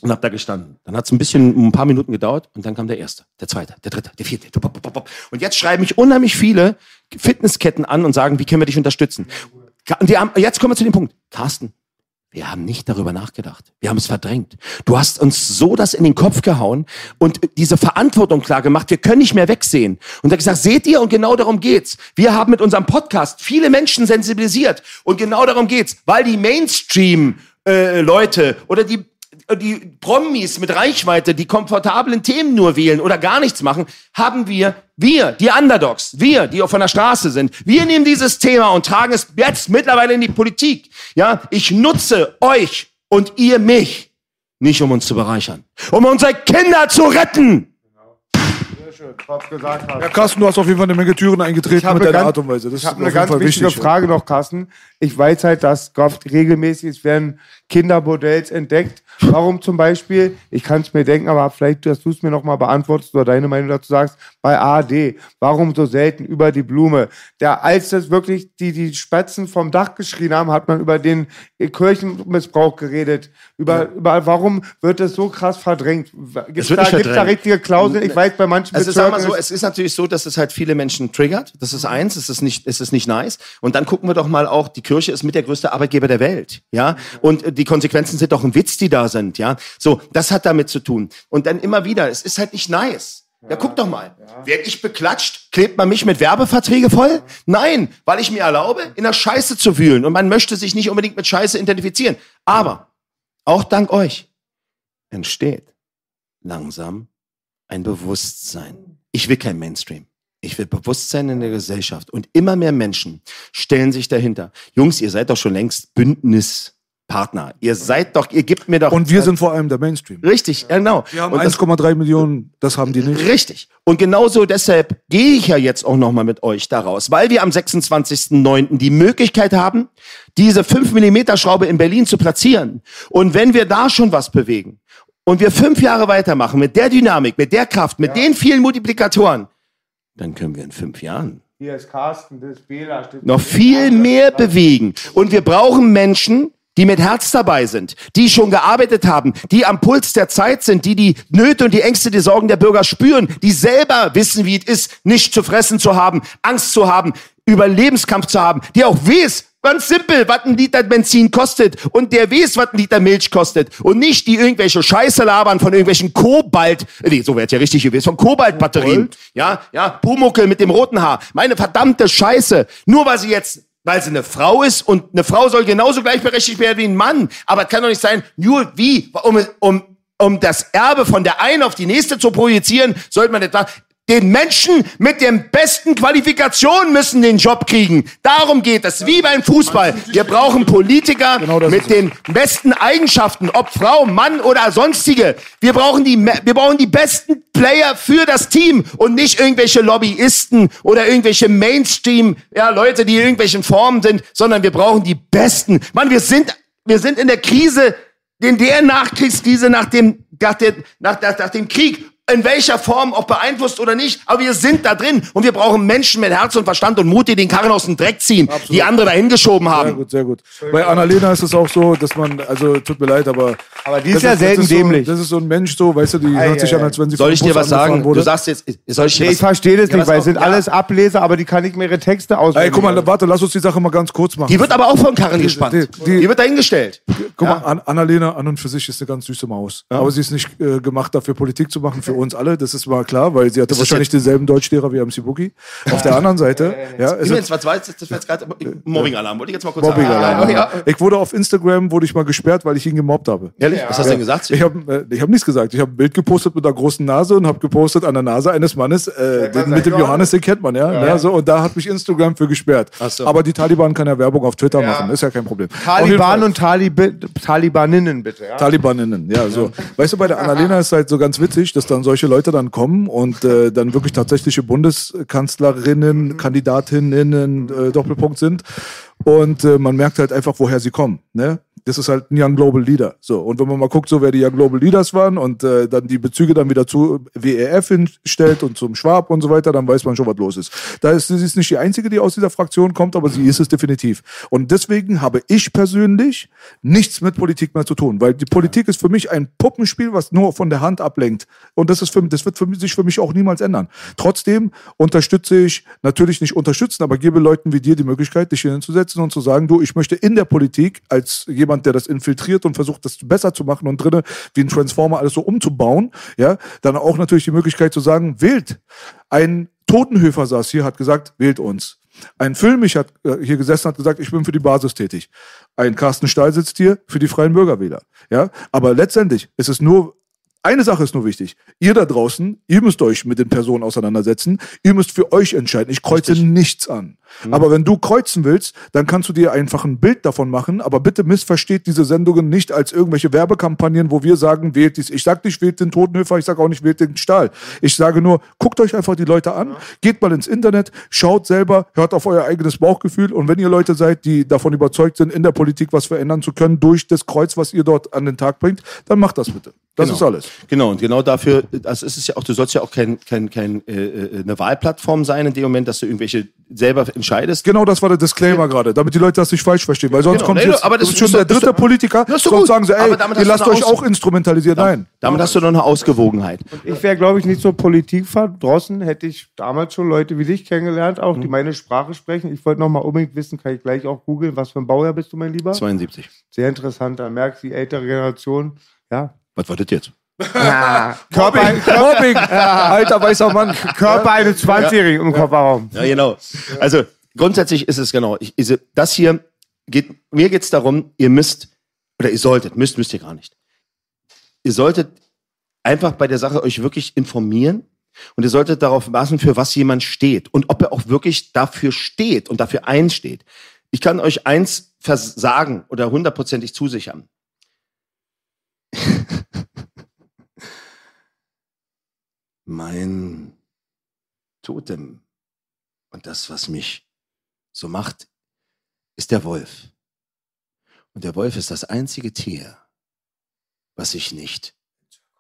Speaker 2: und hab da gestanden. Dann hat es ein bisschen, ein paar Minuten gedauert und dann kam der erste, der zweite, der dritte, der vierte. Und jetzt schreiben mich unheimlich viele Fitnessketten an und sagen, wie können wir dich unterstützen? Und die haben, jetzt kommen wir zu dem Punkt. Carsten, wir haben nicht darüber nachgedacht. Wir haben es verdrängt. Du hast uns so das in den Kopf gehauen und diese Verantwortung klar gemacht. Wir können nicht mehr wegsehen. Und hat gesagt, seht ihr? Und genau darum geht's. Wir haben mit unserem Podcast viele Menschen sensibilisiert. Und genau darum geht's. Weil die Mainstream-Leute oder die die Promis mit Reichweite, die komfortablen Themen nur wählen oder gar nichts machen, haben wir, wir, die Underdogs, wir, die von der Straße sind, wir nehmen dieses Thema und tragen es jetzt mittlerweile in die Politik. Ja, ich nutze euch und ihr mich nicht, um uns zu bereichern, um unsere Kinder zu retten.
Speaker 1: Gesagt hast.
Speaker 3: Ja, Carsten, du hast auf jeden Fall eine Menge Türen eingetreten mit deiner Art und Weise. Das
Speaker 1: ich habe
Speaker 3: ist
Speaker 1: eine ganz wichtige
Speaker 3: wichtig.
Speaker 1: Frage noch, Carsten. Ich weiß halt, dass oft regelmäßig es werden Kinderbordells entdeckt. Warum zum Beispiel, ich kann es mir denken, aber vielleicht, dass du es mir noch mal beantwortest oder deine Meinung dazu sagst, bei ARD, warum so selten über die Blume? Der, als das wirklich die, die Spatzen vom Dach geschrien haben, hat man über den Kirchenmissbrauch geredet. Über, über warum wird das so krass verdrängt? Gibt es
Speaker 2: wird
Speaker 1: da, gibt's da richtige Klauseln? Ich weiß, bei manchen
Speaker 2: Also sag mal so, es ist natürlich so, dass es halt viele Menschen triggert. Das ist eins, es ist nicht, es ist nicht nice. Und dann gucken wir doch mal auch, die Kirche ist mit der größte Arbeitgeber der Welt, ja. Und äh, die Konsequenzen sind doch ein Witz, die da sind, ja. So, das hat damit zu tun. Und dann immer wieder, es ist halt nicht nice. Ja, guck doch mal. Werd ich beklatscht? Klebt man mich mit Werbeverträge voll? Nein, weil ich mir erlaube, in der Scheiße zu wühlen. Und man möchte sich nicht unbedingt mit Scheiße identifizieren. Aber, auch dank euch, entsteht langsam ein Bewusstsein. Ich will kein Mainstream. Ich will Bewusstsein in der Gesellschaft. Und immer mehr Menschen stellen sich dahinter. Jungs, ihr seid doch schon längst Bündnispartner. Ihr seid doch, ihr gebt mir doch.
Speaker 3: Und wir sind vor allem der Mainstream.
Speaker 2: Richtig, ja, genau.
Speaker 3: Wir haben
Speaker 2: Und das-
Speaker 3: 1,3 Millionen, das haben die nicht.
Speaker 2: Richtig. Und genauso deshalb gehe ich ja jetzt auch nochmal mit euch daraus, weil wir am 26.09. die Möglichkeit haben, diese 5 mm Schraube in Berlin zu platzieren. Und wenn wir da schon was bewegen und wir fünf Jahre weitermachen mit der Dynamik, mit der Kraft, mit den vielen Multiplikatoren, dann können wir in fünf Jahren
Speaker 1: Hier ist Carsten, das ist Bela.
Speaker 2: noch viel mehr bewegen. Und wir brauchen Menschen, die mit Herz dabei sind, die schon gearbeitet haben, die am Puls der Zeit sind, die die Nöte und die Ängste, die Sorgen der Bürger spüren, die selber wissen, wie es ist, nicht zu fressen zu haben, Angst zu haben, Überlebenskampf zu haben, die auch weiß, Ganz simpel, was ein Liter Benzin kostet und der weiß, was ein Liter Milch kostet und nicht die irgendwelche Scheiße labern von irgendwelchen Kobalt, nee, so wär's ja richtig gewesen, von Kobaltbatterien. Ja, ja, Pumuckel mit dem roten Haar. Meine verdammte Scheiße. Nur weil sie jetzt weil sie eine Frau ist und eine Frau soll genauso gleichberechtigt werden wie ein Mann. Aber es kann doch nicht sein, nur wie, um, um, um das Erbe von der einen auf die nächste zu projizieren, sollte man etwa, den Menschen mit den besten Qualifikationen müssen den Job kriegen. Darum geht es, wie beim Fußball. Wir brauchen Politiker
Speaker 3: Genau
Speaker 2: mit den besten Eigenschaften, ob Frau, Mann oder sonstige. Wir brauchen die, wir brauchen die besten Player für das Team und nicht irgendwelche Lobbyisten oder irgendwelche Mainstream, ja, Leute, die in irgendwelchen Formen sind, sondern wir brauchen die besten. Mann, wir sind, wir sind in der Krise, in der Nachkriegskrise nach dem, nach, der, nach, nach, nach dem Krieg in welcher Form, ob beeinflusst oder nicht, aber wir sind da drin und wir brauchen Menschen mit Herz und Verstand und Mut, die den Karren aus dem Dreck ziehen, die andere dahin geschoben
Speaker 3: Sehr
Speaker 2: haben.
Speaker 3: gut, sehr gut. Bei Annalena ist es auch so, dass man, also tut mir leid, aber.
Speaker 1: Aber die ist ja selten
Speaker 3: so,
Speaker 1: dämlich.
Speaker 3: Das ist so ein Mensch so, weißt du, die hört sich an, als wenn sie
Speaker 2: Soll ich dir was sagen?
Speaker 3: Wurde.
Speaker 2: Du sagst jetzt, soll ich dir
Speaker 1: Nee, ich verstehe das
Speaker 2: Ja,
Speaker 1: nicht, weil
Speaker 2: auch-
Speaker 1: es sind
Speaker 2: ja.
Speaker 1: alles Ableser, aber die kann ich mir ihre Texte
Speaker 3: Ey,
Speaker 1: auswendig.
Speaker 3: guck mal, warte, lass uns die Sache mal ganz kurz machen.
Speaker 2: Die wird aber auch von Karren gespannt.
Speaker 3: die-
Speaker 2: Die,
Speaker 3: die-
Speaker 2: wird dahingestellt.
Speaker 3: Guck mal, An Annalena an und für sich ist eine ganz süße Maus. Aber sie ist nicht äh, gemacht dafür, Politik zu machen für uns alle. Das ist mal klar, weil sie hatte
Speaker 2: ist
Speaker 3: wahrscheinlich denselben Deutschlehrer wie MC Boogie. Auf der anderen Seite, ja, ist
Speaker 2: Übrigens, was war jetzt, das war jetzt gerade Mobbing-Alarm. Wollte ich jetzt mal kurz
Speaker 3: Mobbing
Speaker 2: sagen.
Speaker 3: Alarm.
Speaker 2: Ja, ja.
Speaker 3: Ich wurde auf Instagram wurde ich mal gesperrt, weil ich ihn gemobbt habe.
Speaker 2: Ehrlich? Was hast du denn gesagt?
Speaker 3: Ich habe äh, ich hab nichts gesagt. Ich habe ein Bild gepostet mit einer großen Nase und habe gepostet an der Nase eines Mannes, äh, den, mit dem Johannes, den kennt man ja. So, und da hat mich Instagram für gesperrt.
Speaker 2: so.
Speaker 3: Aber die Taliban kann ja Werbung auf Twitter machen, ist ja kein Problem.
Speaker 1: Taliban und Talib Talibaninnen, bitte.
Speaker 3: Talibaninnen, ja, so. Weißt du, bei der Annalena ist halt so ganz witzig, dass dann solche Leute dann kommen und äh, dann wirklich tatsächliche Bundeskanzlerinnen, Kandidatinnen, äh, Doppelpunkt sind. Und äh, man merkt halt einfach, woher sie kommen. Ne? Das ist halt ein Young Global Leader. So. Und wenn man mal guckt, so wer die Young Global Leaders waren und äh, dann die Bezüge dann wieder zu WEF hinstellt und zum Schwab und so weiter, dann weiß man schon, was los ist. Da ist sie ist nicht die einzige, die aus dieser Fraktion kommt, aber sie ist es definitiv. Und deswegen habe ich persönlich nichts mit Politik mehr zu tun, weil die Politik ist für mich ein Puppenspiel, was nur von der Hand ablenkt. Und das ist für, das wird für mich, sich für mich auch niemals ändern. Trotzdem unterstütze ich, natürlich nicht unterstützen, aber gebe Leuten wie dir die Möglichkeit, dich hinzusetzen und zu sagen, du, ich möchte in der Politik als jemand, der das infiltriert und versucht, das besser zu machen und drinnen wie ein Transformer alles so umzubauen, ja, dann auch natürlich die Möglichkeit zu sagen, wählt. Ein Totenhöfer saß hier, hat gesagt, wählt uns. Ein Filmich hat äh, hier gesessen, hat gesagt, ich bin für die Basis tätig. Ein Carsten Stahl sitzt hier für die Freien Bürgerwähler. Ja, aber letztendlich ist es nur eine Sache ist nur wichtig. Ihr da draußen, ihr müsst euch mit den Personen auseinandersetzen. Ihr müsst für euch entscheiden. Ich kreuze nichts an. Aber wenn du kreuzen willst, dann kannst du dir einfach ein Bild davon machen. Aber bitte missversteht diese Sendungen nicht als irgendwelche Werbekampagnen, wo wir sagen, wählt dies. Ich sag nicht, wählt den Totenhöfer. Ich sage auch nicht, wählt den Stahl. Ich sage nur, guckt euch einfach die Leute an. Geht mal ins Internet, schaut selber, hört auf euer eigenes Bauchgefühl. Und wenn ihr Leute seid, die davon überzeugt sind, in der Politik was verändern zu können durch das Kreuz, was ihr dort an den Tag bringt, dann macht das bitte. Das
Speaker 2: Genau.
Speaker 3: ist alles.
Speaker 2: Genau, und genau dafür, das ist es ja auch, du sollst ja auch kein, kein, kein, äh, äh, eine Wahlplattform sein in dem Moment, dass du irgendwelche selber entscheidest.
Speaker 3: Genau das war der Disclaimer gerade, damit die Leute das nicht falsch verstehen. Weil sonst
Speaker 2: Genau,
Speaker 3: kommt
Speaker 2: nee,
Speaker 3: jetzt
Speaker 2: aber das ist
Speaker 3: schon der dritte Politiker, sonst
Speaker 2: gut.
Speaker 3: sagen sie, ey,
Speaker 2: Aber damit
Speaker 3: ihr
Speaker 2: hast du
Speaker 3: lasst euch
Speaker 2: Aus-
Speaker 3: auch instrumentalisieren. Nein.
Speaker 2: Damit hast du noch eine Ausgewogenheit.
Speaker 1: Ich wäre, glaube ich, nicht so politikverdrossen. Hätte ich damals schon Leute wie dich kennengelernt, auch
Speaker 2: Mhm.
Speaker 1: die meine Sprache sprechen. Ich wollte noch mal unbedingt wissen, kann ich gleich auch googeln, was für ein Baujahr bist du, mein Lieber?
Speaker 2: 72.
Speaker 1: Sehr interessant. Da merkst du, die ältere Generation, ja.
Speaker 2: Was war das jetzt?
Speaker 1: Körper,
Speaker 3: Mobbing, alter weißer Mann.
Speaker 1: Körper eines 20-Jährigen im Kofferraum.
Speaker 2: Ja, genau. Also grundsätzlich ist es genau. Ich, das hier geht, mir geht es darum, ihr müsst, oder ihr solltet, müsst, müsst ihr gar nicht. Ihr solltet einfach bei der Sache euch wirklich informieren und ihr solltet darauf maßen, für was jemand steht und ob er auch wirklich dafür steht und dafür einsteht. Ich kann euch eins versagen oder hundertprozentig zusichern. mein Totem und das, was mich so macht, ist der Wolf. Und der Wolf ist das einzige Tier, was sich nicht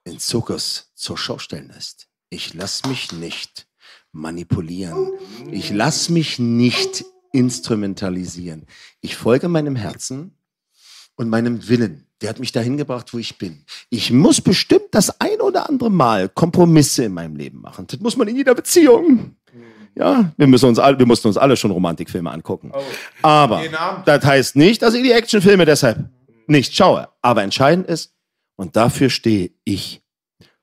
Speaker 2: in Zirkus zur Schau stellen lässt. Ich lass mich nicht manipulieren. Ich lass mich nicht instrumentalisieren. Ich folge meinem Herzen und meinem Willen. Der hat mich dahin gebracht, wo ich bin. Ich muss bestimmt das ein oder andere Mal Kompromisse in meinem Leben machen. Das muss man in jeder Beziehung. Ja, wir müssen uns alle, wir mussten uns alle schon Romantikfilme angucken. Aber das heißt nicht, dass ich die Actionfilme deshalb nicht schaue. Aber entscheidend ist, und dafür stehe ich,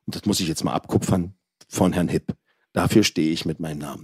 Speaker 2: und das muss ich jetzt mal abkupfern von Herrn Hipp. Dafür stehe ich mit meinem Namen.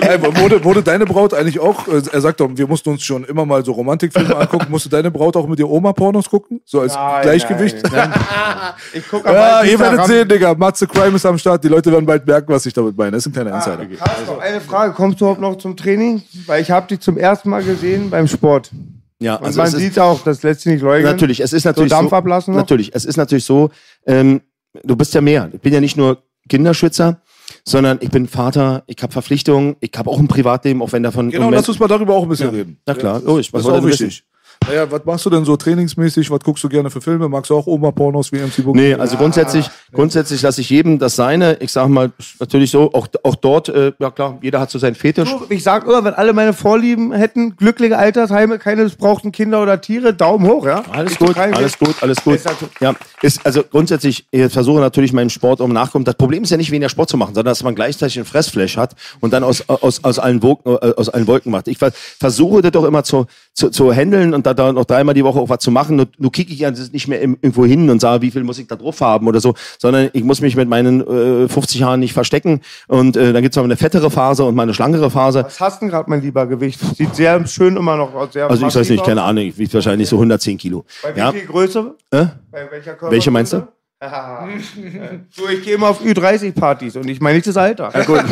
Speaker 3: Ey, wurde, wurde deine Braut eigentlich auch, äh, er sagt doch, wir mussten uns schon immer mal so Romantikfilme angucken, musste deine Braut auch mit ihr Oma-Pornos gucken? So als
Speaker 1: Nein,
Speaker 3: Gleichgewicht?
Speaker 1: nein. Ich gucke
Speaker 3: Ja, ihr werdet sehen, Digga. Matze Crime ist am Start. Die Leute werden bald merken, was ich damit meine. Das ist ein kleiner Insider.
Speaker 1: Also, eine Frage, kommst du überhaupt noch zum Training? Weil ich habe dich zum ersten Mal gesehen beim Sport.
Speaker 2: Ja,
Speaker 1: Und
Speaker 2: also
Speaker 1: man
Speaker 2: es ist-
Speaker 1: sieht auch, das lässt sich nicht leugnen.
Speaker 2: Natürlich, es ist natürlich
Speaker 1: so Dampf
Speaker 2: so,
Speaker 1: ablassen noch?
Speaker 2: Natürlich, es ist natürlich so, ähm, du bist ja mehr. Ich bin ja nicht nur Kinderschützer, sondern ich bin Vater, ich habe Verpflichtungen, ich habe auch ein Privatleben, auch wenn davon...
Speaker 3: Genau, lass uns mal darüber auch ein bisschen reden.
Speaker 2: Na klar, logisch.
Speaker 3: Das
Speaker 2: Was
Speaker 3: ist auch
Speaker 2: wollt ihr
Speaker 3: wichtig.
Speaker 2: wissen?
Speaker 3: Naja, was machst du denn so trainingsmäßig? Was guckst du gerne für Filme? Magst du auch Oma-Pornos wie MC Book?
Speaker 2: Nee, also grundsätzlich, grundsätzlich lasse ich jedem das Seine. Ich sage mal, natürlich so, auch, auch dort, äh, ja klar, jeder hat so seinen Fetisch.
Speaker 1: Du, Ich sag immer, wenn alle meine Vorlieben hätten, glückliche Altersheime, keine missbrauchten Kinder oder Tiere, Daumen hoch, ja?
Speaker 2: Alles
Speaker 1: Ich
Speaker 2: gut, alles gut, alles gut.
Speaker 1: So.
Speaker 2: Ja, ist also grundsätzlich, ich versuche natürlich meinem Sport um nachkommen. Das Problem ist ja nicht weniger Sport zu machen, sondern dass man gleichzeitig ein Fressflash hat und dann aus, aus, aus, allen, Wolken, äh, aus allen Wolken macht. Ich ver- versuche das doch immer zu, zu, zu handeln und da, da noch dreimal die Woche auch was zu machen. Nur, nur kicke ich ja nicht mehr irgendwo hin und sage, wie viel muss ich da drauf haben oder so, sondern ich muss mich mit meinen äh, 50 Jahren nicht verstecken. Und äh, dann gibt's noch eine fettere Phase und mal eine schlangere Phase.
Speaker 1: Was hast du denn gerade, mein lieber Gewicht? Sieht sehr schön immer noch aus. Sehr
Speaker 2: Also ich weiß nicht,
Speaker 1: aus.
Speaker 2: keine Ahnung, ich wiege wahrscheinlich so 110 Kilo.
Speaker 1: Bei wie
Speaker 2: Ja.
Speaker 1: viel Größe?
Speaker 2: Äh?
Speaker 1: Bei welcher Körper
Speaker 2: Welche meinst du?
Speaker 1: So, ich gehe immer auf Ü30-Partys und ich meine nicht das Alter.
Speaker 2: Ja, gut.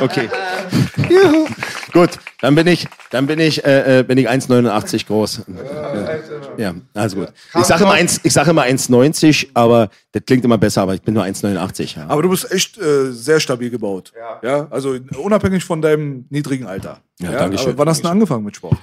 Speaker 2: Okay. Juhu. Gut, dann bin ich, dann bin ich, äh, äh, bin ich 1,89 groß. Ja, also gut. Ich sage immer, 1, ich sage immer 1,90, aber das klingt immer besser, aber ich bin nur 1,89. Ja.
Speaker 3: Aber du bist echt äh, sehr stabil gebaut. Ja. Also unabhängig von deinem niedrigen Alter.
Speaker 2: Ja, danke schön.
Speaker 3: Aber wann hast du denn angefangen mit Sport?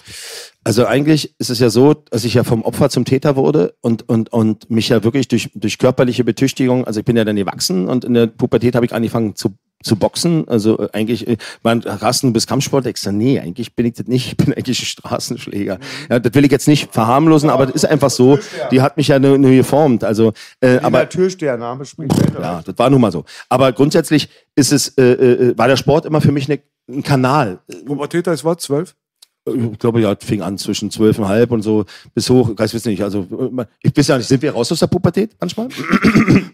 Speaker 2: Also eigentlich ist es ja so, dass ich ja vom Opfer zum Täter wurde und, und, und mich ja wirklich durch, durch körperliche Betüchtigung, also ich bin ja dann gewachsen und in der Pubertät habe ich angefangen zu, zu boxen. Also äh, eigentlich, äh, man Rasten bis Kampfsport, ich sag, nee, eigentlich bin ich das nicht, ich bin eigentlich ein Straßenschläger. Ja, das will ich jetzt nicht verharmlosen, aber das ist einfach so, die hat mich ja nur, nur geformt. Also, äh,
Speaker 1: Aber Türstehername spricht Bände.
Speaker 2: ja, das war nun mal so. Aber grundsätzlich ist es, äh, äh, war der Sport immer für mich ne, ein Kanal.
Speaker 3: Pubertät ist was? Zwölf?
Speaker 2: Ich glaube, ja, fing an zwischen zwölfeinhalb und so bis hoch, ich weiß nicht. Also ich weiß ja nicht, sind wir raus aus der Pubertät manchmal?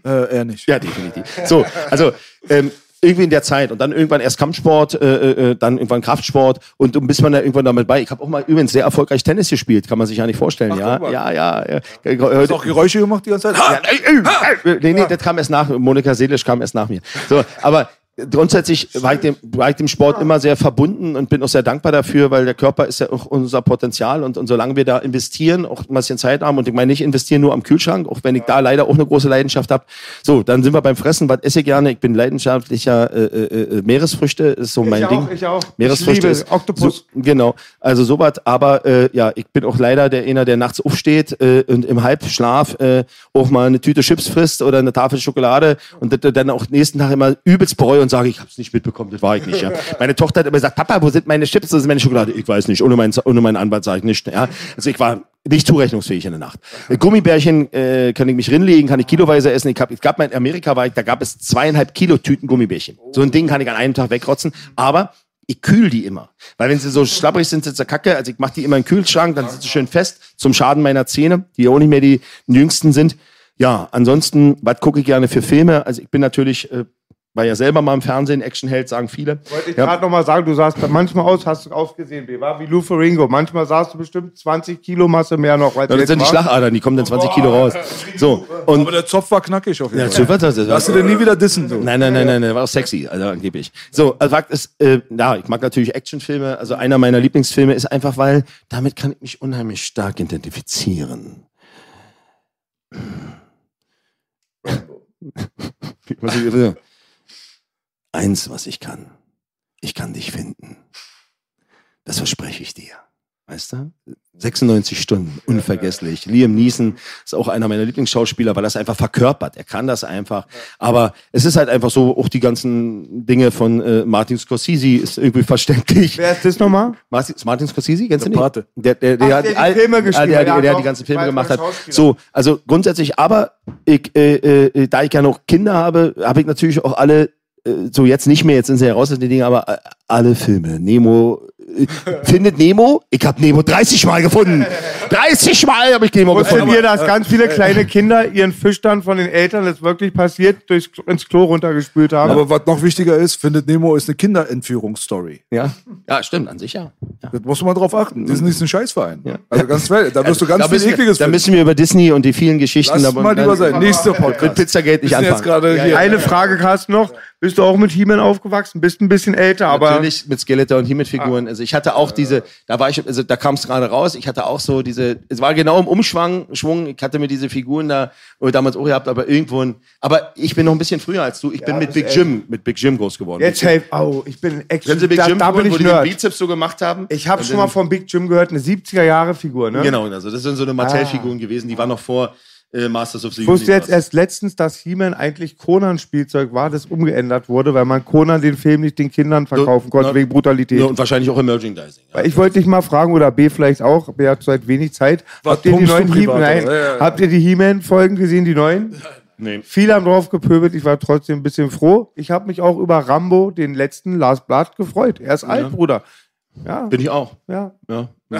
Speaker 3: Äh, eher nicht.
Speaker 2: Ja, definitiv. So, also ähm, irgendwie in der Zeit und dann irgendwann erst Kampfsport, äh, äh, dann irgendwann Kraftsport und und bis man da irgendwann damit bei. Ich habe auch mal übrigens sehr erfolgreich Tennis gespielt, kann man sich ja nicht vorstellen.
Speaker 3: Ach,
Speaker 2: ja, ja, ja, ja.
Speaker 3: Hast du auch Geräusche gemacht die ganze Zeit?
Speaker 2: ja, äh, äh, nee, nee, das kam erst nach. Monika Seelisch kam erst nach mir. So, aber grundsätzlich war ich, dem, war ich dem Sport immer sehr verbunden und bin auch sehr dankbar dafür, weil der Körper ist ja auch unser Potenzial und, und solange wir da investieren, auch ein bisschen Zeit haben und ich meine nicht investieren nur am Kühlschrank, auch wenn ich da leider auch eine große Leidenschaft habe. So, dann sind wir beim Fressen. Was esse ich gerne? Ich bin leidenschaftlicher äh, äh, äh, Meeresfrüchte, ist so mein
Speaker 1: auch,
Speaker 2: Ding.
Speaker 1: ich auch.
Speaker 2: Meeresfrüchte
Speaker 1: Ich liebe
Speaker 2: ist
Speaker 1: Oktopus.
Speaker 2: So, genau, also sowas. Aber äh, ja, ich bin auch leider der einer, der nachts aufsteht äh, und im Halbschlaf äh, auch mal eine Tüte Chips frisst oder eine Tafel Schokolade und das dann auch nächsten Tag immer übelst bereue und sage, ich habe es nicht mitbekommen, das war ich nicht. Ja. Meine Tochter hat immer gesagt, Papa, wo sind meine Chips, wo ist meine Schokolade? Ich weiß nicht, ohne meinen, ohne meinen Anwalt sage ich nicht. Ja. Also ich war nicht zurechnungsfähig in der Nacht. Gummibärchen äh, kann ich mich rinlegen, kann ich kiloweise essen. Ich, hab, ich gab mal in Amerika war ich, da gab es zweieinhalb Kilo Tüten Gummibärchen. So ein Ding kann ich an einem Tag wegrotzen, aber ich kühl die immer. Weil wenn sie so schlapprig sind, sind sie kacke. Also ich mache die immer in den Kühlschrank, dann sind sie schön fest, zum Schaden meiner Zähne, die ja auch nicht mehr die jüngsten sind. Ja, ansonsten, was gucke ich gerne für Filme? Also ich bin natürlich, äh, war ja selber mal im Fernsehen, Actionheld, sagen viele.
Speaker 1: Wollte ich
Speaker 2: Ja.
Speaker 1: gerade noch mal sagen, du sahst manchmal aus, hast du ausgesehen, wie war wie Lou Ferringo. Manchmal sahst du bestimmt 20 Kilo Masse mehr noch.
Speaker 2: Ja, das
Speaker 1: jetzt
Speaker 2: sind die. Schlagadern, die kommen dann 20 Kilo raus. So, und
Speaker 3: Aber der Zopf war knackig auf jeden
Speaker 2: Ja,
Speaker 3: Fall.
Speaker 2: super, das ist-
Speaker 3: Lass du den nie wieder dissen. So.
Speaker 2: Nein, nein, nein, nein, nein, war auch sexy, also angeblich. So, also Fakt ist, äh, ja, ich mag natürlich Actionfilme. Also einer meiner Lieblingsfilme ist einfach, weil damit kann ich mich unheimlich stark identifizieren. Eins, was ich kann. Ich kann dich finden. Das verspreche ich dir. Weißt du? 96 Stunden, unvergesslich. Liam Neeson ist auch einer meiner Lieblingsschauspieler, weil er es einfach verkörpert. Er kann das einfach. Aber es ist halt einfach so, auch die ganzen Dinge von äh, Martin Scorsese ist irgendwie verständlich.
Speaker 1: Wer ist das nochmal?
Speaker 2: Martin, Martin Scorsese, kennst du nicht?
Speaker 3: Pate.
Speaker 2: Der, der, der,
Speaker 1: Ach,
Speaker 2: hat
Speaker 1: der die
Speaker 2: all-
Speaker 1: Filme geschrieben
Speaker 2: der,
Speaker 1: hat,
Speaker 2: der, der
Speaker 1: doch.
Speaker 2: die ganzen Filme gemacht hat. So, also grundsätzlich, aber ich, äh, äh, da ich ja noch Kinder habe, habe ich natürlich auch alle, so jetzt nicht mehr, jetzt sind sie heraus, die Dinge, aber äh, alle Filme. Nemo, äh, findet Nemo? Ich habe Nemo 30 Mal gefunden. 30 Mal habe ich Nemo
Speaker 1: Wusstet
Speaker 2: gefunden.
Speaker 1: ihr, dass ganz viele kleine Kinder ihren Fisch dann von den Eltern, das wirklich passiert, durchs, ins Klo runtergespült haben?
Speaker 3: Aber was noch wichtiger ist, findet Nemo ist eine Kinderentführungsstory.
Speaker 2: Ja. ja, stimmt, an sich ja. ja.
Speaker 3: Das musst du mal drauf achten. Disney ist ein Scheißverein. Also ganz weit, da wirst du ganz
Speaker 2: da
Speaker 3: viel
Speaker 2: müssen, wir,
Speaker 3: Ekliges
Speaker 2: da müssen wir über Disney und die vielen Geschichten
Speaker 3: Lass
Speaker 2: da-
Speaker 3: mal lieber sein. Nächster
Speaker 2: Mit
Speaker 3: Podcast.
Speaker 2: Pizzagate nicht anfangen.
Speaker 3: jetzt gerade hier.
Speaker 1: Eine Frage, Carsten, noch. Bist du auch mit He-Man aufgewachsen? Bist ein bisschen älter, aber
Speaker 2: Natürlich mit Skeletor und He-Man-Figuren. Also ich hatte auch diese, da war ich, also da kam es gerade raus, ich hatte auch so diese, es war genau im Umschwung, Schwung, ich hatte mir diese Figuren da damals auch gehabt, aber irgendwo, ein, aber ich bin noch ein bisschen früher als du, ich bin mit Big Jim, mit Big Jim groß geworden.
Speaker 1: jetzt helf. Oh, ich bin extra.
Speaker 2: Kennen Sie Big
Speaker 1: da,
Speaker 2: Jim,
Speaker 1: da bin
Speaker 2: wo
Speaker 1: ich
Speaker 2: die den. Bizeps so gemacht haben?
Speaker 1: Ich habe
Speaker 2: Und
Speaker 1: schon mal von Big Jim gehört, eine 70er-Jahre-Figur, ne?
Speaker 2: Genau, also das sind so eine Mattel-Figuren gewesen, die waren noch vor äh, Masters of the
Speaker 1: Ich wusste jetzt
Speaker 2: Universe.
Speaker 1: erst letztens, dass He-Man eigentlich Conan-Spielzeug war, das umgeändert wurde, weil man Conan den Film nicht den Kindern verkaufen konnte,
Speaker 2: na-
Speaker 1: wegen Brutalität.
Speaker 2: Ja, und wahrscheinlich auch im Merchandising. Ja.
Speaker 1: Ich wollte dich mal fragen, oder B vielleicht auch, B hat seit wenig Zeit.
Speaker 3: Was
Speaker 1: Habt ihr die neuen He Nein?
Speaker 3: Ja, ja.
Speaker 1: Habt ihr die He-Man-Folgen gesehen, die neuen?
Speaker 2: Nee.
Speaker 1: Viele haben drauf gepöbelt, ich war trotzdem ein bisschen froh. Ich habe mich auch über Rambo, den letzten Last Blood, gefreut. Er ist alt, Bruder. Ja,
Speaker 2: Bin ich auch.
Speaker 1: ja.
Speaker 2: Ja.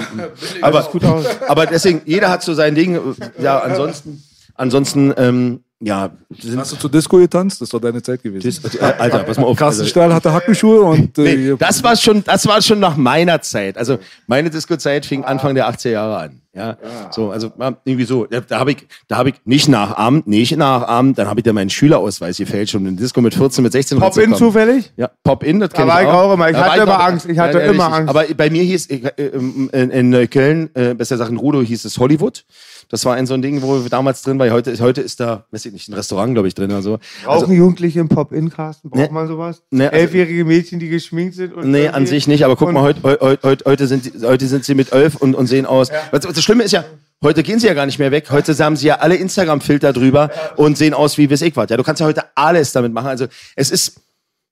Speaker 1: Aber sieht gut aus.
Speaker 2: Aber deswegen, jeder hat so sein Ding. Ja, ansonsten, ansonsten, ähm, ja,
Speaker 3: Hast du zur Disco getanzt? Das war deine Zeit gewesen.
Speaker 2: das, äh, Alter, pass mal auf.
Speaker 3: Carsten
Speaker 2: Also,
Speaker 3: Stahl hatte Hackenschuhe und äh,
Speaker 2: nee, das war schon, das war schon nach meiner Zeit. Also meine Disco-Zeit fing Anfang der 80er Jahre an. Ja, so, also irgendwie so. Da, da habe ich, da habe ich nicht nachahmt, nicht nachahmt. Dann habe ich dann meinen Schülerausweis gefälscht und in Disco mit 14, mit 16
Speaker 1: Pop-In zufällig?
Speaker 2: Ja, Pop-In, das
Speaker 1: Da
Speaker 2: kenn
Speaker 1: war ich auch immer. Ich
Speaker 2: Da
Speaker 1: hatte immer Angst. Ich hatte immer
Speaker 2: richtig.
Speaker 1: Angst.
Speaker 2: Aber bei mir hieß, ich, äh, ähm, in, in Neukölln, äh, besser gesagt in Rudo, hieß es Hollywood. Das war ein so ein Ding, wo wir damals drin war. Heute, heute ist da, weiß ich nicht, ein Restaurant, glaube ich, drin oder so.
Speaker 1: Brauchen Jugendliche im Pop-In, Carsten? Braucht
Speaker 2: Ne.
Speaker 1: man sowas?
Speaker 2: Ne, also-
Speaker 1: Elfjährige Mädchen, die geschminkt sind? Und
Speaker 2: Nee, an sich nicht, aber guck mal, heute, heute, heute, heute, sind, sie- heute sind sie mit elf und, und sehen aus. Was, das Schlimme ist ja, heute gehen sie ja gar nicht mehr weg. Heute haben sie ja alle Instagram-Filter drüber und sehen aus wie bis ich was. Ja, du kannst ja heute alles damit machen. Also es ist,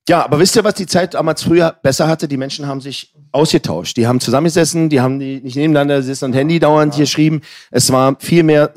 Speaker 2: ja, aber wisst ihr, was die Zeit damals früher besser hatte? Die Menschen haben sich ausgetauscht. Die haben zusammengesessen, die haben die nicht nebeneinander gesessen und Handy dauernd geschrieben. Es war viel mehr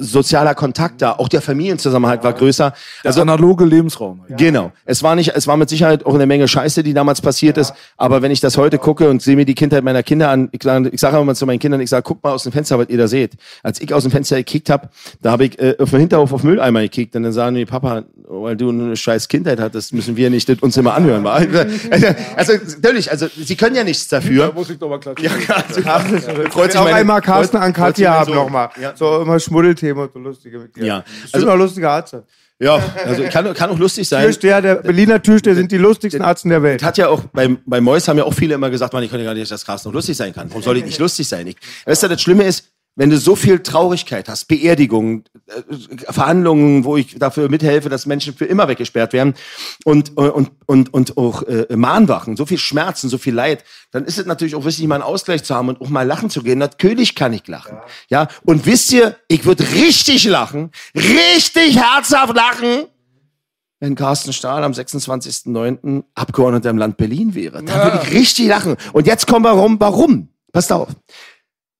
Speaker 2: sozialer Kontakt da. Auch der Familienzusammenhalt war größer.
Speaker 3: also analoge Lebensraum.
Speaker 2: Genau. Es war nicht, es war mit Sicherheit auch eine Menge Scheiße, die damals passiert ist. Aber wenn ich das heute gucke und sehe mir die Kindheit meiner Kinder an, ich sage ich sag immer zu meinen Kindern, ich sage, guck mal aus dem Fenster, was ihr da seht. Als ich aus dem Fenster gekickt habe, da habe ich äh, auf dem Hinterhof auf Mülleimer gekickt und dann sagen die, Papa, weil du eine scheiß Kindheit hattest, müssen wir nicht das uns immer anhören. wa? Also, also natürlich, also sie können ja nichts dafür.
Speaker 3: muss ich doch mal klatschen.
Speaker 2: Ja,
Speaker 1: Ich
Speaker 2: Freut
Speaker 1: will
Speaker 2: sich
Speaker 1: auch
Speaker 2: meine-
Speaker 1: einmal Carsten
Speaker 2: freut-
Speaker 1: an
Speaker 2: freut
Speaker 1: Katja haben nochmal.
Speaker 2: Ja.
Speaker 1: So immer Schmuddelthemen und so lustige mit dir.
Speaker 2: Ja.
Speaker 1: Bist
Speaker 2: Also-
Speaker 1: du noch lustiger Arzt?
Speaker 2: Ja, also kann, kann auch lustig sein.
Speaker 1: Türsteher, der Berliner Türsteher sind die lustigsten Arzten der Welt.
Speaker 2: hat ja auch, bei, bei Mois haben ja auch viele immer gesagt, man, ich kann ja gar nicht, dass Carsten noch lustig sein kann. Warum soll ich nicht lustig sein? Ich, weißt du, das Schlimme ist, wenn du so viel Traurigkeit hast, Beerdigungen, äh, Verhandlungen, wo ich dafür mithelfe, dass Menschen für immer weggesperrt werden und, und, und, und auch äh, Mahnwachen, so viel Schmerzen, so viel Leid, dann ist es natürlich auch wichtig, mal einen Ausgleich zu haben und auch mal lachen zu gehen. Natürlich kann ich lachen. Ja. Und wisst ihr, ich würde richtig lachen, richtig herzhaft lachen, wenn Carsten Stahl am 26.09. Abgeordneter im Land Berlin wäre. Da würde ich richtig lachen. Und jetzt kommen wir rum, warum? Passt auf.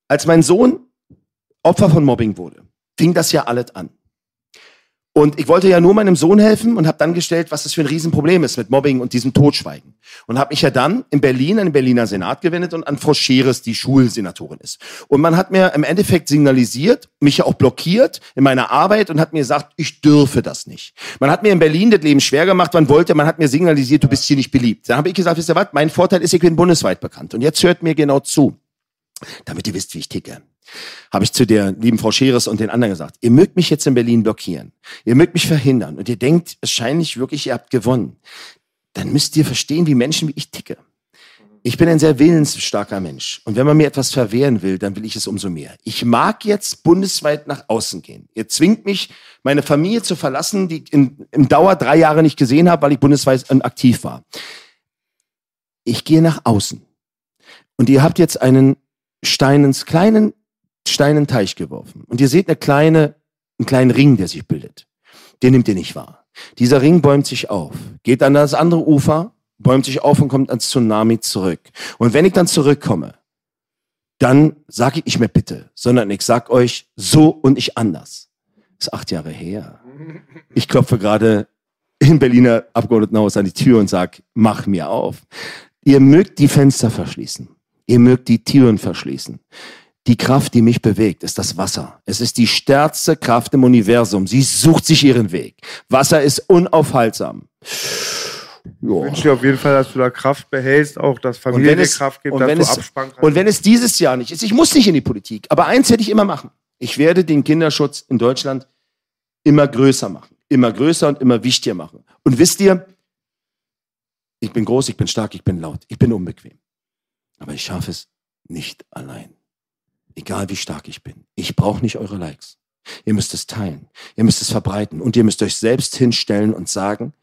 Speaker 2: Als mein Sohn Opfer von Mobbing wurde, fing das ja alles an. Und ich wollte ja nur meinem Sohn helfen und habe dann gestellt, was das für ein Riesenproblem ist mit Mobbing und diesem Totschweigen. Und habe mich ja dann in Berlin an den Berliner Senat gewendet und an Frau Scheres, die Schulsenatorin ist. Und man hat mir im Endeffekt signalisiert, mich ja auch blockiert in meiner Arbeit und hat mir gesagt, ich dürfe das nicht. Man hat mir in Berlin das Leben schwer gemacht, man wollte, man hat mir signalisiert, du bist hier nicht beliebt. Dann habe ich gesagt, wisst ihr was, mein Vorteil ist, ich bin bundesweit bekannt. Und jetzt hört mir genau zu, damit ihr wisst, wie ich ticke habe ich zu der lieben Frau Scheres und den anderen gesagt, ihr mögt mich jetzt in Berlin blockieren, ihr mögt mich verhindern und ihr denkt wahrscheinlich wirklich, ihr habt gewonnen, dann müsst ihr verstehen, wie Menschen wie ich ticke. Ich bin ein sehr willensstarker Mensch. Und wenn man mir etwas verwehren will, dann will ich es umso mehr. Ich mag jetzt bundesweit nach außen gehen. Ihr zwingt mich, meine Familie zu verlassen, die ich in, im Dauer drei Jahre nicht gesehen habe, weil ich bundesweit aktiv war. Ich gehe nach außen. Und ihr habt jetzt einen Stein ins kleinen Stein in den Teich geworfen. Und ihr seht eine kleine, einen kleinen Ring, der sich bildet. Den nimmt ihr nicht wahr. Dieser Ring bäumt sich auf, geht an das andere Ufer, bäumt sich auf und kommt ans Tsunami zurück. Und wenn ich dann zurückkomme, dann sage ich nicht mehr bitte, sondern ich sag euch so und nicht anders. Das ist acht Jahre her. Ich klopfe gerade im Berliner Abgeordnetenhaus an die Tür und sag, mach mir auf. Ihr mögt die Fenster verschließen. Ihr mögt die Türen verschließen. Die Kraft, die mich bewegt, ist das Wasser. Es ist die stärkste Kraft im Universum. Sie sucht sich ihren Weg. Wasser ist unaufhaltsam.
Speaker 1: Ich wünsche dir auf jeden Fall, dass du da Kraft behältst, auch dass
Speaker 2: Und
Speaker 1: Familie
Speaker 2: wenn es,
Speaker 1: Kraft gibt,
Speaker 2: und
Speaker 1: dass du
Speaker 2: es,
Speaker 1: abspannen kannst.
Speaker 2: und wenn es dieses Jahr nicht ist, ich muss nicht in die Politik, aber eins werde ich immer machen. Ich werde den Kinderschutz in Deutschland immer größer machen. Immer größer und immer wichtiger machen. Und wisst ihr, ich bin groß, ich bin stark, ich bin laut, ich bin unbequem. Aber ich schaffe es nicht allein. Egal wie stark ich bin. Ich brauche nicht eure Likes. Ihr müsst es teilen. Ihr müsst es verbreiten. Und ihr müsst euch selbst hinstellen und sagen,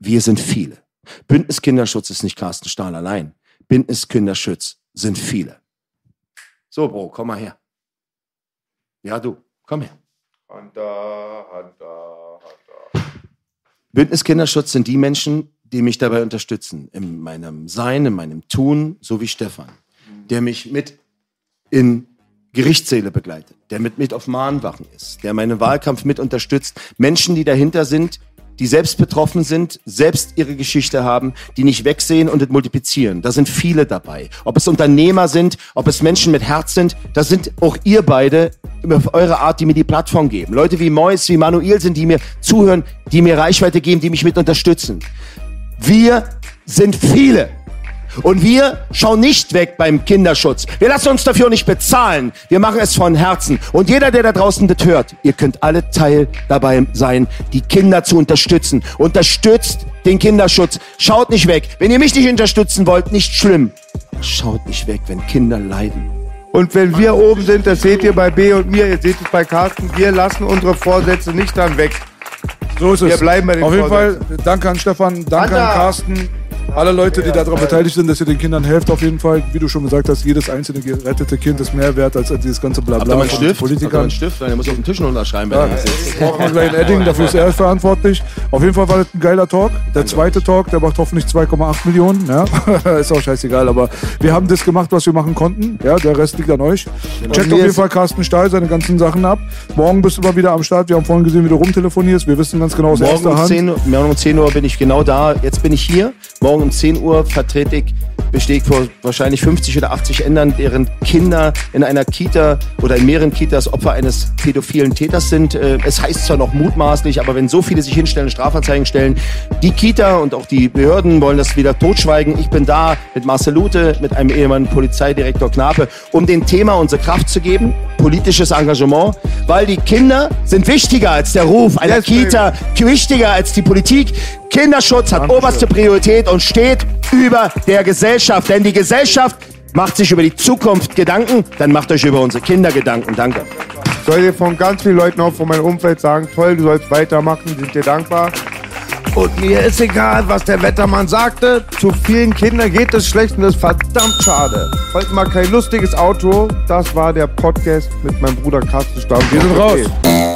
Speaker 2: wir sind viele. Bündnis Kinderschutz ist nicht Carsten Stahl allein. Bündnis Kinderschutz sind viele. So, Bro, komm mal her. Ja, du, komm her.
Speaker 1: Hunter, Hunter, Hunter.
Speaker 2: Bündnis Kinderschutz sind die Menschen, die mich dabei unterstützen. In meinem Sein, in meinem Tun, so wie Stefan. Der mich mit in Gerichtssäle begleitet. Der mit, mit auf Mahnwachen ist. Der meinen Wahlkampf mit unterstützt. Menschen, die dahinter sind, die selbst betroffen sind, selbst ihre Geschichte haben, die nicht wegsehen und multiplizieren. Da sind viele dabei. Ob es Unternehmer sind, ob es Menschen mit Herz sind, da sind auch ihr beide auf eure Art, die mir die Plattform geben. Leute wie Mois, wie Manuel sind, die mir zuhören, die mir Reichweite geben, die mich mit unterstützen. Wir sind viele. Und wir schauen nicht weg beim Kinderschutz. Wir lassen uns dafür nicht bezahlen. Wir machen es von Herzen. Und jeder, der da draußen das hört, ihr könnt alle Teil dabei sein, die Kinder zu unterstützen. Unterstützt den Kinderschutz. Schaut nicht weg. Wenn ihr mich nicht unterstützen wollt, nicht schlimm. Schaut nicht weg, wenn Kinder leiden.
Speaker 1: Und wenn wir oben sind, das seht ihr bei B und mir, ihr seht es bei Carsten, wir lassen unsere Vorsätze nicht dann weg.
Speaker 3: So ist es.
Speaker 1: Wir bleiben bei den
Speaker 3: Auf jeden Fall,
Speaker 1: Vorsätzen.
Speaker 3: danke an Stefan, danke
Speaker 1: Hunter.
Speaker 3: an Carsten. Alle Leute, die daran beteiligt sind, dass ihr den Kindern helft, auf jeden Fall. Wie du schon gesagt hast, jedes einzelne gerettete Kind ist mehr wert als dieses ganze
Speaker 2: Habt ihr
Speaker 3: Blabla
Speaker 2: einen
Speaker 3: von
Speaker 2: Stift? Habt ihr
Speaker 3: Politikern.
Speaker 2: einen Stift? Der muss auf dem Tisch noch unterschreiben,
Speaker 3: Ja, brauchen wir gleich ein Edding, dafür ist er verantwortlich. Auf jeden Fall war das ein geiler Talk. Der zweite Talk, der macht hoffentlich 2,8 Millionen. Ja? ist auch scheißegal, aber wir haben das gemacht, was wir machen konnten. Ja, der Rest liegt an euch. Checkt auf jeden Fall Carsten Stahl seine ganzen Sachen ab. Morgen bist du mal wieder am Start. Wir haben vorhin gesehen, wie du rumtelefonierst. Wir wissen ganz genau aus
Speaker 2: Morgen
Speaker 3: erster
Speaker 2: um,
Speaker 3: Hand.
Speaker 2: 10 Uhr, morgen um 10 Uhr bin ich genau da. Jetzt bin ich hier. Morgen um 10 Uhr vertrete ich, bestehe ich vor wahrscheinlich 50 oder 80 Ändern, deren Kinder in einer Kita oder in mehreren Kitas Opfer eines pädophilen Täters sind. Äh, Es heißt zwar noch mutmaßlich, aber wenn so viele sich hinstellen, Strafanzeigen stellen, die Kita und auch die Behörden wollen das wieder totschweigen. Ich bin da mit Marcel Lute, mit einem ehemaligen Polizeidirektor Knape, um dem Thema unsere Kraft zu geben, politisches Engagement, weil die Kinder sind wichtiger als der Ruf einer
Speaker 1: Yes,
Speaker 2: Kita, wichtiger als die Politik. Kinderschutz hat oberste Priorität und steht über der Gesellschaft. Denn die Gesellschaft macht sich über die Zukunft Gedanken, dann macht euch über unsere Kinder Gedanken. Danke.
Speaker 1: Ich soll dir von ganz vielen Leuten auch von meinem Umfeld sagen, toll, du sollst weitermachen, sind dir dankbar. Und mir ist egal, was der Wettermann sagte. Zu vielen Kindern geht es schlecht und das ist verdammt schade. Heute mal kein lustiges Auto. Das war der Podcast mit meinem Bruder Carsten Stamm.
Speaker 3: Wir sind raus.